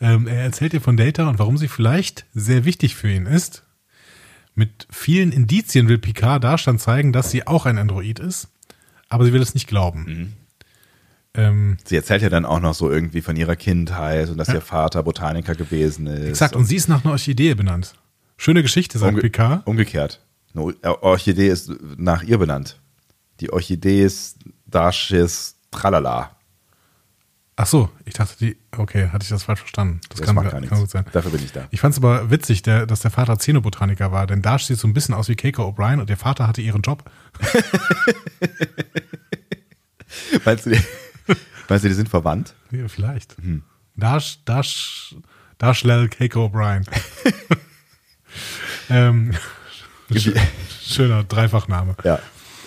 Ähm, er erzählt ihr von Data und warum sie vielleicht sehr wichtig für ihn ist. Mit vielen Indizien will Picard Dash dann zeigen, dass sie auch ein Android ist, aber sie will es nicht glauben. Mhm. Ähm, Sie erzählt ja dann auch noch so irgendwie von ihrer Kindheit und dass ihr Vater Botaniker gewesen ist. exakt, und sie ist nach einer Orchidee benannt. Schöne Geschichte, sagt Umge Picard. Umgekehrt. Eine Or- Orchidee ist nach ihr benannt. Die Orchidee ist Dashis Tralala. Ach so, ich dachte, die, okay, hatte ich das falsch verstanden. Das, Das kann, kann gar nichts. gut sein. Dafür bin ich da. Ich fand es aber witzig, der, dass der Vater Xenobotaniker war, denn Dash sieht so ein bisschen aus wie Keiko O'Brien und der Vater hatte ihren Job. Meinst du, die, meinst du, die sind verwandt? Ja, vielleicht. Mhm. Dash, Dash, Dash Lel Keiko O'Brien. ähm, sch schöner Dreifachname. Ja,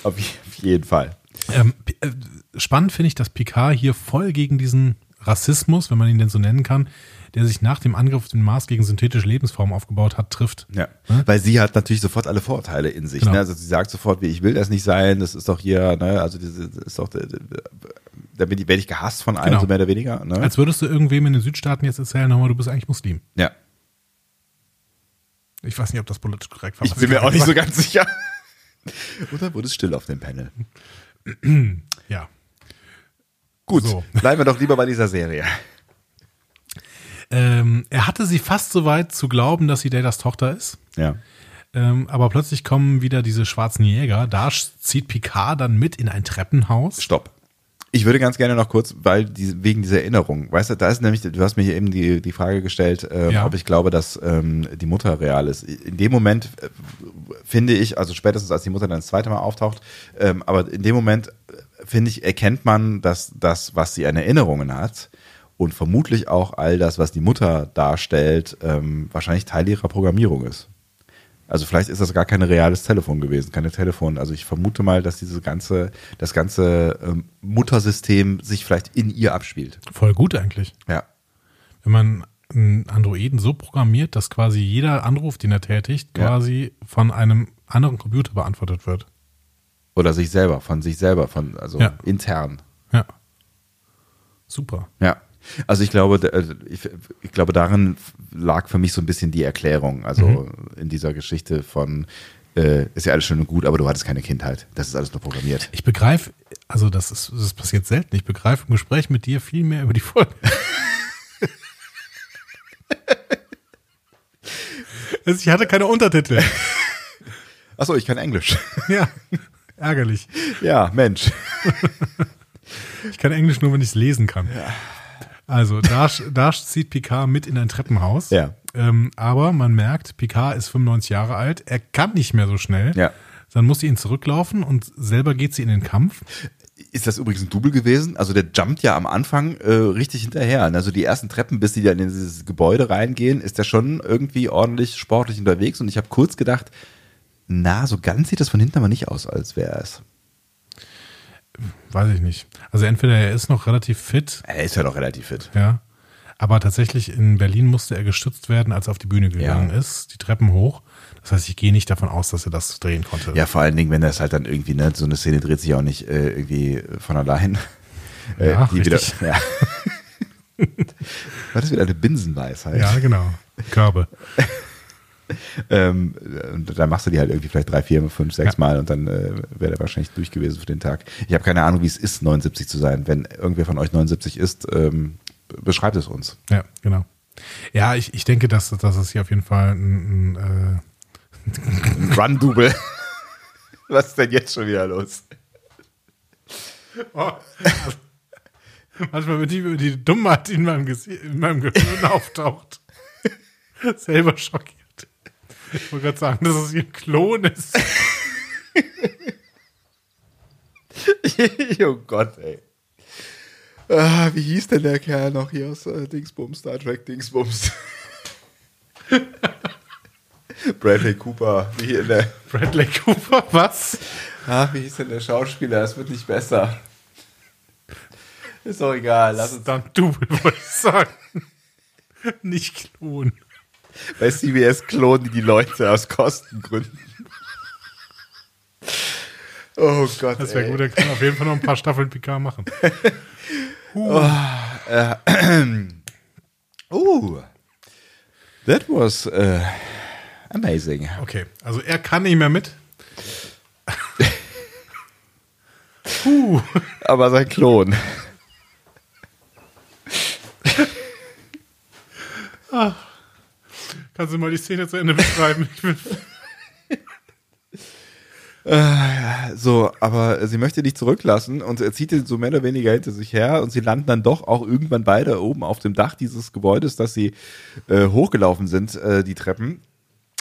auf jeden Fall. Ähm, äh, spannend finde ich, dass Picard hier voll gegen diesen Rassismus, wenn man ihn denn so nennen kann, der sich nach dem Angriff auf den Mars gegen synthetische Lebensformen aufgebaut hat, trifft. Ja, weil sie hat natürlich sofort alle Vorteile in sich. Genau. Ne? Also sie sagt sofort, wie ich will das nicht sein, das ist doch hier, ne? also das ist doch, da werde ich gehasst von allen, Genau. so mehr oder weniger. Ne? Als würdest du irgendwem in den Südstaaten jetzt erzählen, hör mal, du bist eigentlich Muslim. ja, Ich weiß nicht, ob das politisch korrekt war. ich bin mir auch nicht so ganz sicher. Dann wurde es still auf dem Panel. Ja. Gut, So. bleiben wir doch lieber bei dieser Serie. Ähm, er hatte sie fast so weit zu glauben, dass sie Datas Tochter ist. Ja. Ähm, aber plötzlich kommen wieder diese schwarzen Jäger. Da zieht Picard dann mit in ein Treppenhaus. Stopp. Ich würde ganz gerne noch kurz, weil die, wegen dieser Erinnerung, weißt du, da ist nämlich, du hast mir hier eben die, die Frage gestellt, ähm, Ja. ob ich glaube, dass ähm, die Mutter real ist. In dem Moment äh, finde ich, also spätestens als die Mutter dann das zweite Mal auftaucht, ähm, aber in dem Moment, äh, finde ich, erkennt man, dass das, was sie an Erinnerungen hat und vermutlich auch all das, was die Mutter darstellt, ähm, wahrscheinlich Teil ihrer Programmierung ist. Also vielleicht ist das gar kein reales Telefon gewesen, keine Telefon. Also ich vermute mal, dass diese ganze, das ganze ähm, Muttersystem sich vielleicht in ihr abspielt. Voll gut eigentlich. Ja. Wenn man einen Androiden so programmiert, dass quasi jeder Anruf, den er tätigt, Ja. quasi von einem anderen Computer beantwortet wird. Oder sich selber, von sich selber, von, also Ja. intern. Ja. Super. Ja. Also ich glaube, äh, ich, ich glaube, darin lag für mich so ein bisschen die Erklärung. Also Mhm. in dieser Geschichte von äh, ist ja alles schön und gut, aber du hattest keine Kindheit. Das ist alles nur programmiert. Ich begreife, also das ist, das passiert selten. Ich begreife im Gespräch mit dir viel mehr über die Folge. Also ich hatte keine Untertitel. Achso, ich kann Englisch. Ja, ärgerlich. ja, Mensch. Ich kann Englisch nur, wenn ich es lesen kann. Also, Dash, Dash zieht Picard mit in ein Treppenhaus. Ja. Ähm, aber man merkt, Picard ist 95 Jahre alt. Er kann nicht mehr so schnell. Ja. Dann muss sie ihn zurücklaufen und selber geht sie in den Kampf. Ist das übrigens ein Double gewesen? Also der jumpt ja am Anfang äh, richtig hinterher. Also die ersten Treppen, bis die dann in dieses Gebäude reingehen, ist der schon irgendwie ordentlich sportlich unterwegs. Und ich habe kurz gedacht, na, so ganz sieht das von hinten aber nicht aus, als wäre es. Weiß ich nicht. Also entweder er ist noch relativ fit, Er ist ja doch relativ fit. ja. Aber tatsächlich in Berlin musste er gestützt werden, als er auf die Bühne gegangen Ja. ist, die Treppen hoch. Das heißt, ich gehe nicht davon aus, dass er das drehen konnte. Ja, vor allen Dingen, wenn das halt dann irgendwie, ne, so eine Szene dreht sich auch nicht äh, irgendwie von allein. Äh, Ja, die wieder, richtig. ja. War das wieder eine Binsenweisheit? ja genau. Körbe. Ähm, und dann machst du die halt irgendwie vielleicht drei, vier, fünf, sechs Ja. Mal und dann äh, wäre der wahrscheinlich durch gewesen für den Tag. Ich habe keine Ahnung, wie es ist, 79 zu sein. Wenn irgendwer von euch 79 ist, ähm, beschreibt es uns. Ja, genau. Ja, ich, ich denke, dass, dass es hier auf jeden Fall ein, ein Ein Run-Double. Was ist denn jetzt schon wieder los? äh, oh, manchmal, wenn die, die Dummheit in meinem, in meinem Gehirn auftaucht, selber schockiert. Ich wollte gerade sagen, dass es ein Klon ist. oh Gott, ey. Ah, wie hieß denn der Kerl noch hier aus äh, Dingsbums, Star Trek Dingsbums? Bradley Cooper, wie in der. Bradley Cooper, was? Ah, wie hieß denn der Schauspieler? Es wird nicht besser. Ist doch egal, lass uns. Dann Double, wollte ich sagen. Nicht Klon. Bei CBS klonen die die Leute aus Kostengründen. Oh Gott. Das wäre gut, er kann auf jeden Fall noch ein paar Staffeln PK machen. Oh. That was uh, amazing. Okay, also er kann nicht mehr mit. Puh. Aber sein Klon. Kannst du mal die Szene zu Ende beschreiben? Bin So, aber sie möchte dich zurücklassen und er zieht ihn so mehr oder weniger hinter sich her und sie landen dann doch auch irgendwann beide oben auf dem Dach dieses Gebäudes, dass sie äh, hochgelaufen sind, äh, die Treppen.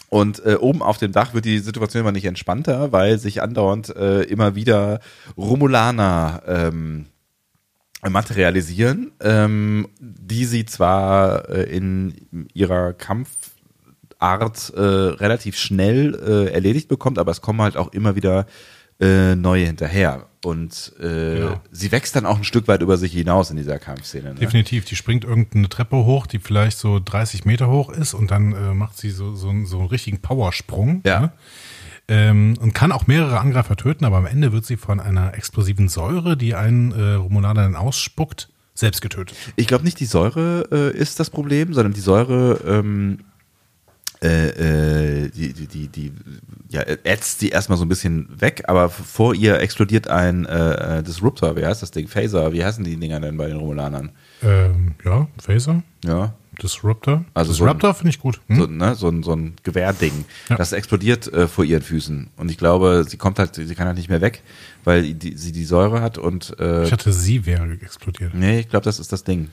Und äh, oben auf dem Dach wird die Situation immer nicht entspannter, weil sich andauernd äh, immer wieder Romulaner ähm, materialisieren, ähm, die sie zwar äh, in ihrer Kampfart äh, relativ schnell äh, erledigt bekommt, aber es kommen halt auch immer wieder äh, neue hinterher. Und äh, Genau. sie wächst dann auch ein Stück weit über sich hinaus in dieser Kampfszene. Ne? Definitiv. Die springt irgendeine Treppe hoch, die vielleicht so 30 Meter hoch ist und dann äh, macht sie so, so, so einen richtigen Powersprung. Ja. Ne? Ähm, und kann auch mehrere Angreifer töten, aber am Ende wird sie von einer explosiven Säure, die einen äh, Romulaner dann ausspuckt, selbst getötet. Ich glaube nicht, die Säure äh, ist das Problem, sondern die Säure ähm, äh, äh, die, die, die, die ja, ätzt sie erstmal so ein bisschen weg, aber vor ihr explodiert ein äh, äh, Disruptor, wie heißt das Ding? Phaser, wie heißen die Dinger denn bei den Romulanern? Ähm, ja, Phaser, Ja, Disruptor. Also so Disruptor finde ich gut. Hm? so, ne, so, ein, so ein Gewehrding. Ja. Das explodiert äh, vor ihren Füßen. Und ich glaube, sie kommt halt, sie kann halt nicht mehr weg, weil die, sie die Säure hat und äh, Ich hatte sie wäre explodiert. Nee, ich glaube, das ist das Ding.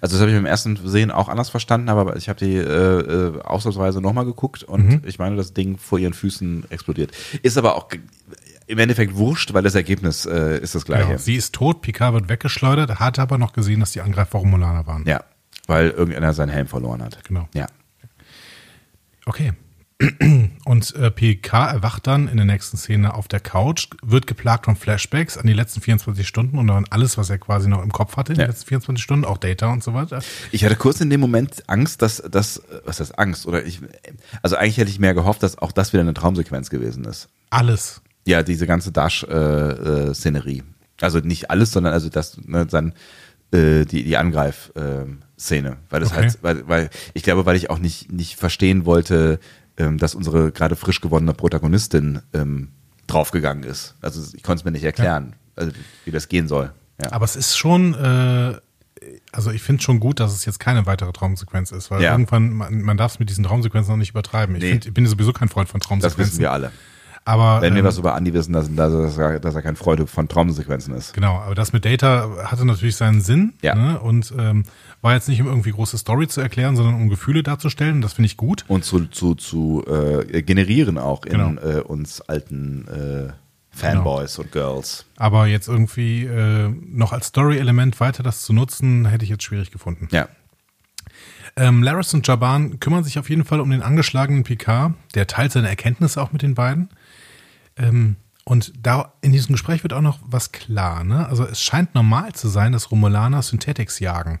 Also das habe ich beim ersten Sehen auch anders verstanden, aber ich habe die äh, äh, ausnahmsweise nochmal geguckt und Mhm. ich meine, das Ding vor ihren Füßen explodiert. Ist aber auch im Endeffekt wurscht, weil das Ergebnis äh, ist das gleiche. Genau. Sie ist tot, Picard wird weggeschleudert, hat aber noch gesehen, dass die Angreifer Romulaner waren. Ja, weil irgendeiner seinen Helm verloren hat. Genau. Ja. Okay. Und äh, PK erwacht dann in der nächsten Szene auf der Couch, wird geplagt von Flashbacks an die letzten 24 Stunden und an alles, was er quasi noch im Kopf hatte in Ja. den letzten 24 Stunden, auch Data und so weiter. Ich hatte kurz in dem Moment Angst, dass das, was heißt Angst? Oder ich, also eigentlich hätte ich mehr gehofft, dass auch das wieder eine Traumsequenz gewesen ist. Alles. Ja, diese ganze Dash-Szenerie. also nicht alles, sondern also das, ne, dann äh, die, die Angreif-Szene. weil das Okay. halt, weil, weil, ich glaube, weil ich auch nicht, nicht verstehen wollte, ähm, dass unsere gerade frisch gewonnene Protagonistin ähm, draufgegangen ist. Also ich konnte es mir nicht erklären, also, wie das gehen soll. Ja. Aber es ist schon, äh, also ich finde schon gut, dass es jetzt keine weitere Traumsequenz ist, weil Ja. irgendwann, man, man darf es mit diesen Traumsequenzen noch nicht übertreiben. Ich, Nee. find, ich bin sowieso kein Freund von das Traumsequenzen. wissen wir alle. Aber Wenn wir ähm, was über Andy wissen, dass, dass, er, dass er kein Freude von Traumsequenzen ist. Genau, aber das mit Data hatte natürlich seinen Sinn Ja. ne? und ähm, war jetzt nicht um irgendwie große Story zu erklären, sondern um Gefühle darzustellen. Das finde ich gut. Und zu, zu, zu äh, generieren auch in Genau. äh, uns alten äh, Fanboys und Girls. Aber jetzt irgendwie äh, noch als Story-Element weiter das zu nutzen, hätte ich jetzt schwierig gefunden. Ja. Ähm, Laris und Jaban kümmern sich auf jeden Fall um den angeschlagenen Picard. Der teilt seine Erkenntnisse auch mit den beiden. Ähm, und da in diesem Gespräch wird auch noch was klar. Ne? Also es scheint normal zu sein, dass Romulaner Synthetics jagen.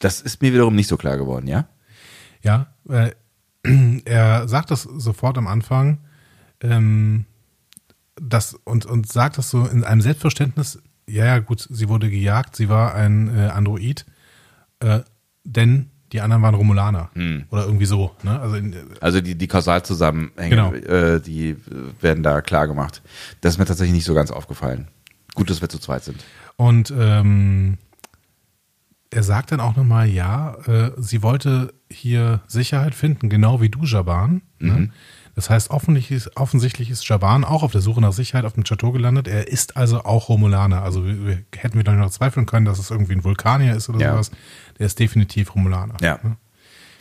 Das ist mir wiederum nicht so klar geworden, ja? Ja, äh, er sagt das sofort am Anfang ähm, das, und, und sagt das so in einem Selbstverständnis, ja, ja, gut, sie wurde gejagt, sie war ein äh, Android, äh, denn die anderen waren Romulaner oder irgendwie so. Ne? Also in, Also die, die Kausalzusammenhänge, Genau. äh, die äh, werden da klar gemacht. Das ist mir tatsächlich nicht so ganz aufgefallen. Gut, dass wir zu zweit sind. Und ähm, er sagt dann auch nochmal, ja, äh, sie wollte hier Sicherheit finden, genau wie du, Jaban. Ne? Das heißt, offensichtlich ist, offensichtlich ist Jaban auch auf der Suche nach Sicherheit auf dem Chateau gelandet. Er ist also auch Romulaner. Also wir, wir, hätten wir doch noch zweifeln können, dass es irgendwie ein Vulkanier ist oder Ja. sowas. Der ist definitiv Romulaner. Ja. Ne?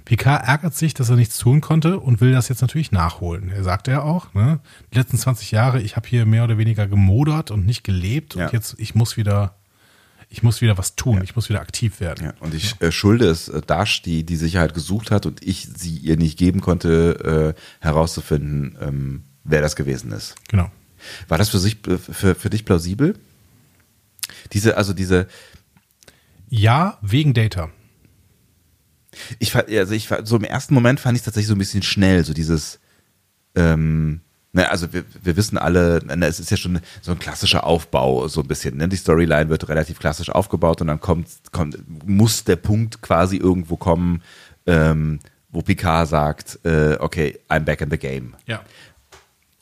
Picard ärgert sich, dass er nichts tun konnte und will das jetzt natürlich nachholen. Er sagte ja auch, ne, die letzten 20 Jahre, ich habe hier mehr oder weniger gemodert und nicht gelebt Ja. und jetzt, ich muss wieder, ich muss wieder was tun, ich muss wieder aktiv werden. Ja, und ich äh, schulde es äh, Dash, die die Sicherheit gesucht hat und ich sie ihr nicht geben konnte, äh, herauszufinden, ähm, wer das gewesen ist. Genau. War das für, sich, äh, für, für dich plausibel? Diese, also diese, Ja, wegen Data. ich fand, also ich so im ersten Moment fand ich es tatsächlich so ein bisschen schnell, so dieses, ähm, ne, also wir, wir wissen alle, ne, es ist ja schon so ein klassischer Aufbau, so ein bisschen, ne? Die Storyline wird relativ klassisch aufgebaut und dann kommt, kommt muss der Punkt quasi irgendwo kommen, ähm, wo Picard sagt, äh, okay, I'm back in the game. Ja.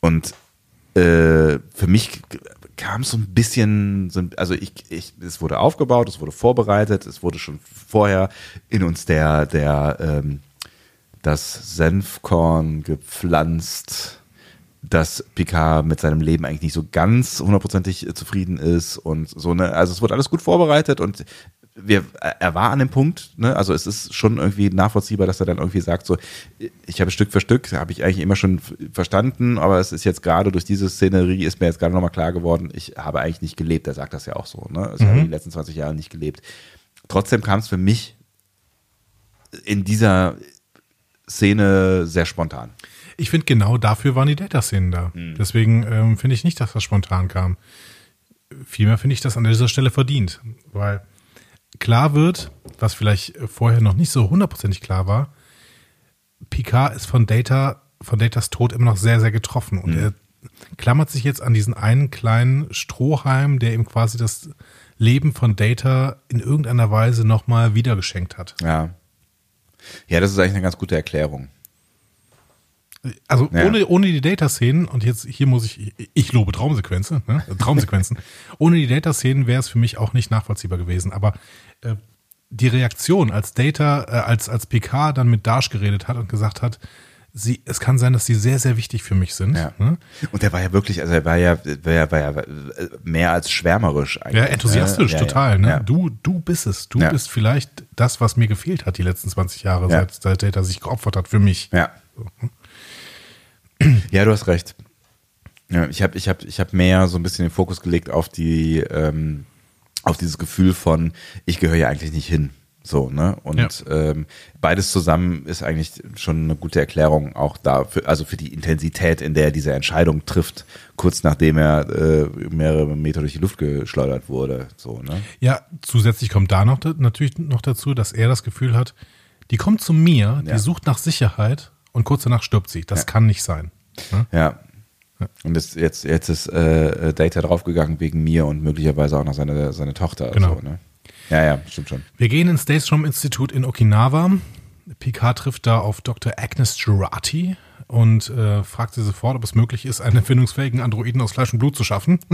Und äh, für mich kam es so ein bisschen, so ein- also ich, ich, es wurde aufgebaut, es wurde vorbereitet, es wurde schon vorher in uns der, der, ähm, das Senfkorn gepflanzt, dass Picard mit seinem Leben eigentlich nicht so ganz hundertprozentig äh, zufrieden ist und so ne, also es wurde alles gut vorbereitet und wir, er war an dem Punkt, ne, also es ist schon irgendwie nachvollziehbar, dass er dann irgendwie sagt, so, ich habe Stück für Stück, habe ich eigentlich immer schon verstanden, aber es ist jetzt gerade durch diese Szenerie, ist mir jetzt gerade nochmal klar geworden, ich habe eigentlich nicht gelebt, er sagt das ja auch so, ne, ich habe die letzten 20 Jahre nicht gelebt. Trotzdem kam es für mich in dieser Szene sehr spontan. Ich finde, genau dafür waren die Data-Szenen da. Deswegen ähm, finde ich nicht, dass das spontan kam. Vielmehr finde ich das an dieser Stelle verdient, weil klar wird, was vielleicht vorher noch nicht so hundertprozentig klar war, Picard ist von Data, von Datas Tod immer noch sehr, sehr getroffen und er klammert sich jetzt an diesen einen kleinen Strohhalm, der ihm quasi das Leben von Data in irgendeiner Weise nochmal wiedergeschenkt hat. Ja. Ja, das ist eigentlich eine ganz gute Erklärung. Also Ja. ohne, ohne die Data-Szenen, und jetzt hier muss ich, ich lobe Traumsequenzen, ne? Traumsequenzen. ohne die Data-Szenen wäre es für mich auch nicht nachvollziehbar gewesen. Aber äh, die Reaktion, als Data, äh, als, als PK dann mit Dash geredet hat und gesagt hat, sie, es kann sein, dass sie sehr, sehr wichtig für mich sind. Ja. Ne? Und der war ja wirklich, also er war ja, war ja, war ja mehr als schwärmerisch eigentlich. Ja, enthusiastisch, Ja, total. Ne? Du, du bist es. Du bist vielleicht das, was mir gefehlt hat die letzten 20 Jahre, Ja. seit, seit Data sich geopfert hat für mich. Ja. Ja, du hast recht. Ja, ich habe ich hab, ich hab mehr so ein bisschen den Fokus gelegt auf die, ähm, auf dieses Gefühl von, ich gehöre ja eigentlich nicht hin. So, ne? Und ähm, beides zusammen ist eigentlich schon eine gute Erklärung auch dafür, also für die Intensität, in der er diese Entscheidung trifft, kurz nachdem er äh, mehrere Meter durch die Luft geschleudert wurde. So, ne? Ja, zusätzlich kommt da noch natürlich noch dazu, dass er das Gefühl hat, die kommt zu mir, die Ja. sucht nach Sicherheit und kurz danach stirbt sie. Das kann nicht sein. Ne? Ja. Und das, jetzt, jetzt ist äh, Data draufgegangen wegen mir und möglicherweise auch noch seine, seine Tochter. Genau. So, ne? Ja, ja, stimmt schon. Wir gehen ins Daystrom Institut in Okinawa. Picard trifft da auf Dr. Agnes Girardi und äh, fragt sie sofort, ob es möglich ist, einen erfindungsfähigen Androiden aus Fleisch und Blut zu schaffen.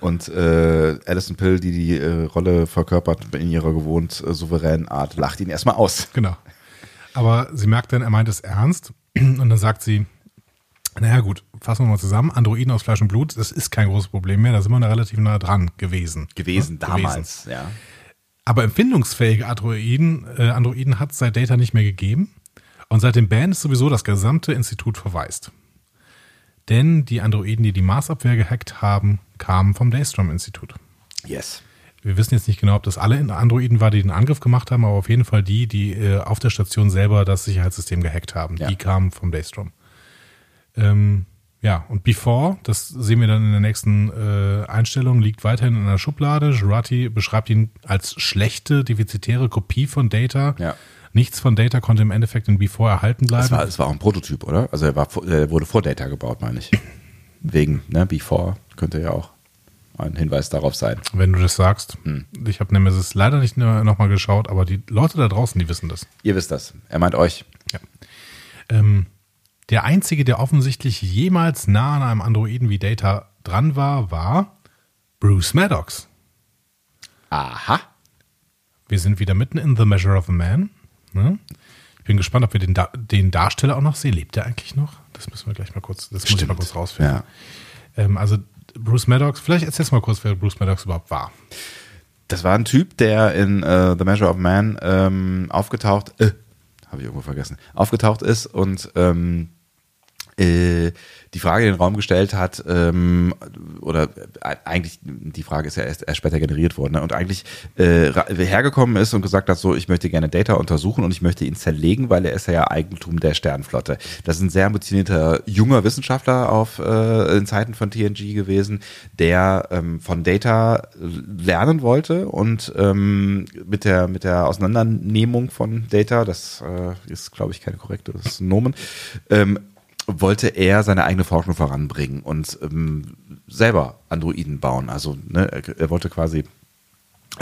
Und äh, Alison Pill, die die äh, Rolle verkörpert in ihrer gewohnt äh, souveränen Art, lacht ihn erstmal aus. genau. Aber sie merkt dann, er meint es ernst. Und dann sagt sie, naja gut, fassen wir mal zusammen. Androiden aus Fleisch und Blut, das ist kein großes Problem mehr. Da sind wir da relativ nah dran gewesen. Gewesen, Ne? damals, ja. Aber empfindungsfähige Androiden, äh, Androiden hat es seit Data nicht mehr gegeben. Und seit dem Ban ist sowieso das gesamte Institut verwaist. Denn die Androiden, die die Marsabwehr gehackt haben, kamen vom Daystrom-Institut. Yes. Wir wissen jetzt nicht genau, ob das alle Androiden war, die den Angriff gemacht haben, aber auf jeden Fall die, die äh, auf der Station selber das Sicherheitssystem gehackt haben. Ja. Die kamen vom Daystrom. Ähm, ja, und Before, das sehen wir dann in der nächsten äh, Einstellung, liegt weiterhin in einer Schublade. Jurati beschreibt ihn als schlechte, defizitäre Kopie von Data. Ja. Nichts von Data konnte im Endeffekt in Before erhalten bleiben. Das war, das war auch ein Prototyp, oder? Also er, war, er wurde vor Data gebaut, meine ich. Wegen, ne, Before könnte ja auch ein Hinweis darauf sein. wenn du das sagst. Hm. Ich habe Nemesis leider nicht nochmal geschaut, aber die Leute da draußen, die wissen das. Ihr wisst das. Er meint euch. Ja. Ähm, der einzige, der offensichtlich jemals nah an einem Androiden wie Data dran war, war Bruce Maddox. Aha. Wir sind wieder mitten in The Measure of a Man. Ne? Ich bin gespannt, ob wir den, da den Darsteller auch noch sehen. Lebt der eigentlich noch? Das müssen wir gleich mal kurz, das muss ich mal kurz rausfinden. Ja. Ähm, also Bruce Maddox, vielleicht erzählst du mal kurz, wer Bruce Maddox überhaupt war. Das war ein Typ, der in äh, The Measure of Man ähm, aufgetaucht, äh, habe ich irgendwo vergessen, aufgetaucht ist und ähm, äh, die Frage in den Raum gestellt hat, ähm, oder äh, eigentlich, die Frage ist ja erst, erst später generiert worden, ne? und eigentlich äh, hergekommen ist und gesagt hat, so, ich möchte gerne Data untersuchen und ich möchte ihn zerlegen, weil er ist ja Eigentum der Sternflotte. Das ist ein sehr ambitionierter junger Wissenschaftler auf äh, in Zeiten von TNG gewesen, der ähm, von Data lernen wollte und ähm, mit der mit der Auseinandernehmung von Data, das äh, ist glaube ich keine korrekte Nomen, ähm, wollte er seine eigene Forschung voranbringen und ähm, selber Androiden bauen. Also ne, er, er wollte quasi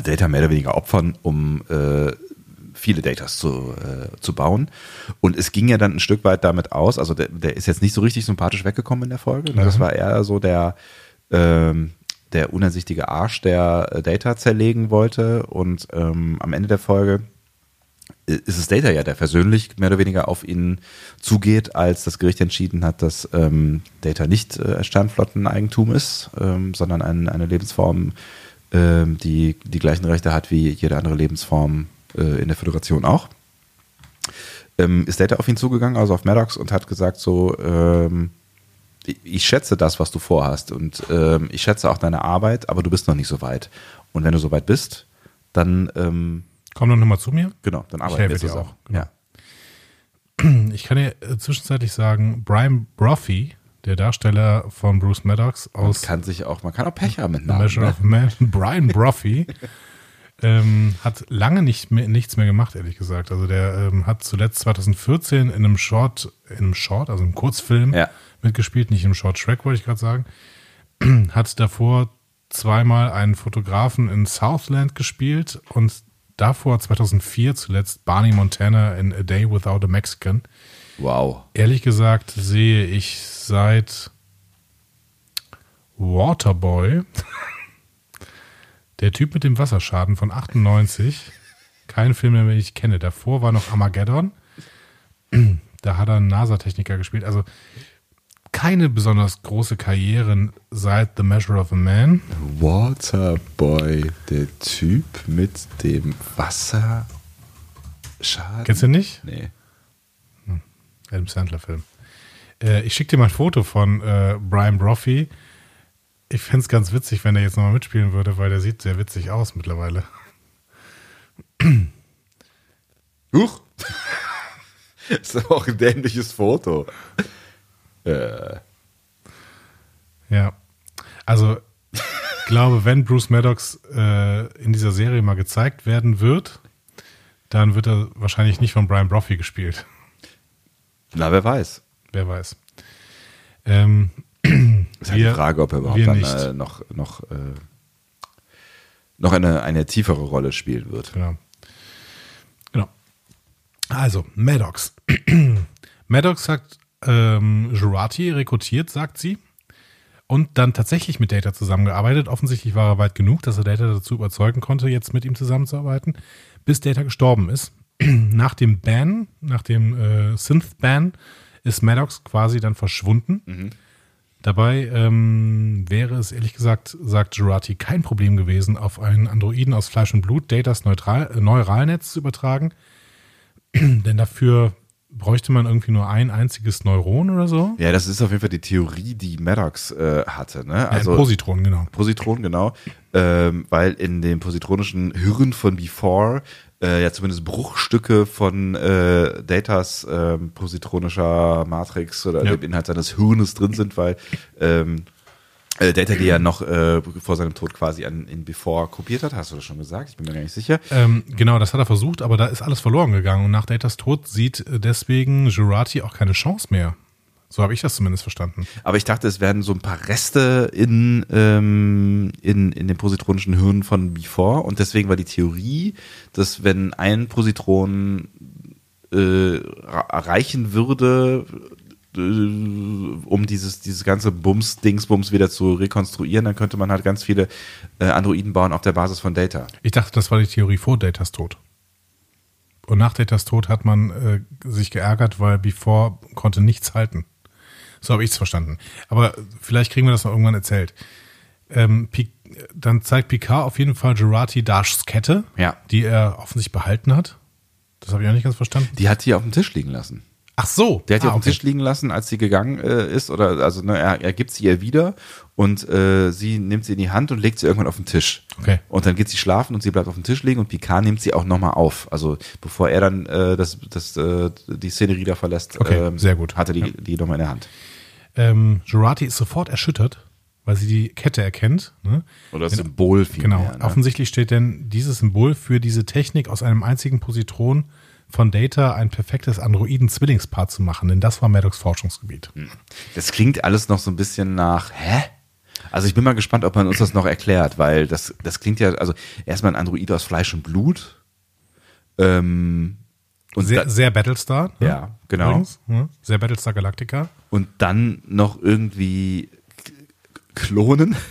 Data mehr oder weniger opfern, um äh, viele Datas zu, äh, zu bauen. Und es ging ja dann ein Stück weit damit aus, also der, der ist jetzt nicht so richtig sympathisch weggekommen in der Folge. Ne? Das war eher so der, ähm, der unersichtige Arsch, der äh, Data zerlegen wollte. Und ähm, am Ende der Folge ist es Data ja, der persönlich mehr oder weniger auf ihn zugeht, als das Gericht entschieden hat, dass ähm, Data nicht äh, Sternflotteneigentum ist, ähm, sondern ein, eine Lebensform, ähm, die die gleichen Rechte hat wie jede andere Lebensform äh, in der Föderation auch. Ähm, ist Data auf ihn zugegangen, also auf Maddox, und hat gesagt so, ähm, ich- schätze das, was du vorhast und ähm, ich schätze auch deine Arbeit, aber du bist noch nicht so weit. Und wenn du so weit bist, dann ähm, Komm doch nochmal zu mir. Genau, dann Ich arbeiten wir zusammen. auch, genau. Ja. Ich kann dir äh, zwischenzeitlich sagen, Brian Brophy, der Darsteller von Bruce Maddox Man aus kann sich auch, man kann auch Pech haben mit Namen. Ne? Man, Brian Brophy, ähm, hat lange nicht mehr, nichts mehr gemacht, ehrlich gesagt. Also der ähm, hat zuletzt 2014 in einem Short, in einem Short, also einem Kurzfilm Ja. mitgespielt, nicht im Short Shrek, wollte ich gerade sagen. hat davor zweimal einen Fotografen in Southland gespielt und davor 2004 zuletzt Barney Montana in A Day Without a Mexican. Wow. Ehrlich gesagt sehe ich seit Waterboy, der Typ mit dem Wasserschaden von 98, kein Film mehr, den ich kenne. Davor war noch Armageddon. Da hat er einen NASA-Techniker gespielt. Also keine besonders große Karriere seit The Measure of a Man. Waterboy, der Typ mit dem Wasserschaden. Kennst du nicht? Nee. Adam Sandler-Film. Äh, ich schicke dir mal ein Foto von äh, Brian Brophy. Ich fände es ganz witzig, wenn er jetzt nochmal mitspielen würde, weil der sieht sehr witzig aus mittlerweile. Huch. ist aber auch ein dämliches Foto. Äh, Ja. Also, ich glaube, wenn Bruce Maddox äh, in dieser Serie mal gezeigt werden wird, dann wird er wahrscheinlich nicht von Brian Brophy gespielt. na, wer weiß. Wer weiß. Ähm, Ist halt Wir- die Frage, ob er überhaupt dann äh, noch, noch, äh, noch eine, eine tiefere Rolle spielen wird. Genau. Genau. Also, Maddox. Maddox sagt, ähm, Jurati rekrutiert, sagt sie. Und dann tatsächlich mit Data zusammengearbeitet. Offensichtlich war er weit genug, dass er Data dazu überzeugen konnte, jetzt mit ihm zusammenzuarbeiten, bis Data gestorben ist. nach dem Ban, nach dem äh, Synth-Ban, ist Maddox quasi dann verschwunden. Dabei ähm, wäre es ehrlich gesagt, sagt Jurati, kein Problem gewesen, auf einen Androiden aus Fleisch und Blut Datas Neutral, äh, Neuralnetz zu übertragen. Denn dafür bräuchte man irgendwie nur ein einziges Neuron oder so. Ja, das ist auf jeden Fall die Theorie, die Maddox äh, hatte. Ne? Also Positron, genau. Positron, genau. Ähm, weil in dem positronischen Hirn von Before äh, ja zumindest Bruchstücke von äh, Datas ähm, positronischer Matrix oder Ja. dem Inhalt seines Hirnes drin sind, weil ähm, äh, Data die ja noch äh, vor seinem Tod quasi an, in Before kopiert hat, hast du das schon gesagt? Ich bin mir gar nicht sicher. Ähm, genau, das hat er versucht, aber da ist alles verloren gegangen. Und nach Datas Tod sieht äh, deswegen Jurati auch keine Chance mehr. So habe ich das zumindest verstanden. Aber ich dachte, es werden so ein paar Reste in, ähm, in, in dem positronischen Hirn von Before und deswegen war die Theorie, dass wenn ein Positron äh, erreichen würde, um dieses, dieses ganze Bums, Dingsbums wieder zu rekonstruieren, dann könnte man halt ganz viele äh, Androiden bauen auf der Basis von Data. Ich dachte, das war die Theorie vor Datas Tod. Und nach Datas Tod hat man äh, sich geärgert, weil Before konnte nichts halten. So habe ich es verstanden. Aber vielleicht kriegen wir das noch irgendwann erzählt. Ähm, dann zeigt Picard auf jeden Fall Jurati Dashs Kette, Ja. die er offensichtlich behalten hat. Das habe ich auch nicht ganz verstanden. Die hat die auf dem Tisch liegen lassen. Ach so. Der hat die ah, auf dem okay. Tisch liegen lassen, als sie gegangen äh, ist, oder also ne, er, er gibt sie ihr wieder und äh, sie nimmt sie in die Hand und legt sie irgendwann auf den Tisch. Okay. Und dann geht sie schlafen und sie bleibt auf dem Tisch liegen und Picard nimmt sie auch nochmal auf. Also bevor er dann äh, das, das, äh, die Szenerie da verlässt, Okay, ähm, sehr gut. hatte die, die nochmal in der Hand. Ähm, Jurati ist sofort erschüttert, weil sie die Kette erkennt. Ne? Oder das Symbol viel Genau. mehr. Ne? Offensichtlich steht denn dieses Symbol für diese Technik aus einem einzigen Positron von Data ein perfektes Androiden-Zwillingspaar zu machen, denn das war Maddox Forschungsgebiet. Das klingt alles noch so ein bisschen nach, hä? Also ich bin mal gespannt, ob man uns das noch erklärt, weil das, das klingt ja, also erstmal ein Android aus Fleisch und Blut. Ähm, und Sehr, sehr Battlestar. ne? Ja, genau. Übrigens, ne? Sehr Battlestar Galactica. und dann noch irgendwie klonen.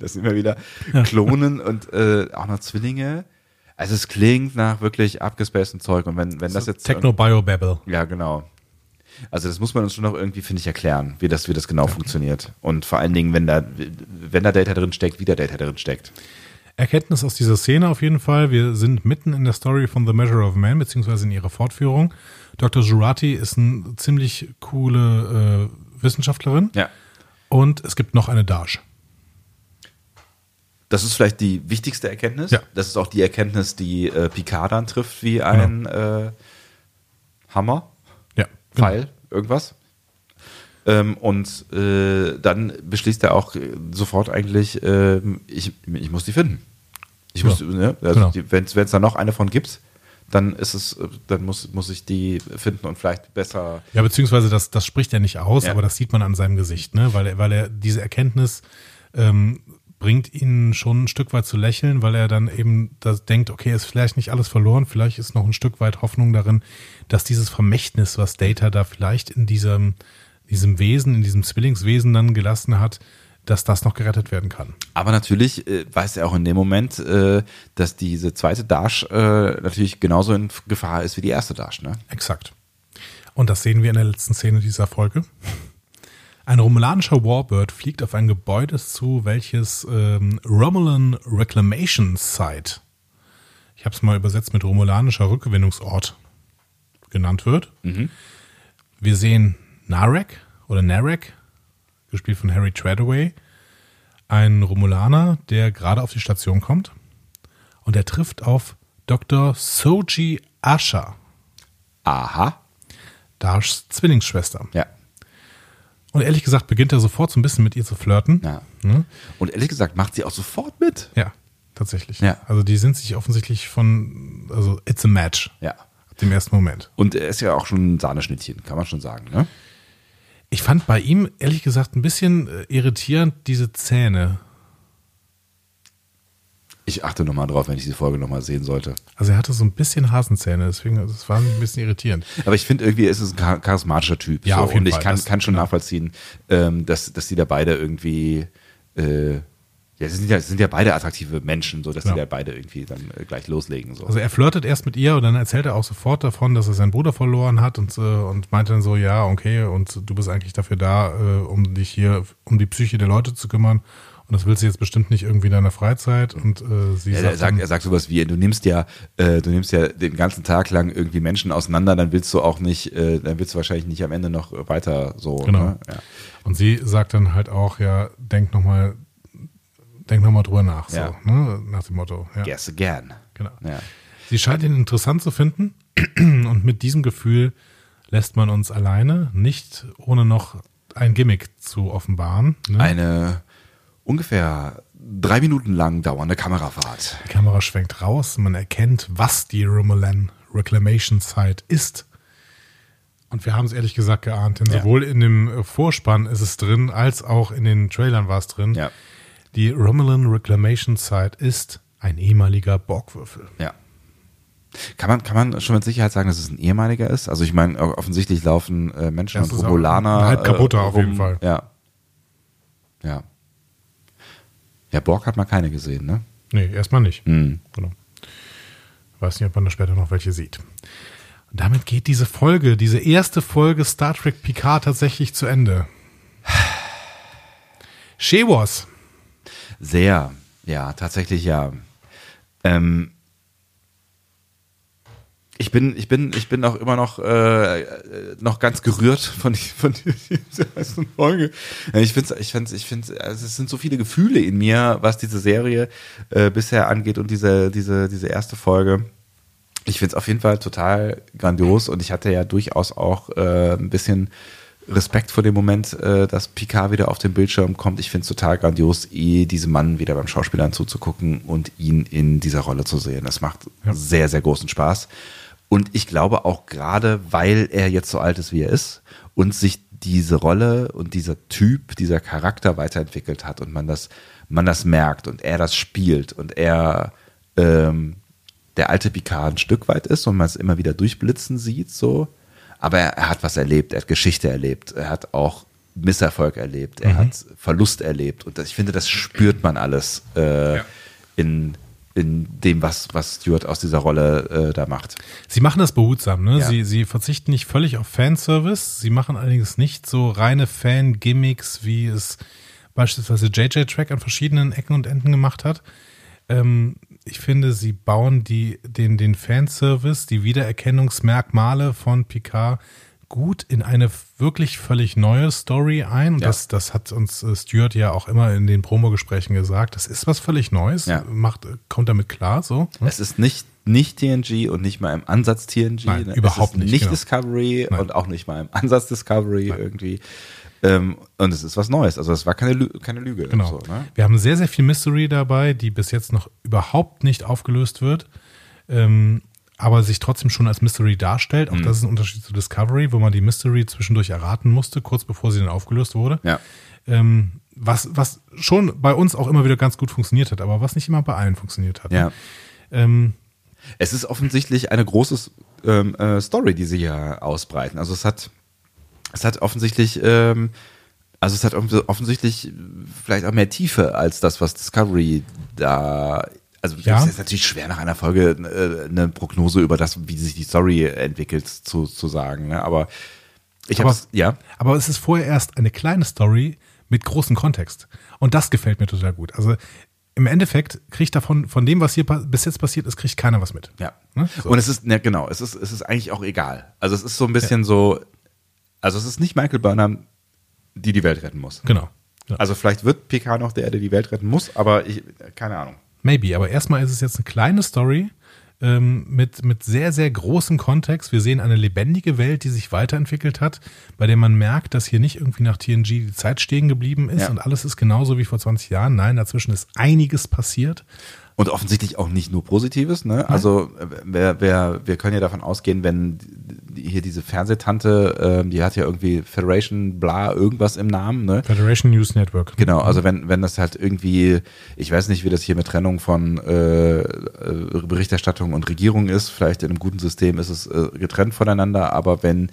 Das sind wir wieder. Klonen und äh, auch noch Zwillinge. Also es klingt nach wirklich abgespaceden Zeug. Und wenn, wenn das jetzt. Techno-Bio-Babble. Ja, genau. Also das muss man uns schon noch irgendwie, finde ich, erklären, wie das, wie das genau funktioniert. Und vor allen Dingen, wenn da, wenn da Data drin steckt, wie da Data drin steckt. Erkenntnis aus dieser Szene auf jeden Fall. Wir sind mitten in der Story von The Measure of Man, beziehungsweise in ihrer Fortführung. Dr. Jurati ist eine ziemlich coole äh, Wissenschaftlerin. Ja. Und es gibt noch eine Dash. Das ist vielleicht die wichtigste Erkenntnis. Ja. Das ist auch die Erkenntnis, die äh, Picard dann trifft, wie ein äh, Hammer. Ja. genau. Pfeil, irgendwas. Ähm, und äh, dann beschließt er auch äh, sofort eigentlich, ähm, ich, ich muss die finden. Ich Ja. muss, ne? also Genau. wenn es da noch eine von gibt, dann ist es, äh, dann muss, muss ich die finden und vielleicht besser. Ja, beziehungsweise das, das spricht er nicht aus, Ja. aber das sieht man an seinem Gesicht, ne? Weil er, weil er diese Erkenntnis ähm, bringt ihn schon ein Stück weit zu lächeln, weil er dann eben das denkt, okay, ist vielleicht nicht alles verloren, vielleicht ist noch ein Stück weit Hoffnung darin, dass dieses Vermächtnis, was Data da vielleicht in diesem, diesem Wesen, in diesem Zwillingswesen dann gelassen hat, dass das noch gerettet werden kann. Aber natürlich äh, weiß er auch in dem Moment, äh, dass diese zweite Dash äh, natürlich genauso in Gefahr ist wie die erste Dash, ne? Exakt. Und das sehen wir in der letzten Szene dieser Folge. Ein romulanischer Warbird fliegt auf ein Gebäude zu, welches ähm, Romulan Reclamation Site, ich habe es mal übersetzt mit romulanischer Rückgewinnungsort genannt wird. Wir sehen Narek oder Narek, gespielt von Harry Treadaway, ein Romulaner, der gerade auf die Station kommt und er trifft auf Dr. Soji Asha. Aha. Darshs Zwillingsschwester. Ja. Und ehrlich gesagt beginnt er sofort so ein bisschen mit ihr zu flirten. ja. Ne? Und ehrlich gesagt macht sie auch sofort mit. Ja, tatsächlich. Ja. Also die sind sich offensichtlich von, also it's a match. Ja. Ab dem ersten Moment. Und er ist ja auch schon ein Sahneschnittchen, kann man schon sagen, ne? Ich fand bei ihm ehrlich gesagt ein bisschen äh, irritierend diese Zähne. Ich achte nochmal drauf, wenn ich diese Folge nochmal sehen sollte. Also er hatte so ein bisschen Hasenzähne, deswegen also es war ein bisschen irritierend. Aber ich finde irgendwie, ist es ein char- charismatischer Typ. Ja, so. auf jeden Und ich Fall. kann, Das- kann schon ja. nachvollziehen, ähm, dass, dass die da beide irgendwie, äh, ja, sie sind ja, sind ja beide attraktive Menschen, so dass Ja. die da beide irgendwie dann äh, gleich loslegen. So. Also er flirtet erst mit ihr und dann erzählt er auch sofort davon, dass er seinen Bruder verloren hat und, äh, und meinte dann so, ja, okay, und du bist eigentlich dafür da, äh, um dich hier, um die Psyche der Leute zu kümmern. Und das willst du jetzt bestimmt nicht irgendwie in deiner Freizeit. Und äh, sie Ja, sagt, er, sagt, er sagt sowas wie, du nimmst ja, äh, du nimmst ja den ganzen Tag lang irgendwie Menschen auseinander, dann willst du auch nicht, äh, dann willst du wahrscheinlich nicht am Ende noch weiter so. Genau. Ne? Ja. und sie sagt dann halt auch, ja, denk nochmal, denk nochmal drüber nach, so, Ja. ne? nach dem Motto. Ja, Guess again. genau. Ja. Sie scheint ihn interessant zu finden und mit diesem Gefühl lässt man uns alleine, nicht ohne noch ein Gimmick zu offenbaren. Ne? Eine ungefähr drei Minuten lang dauernde Kamerafahrt. Die Kamera schwenkt raus, man erkennt, was die Romulan Reclamation Site ist. Und wir haben es ehrlich gesagt geahnt, denn Ja. sowohl in dem Vorspann ist es drin, als auch in den Trailern war es drin. Ja. Die Romulan Reclamation Site ist ein ehemaliger Borgwürfel. Ja. Kann man, kann man schon mit Sicherheit sagen, dass es ein ehemaliger ist? Also ich meine, offensichtlich laufen äh, Menschen Das und Romulaner. halb kaputter äh, auf jeden Fall. Ja. Ja. Ja, Borg hat man keine gesehen, ne? Nee, erstmal nicht. Hm. Genau. Weiß nicht, ob man da später noch welche sieht. Und damit geht diese Folge, diese erste Folge Star Trek Picard tatsächlich zu Ende. She was. Sehr, ja, tatsächlich ja. Ähm, ich bin, ich bin, ich bin auch immer noch, äh, äh, noch ganz gerührt von, von dieser ersten Folge. Äh, Ich finde, ich finde, ich finde, also es sind so viele Gefühle in mir, was diese Serie äh, bisher angeht und diese, diese, diese erste Folge. Ich finde es auf jeden Fall total grandios und ich hatte ja durchaus auch äh, ein bisschen Respekt vor dem Moment, äh, dass Picard wieder auf den Bildschirm kommt. Ich finde es total grandios, eh diesem Mann wieder beim Schauspielern zuzugucken und ihn in dieser Rolle zu sehen. Das macht Ja. sehr, sehr großen Spaß. Und ich glaube auch gerade, weil er jetzt so alt ist, wie er ist und sich diese Rolle und dieser Typ, dieser Charakter weiterentwickelt hat und man das, man das merkt und er das spielt und er ähm, der alte Picard ein Stück weit ist und man es immer wieder durchblitzen sieht, so. Aber er, er hat was erlebt, er hat Geschichte erlebt, er hat auch Misserfolg erlebt, er hat Verlust erlebt und das, ich finde, das spürt man alles äh, Ja. in, in dem, was, was Stuart aus dieser Rolle äh, da macht. Sie machen das behutsam, ne? Ja. Sie, sie verzichten nicht völlig auf Fanservice. Sie machen allerdings nicht so reine Fan-Gimmicks, wie es beispielsweise JJ Track an verschiedenen Ecken und Enden gemacht hat. Ähm, ich finde, sie bauen die, den, den Fanservice, die Wiedererkennungsmerkmale von Picard gut in eine wirklich völlig neue Story ein. Und Ja. das, das hat uns äh, Stuart ja auch immer in den Promogesprächen gesagt. Das ist was völlig Neues. Ja. Macht, kommt damit klar, so. ne? Es ist nicht, nicht TNG und nicht mal im Ansatz TNG. Nein, ne? überhaupt es ist nicht, Nicht genau. Discovery Nein. und auch nicht mal im Ansatz Discovery irgendwie. Ähm, und es ist was Neues. Also es war keine, Lü keine Lüge. Genau. So, ne? Wir haben sehr, sehr viel Mystery dabei, die bis jetzt noch überhaupt nicht aufgelöst wird, ähm, aber sich trotzdem schon als Mystery darstellt. Auch Mhm. das ist ein Unterschied zu Discovery, wo man die Mystery zwischendurch erraten musste, kurz bevor sie dann aufgelöst wurde. Ja. Ähm, was, was schon bei uns auch immer wieder ganz gut funktioniert hat, aber was nicht immer bei allen funktioniert hat. Ja. Ähm, Es ist offensichtlich eine große ähm, äh, Story, die sie hier ausbreiten. Also es hat, es hat offensichtlich, ähm, also es hat offens- offensichtlich vielleicht auch mehr Tiefe als das, was Discovery da. Also Ja. es ist natürlich schwer nach einer Folge äh, eine Prognose über das, wie sich die Story entwickelt, zu, zu sagen. Ne? Aber ich habe ja. Aber es ist vorher erst eine kleine Story mit großem Kontext. Und das gefällt mir total gut. Also im Endeffekt kriegt davon, von dem, was hier bis jetzt passiert ist, kriegt keiner was mit. Ja. Ne? So. Und es ist, ne, genau, es ist, es ist eigentlich auch egal. Also es ist so ein bisschen so, also es ist nicht Michael Burnham, die die Welt retten muss. Genau. Ja. Also vielleicht wird PK noch der, der die Welt retten muss, aber ich, keine Ahnung. Maybe, aber erstmal ist es jetzt eine kleine Story ähm, mit, mit sehr, sehr großem Kontext. Wir sehen eine lebendige Welt, die sich weiterentwickelt hat, bei der man merkt, dass hier nicht irgendwie nach TNG die Zeit stehen geblieben ist Ja. und alles ist genauso wie vor 20 Jahren. Nein, dazwischen ist einiges passiert. Und offensichtlich auch nicht nur Positives, ne? Also wer, wer, wir können ja davon ausgehen, wenn hier diese Fernsehtante, ähm, die hat ja irgendwie Federation bla irgendwas im Namen, ne? Federation News Network. Genau, also wenn, wenn das halt irgendwie, ich weiß nicht, wie das hier mit Trennung von äh, äh, Berichterstattung und Regierung ist, vielleicht in einem guten System ist es äh, getrennt voneinander, aber wenn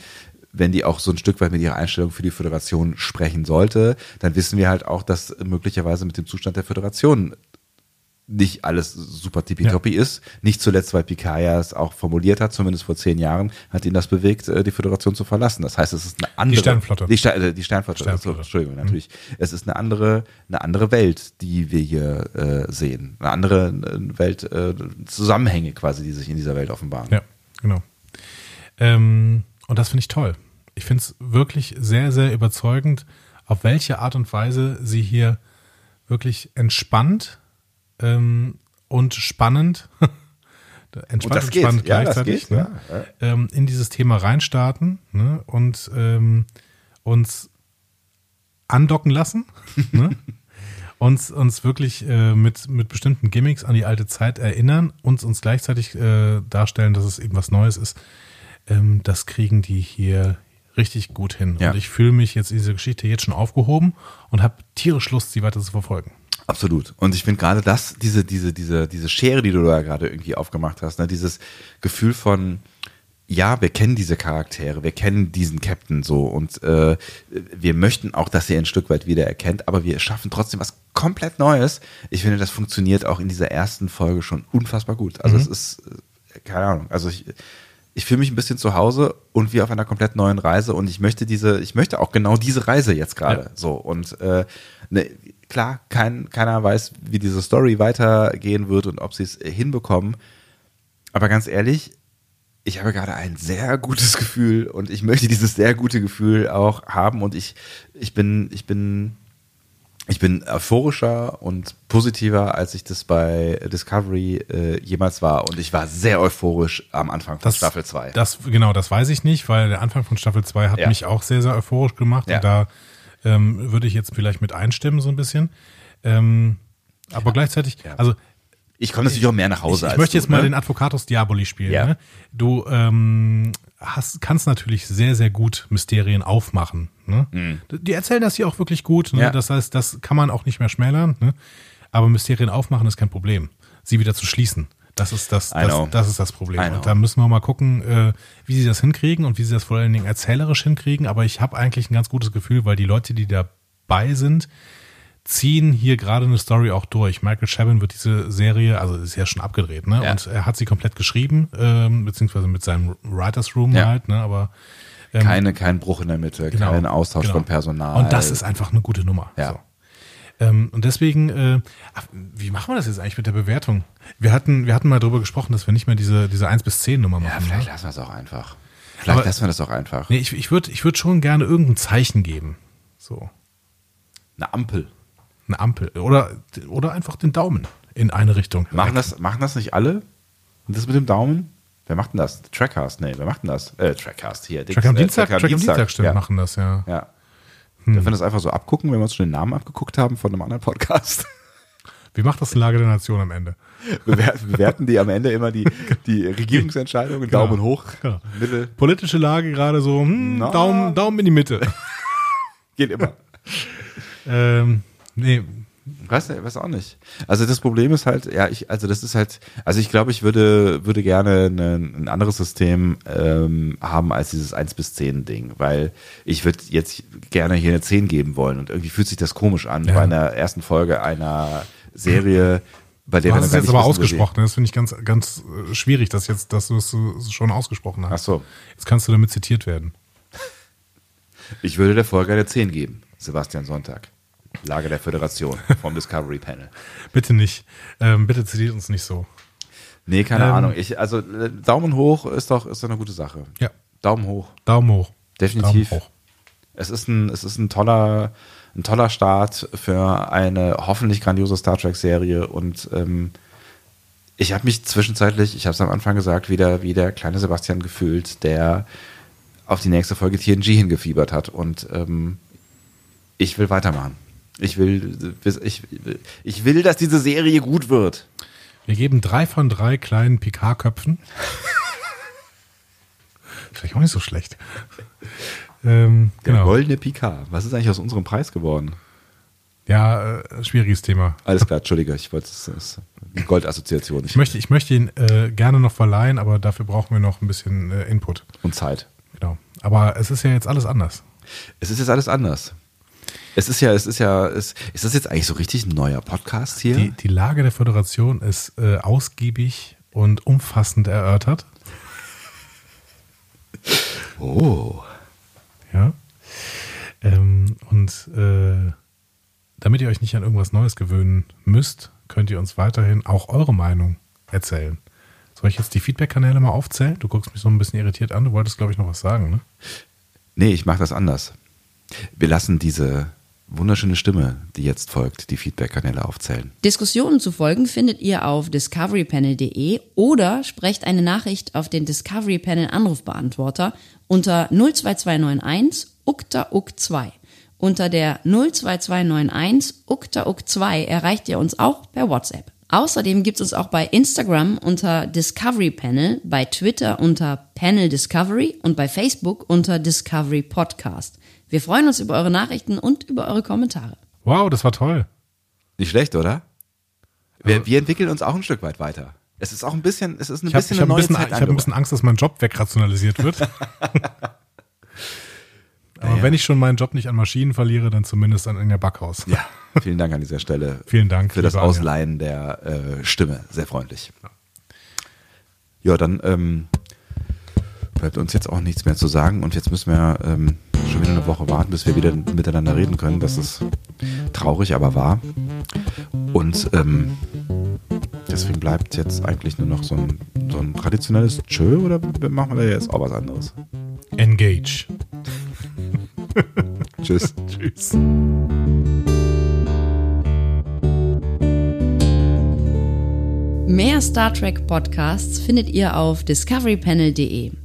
wenn die auch so ein Stück weit mit ihrer Einstellung für die Föderation sprechen sollte, dann wissen wir halt auch, dass möglicherweise mit dem Zustand der Föderation nicht alles super tippitoppi ist. Nicht zuletzt, weil Picard ja es auch formuliert hat, zumindest vor zehn Jahren, hat ihn das bewegt, äh, die Föderation zu verlassen. Das heißt, es ist eine andere. Sternflotte. Die, Ster äh, die Sternflotte. Sternflotte. Also, Entschuldigung, natürlich. Es ist eine andere, eine andere Welt, die wir hier äh, sehen. Eine andere äh, Welt, äh, Zusammenhänge quasi, die sich in dieser Welt offenbaren. Ja, genau. Ähm, und das finde ich toll. Ich finde es wirklich sehr, sehr überzeugend, auf welche Art und Weise sie hier wirklich entspannt ähm, und spannend, entspannt Und das geht. spannend Ja, gleichzeitig geht, ne, ähm, in dieses Thema reinstarten ne, und ähm, uns andocken lassen. ne? uns, uns wirklich äh, mit, mit bestimmten Gimmicks an die alte Zeit erinnern, uns uns gleichzeitig äh, darstellen, dass es eben was Neues ist. Ähm, das kriegen die hier richtig gut hin. Ja. Und ich fühle mich jetzt in dieser Geschichte jetzt schon aufgehoben und habe tierisch Lust, sie weiter zu verfolgen. Absolut. Und ich finde gerade das, diese, diese, diese, diese Schere, die du da gerade irgendwie aufgemacht hast, ne, dieses Gefühl von, ja, wir kennen diese Charaktere, wir kennen diesen Captain so und äh, wir möchten auch, dass ihr ihn ein Stück weit wiedererkennt, aber wir schaffen trotzdem was komplett Neues. Ich finde, das funktioniert auch in dieser ersten Folge schon unfassbar gut. Also es ist, äh, keine Ahnung, also ich, ich fühle mich ein bisschen zu Hause und wie auf einer komplett neuen Reise und ich möchte diese, ich möchte auch genau diese Reise jetzt gerade Ja. so und äh, ne, klar, kein, keiner weiß, wie diese Story weitergehen wird und ob sie es äh, hinbekommen, aber ganz ehrlich, ich habe gerade ein sehr gutes Gefühl und ich möchte dieses sehr gute Gefühl auch haben und ich, ich bin, ich bin, ich bin euphorischer und positiver, als ich das bei Discovery äh, jemals war und ich war sehr euphorisch am Anfang von Staffel 2. Das, genau, das weiß ich nicht, weil der Anfang von Staffel 2 hat Ja. mich auch sehr, sehr euphorisch gemacht. Ja. Und da ähm, würde ich jetzt vielleicht mit einstimmen, so ein bisschen. Ähm, aber gleichzeitig, Ja. also Ich komme natürlich auch mehr nach ich, Hause ich als möchte du, jetzt mal ne? den Advocatus Diaboli spielen. Ne? Du ähm, hast, kannst natürlich sehr, sehr gut Mysterien aufmachen. Ne? Die erzählen das hier auch wirklich gut. Ne? Mhm. Ja. Das heißt, das kann man auch nicht mehr schmälern. Ne? Aber Mysterien aufmachen ist kein Problem. Sie wieder zu schließen. Das ist das, das, das ist das Problem. Und da müssen wir mal gucken, äh, wie sie das hinkriegen und wie sie das vor allen Dingen erzählerisch hinkriegen. Aber ich habe eigentlich ein ganz gutes Gefühl, weil die Leute, die dabei sind, ziehen hier gerade eine Story auch durch. Michael Chabon wird diese Serie, also ist ja schon abgedreht, ne? Ja. Und er hat sie komplett geschrieben, ähm, beziehungsweise mit seinem Writers Room Ja. halt, ne? Aber ähm, Keine, kein Bruch in der Mitte, genau, kein Austausch genau. von Personal. Und das ist einfach eine gute Nummer. Ja. So. Ähm, und deswegen, äh, ach, wie machen wir das jetzt eigentlich mit der Bewertung? Wir hatten, wir hatten mal drüber gesprochen, dass wir nicht mehr diese, diese 1 bis 10 Nummer ja, machen. vielleicht ne? lassen wir es auch einfach. Vielleicht Aber- lassen wir das auch einfach. Nee, ich, ich würde ich würd schon gerne irgendein Zeichen geben. So. Eine Ampel. Eine Ampel. Oder, oder einfach den Daumen in eine Richtung. Machen das, machen das nicht alle? Und das mit dem Daumen? Wer macht denn das? Trackcast? Nee, wer macht denn das? Äh, Trackcast hier. Track am Dings, Dienstag, Track Track am Dienstag, stimmt, ja. machen das, ja. Ja. Hm. Dürfen wir das einfach so abgucken, wenn wir uns schon den Namen abgeguckt haben von einem anderen Podcast? Wie macht das die Lage der Nation am Ende? Bewerten, bewerten die am Ende immer die, die Regierungsentscheidungen, Genau. Daumen hoch, Genau. Mittel, Politische Lage gerade so, hm, Na. Daumen, Daumen in die Mitte. geht immer. ähm, nee, Weiß, weiß auch nicht. Also das Problem ist halt, ja, ich, also das ist halt, also ich glaube, ich würde, würde gerne ein, ein anderes System ähm, haben als dieses 1 bis 10 Ding, weil ich würde jetzt gerne hier eine 10 geben wollen und irgendwie fühlt sich das komisch an Ja. bei einer ersten Folge einer Serie, bei der du hast es jetzt aber ausgesprochen. Das finde ich ganz, ganz äh, schwierig, dass jetzt, dass du es schon ausgesprochen Ach hast. so. Jetzt kannst du damit zitiert werden. Ich würde der Folge eine 10 geben. Sebastian Sonntag. Lage der Föderation vom Discovery Panel. Bitte nicht. Ähm, bitte zitiert uns nicht so. Nee, keine Ähm. Ahnung. Ich, also äh, Daumen hoch ist doch, ist doch eine gute Sache. Ja. Daumen hoch. Daumen hoch. Definitiv. Daumen hoch. Es ist ein, es ist ein toller, ein toller Start für eine hoffentlich grandiose Star Trek Serie und ähm, Ich habe mich zwischenzeitlich, ich habe es am Anfang gesagt, wieder wie der kleine Sebastian gefühlt, der auf die nächste Folge TNG hingefiebert hat. Und ähm, ich will weitermachen. Ich will, ich, ich will, dass diese Serie gut wird. Wir geben drei von drei kleinen Picard-Köpfen. Vielleicht auch nicht so schlecht. Ähm, Der genau. goldene Picard. Was ist eigentlich aus unserem Preis geworden? Ja, äh, schwieriges Thema. Alles klar, Entschuldige, ich wollte es Goldassoziation. Ich möchte, ich möchte ihn äh, gerne noch verleihen, aber dafür brauchen wir noch ein bisschen äh, Input. und Zeit. Genau. Aber es ist ja jetzt alles anders. Es ist jetzt alles anders. Es ist ja, es ist ja, es, ist das jetzt eigentlich so richtig ein neuer Podcast hier? Die, die Lage der Föderation ist äh, ausgiebig und umfassend erörtert. oh. Ja. Ähm, und äh, damit ihr euch nicht an irgendwas Neues gewöhnen müsst, könnt ihr uns weiterhin auch eure Meinung erzählen. Soll ich jetzt die Feedback-Kanäle mal aufzählen? Du guckst mich so ein bisschen irritiert an. Du wolltest, glaube ich, noch was sagen, ne? Nee, ich mache das anders. Wir lassen diese wunderschöne Stimme, die jetzt folgt, die Feedback-Kanäle aufzählen. Diskussionen zu folgen findet ihr auf discoverypanel.de oder sprecht eine Nachricht auf den Discovery Panel Anrufbeantworter unter 02291 ukta uk 2. Unter der 02291 ukta uk 2 erreicht ihr uns auch per WhatsApp. Außerdem gibt es uns auch bei Instagram unter Discovery Panel, bei Twitter unter Panel Discovery und bei Facebook unter Discovery Podcast. Wir freuen uns über eure Nachrichten und über eure Kommentare. Wow, das war toll. Nicht schlecht, oder? Wir, wir entwickeln uns auch ein Stück weit weiter. Es ist auch ein bisschen, es ist ein Ich habe bisschen hab eine ein, neue bisschen- Zeit ich hab ein bisschen Angst, dass mein Job wegrationalisiert wird. Aber Ja. wenn ich schon meinen Job nicht an Maschinen verliere, dann zumindest an Anja Backhaus. Ja, vielen Dank an dieser Stelle. Vielen Dank, für das. Ausleihen der äh, Stimme. Sehr freundlich. Ja, dann ähm, bleibt uns jetzt auch nichts mehr zu sagen und jetzt müssen wir ähm, schon wieder eine Woche warten, bis wir wieder miteinander reden können. Das ist traurig, aber wahr. Und ähm, deswegen bleibt jetzt eigentlich nur noch so ein, so ein traditionelles Tschö oder machen wir da jetzt auch was anderes? Engage. Tschüss. Tschüss. Mehr Star Trek Podcasts findet ihr auf discoverypanel.de.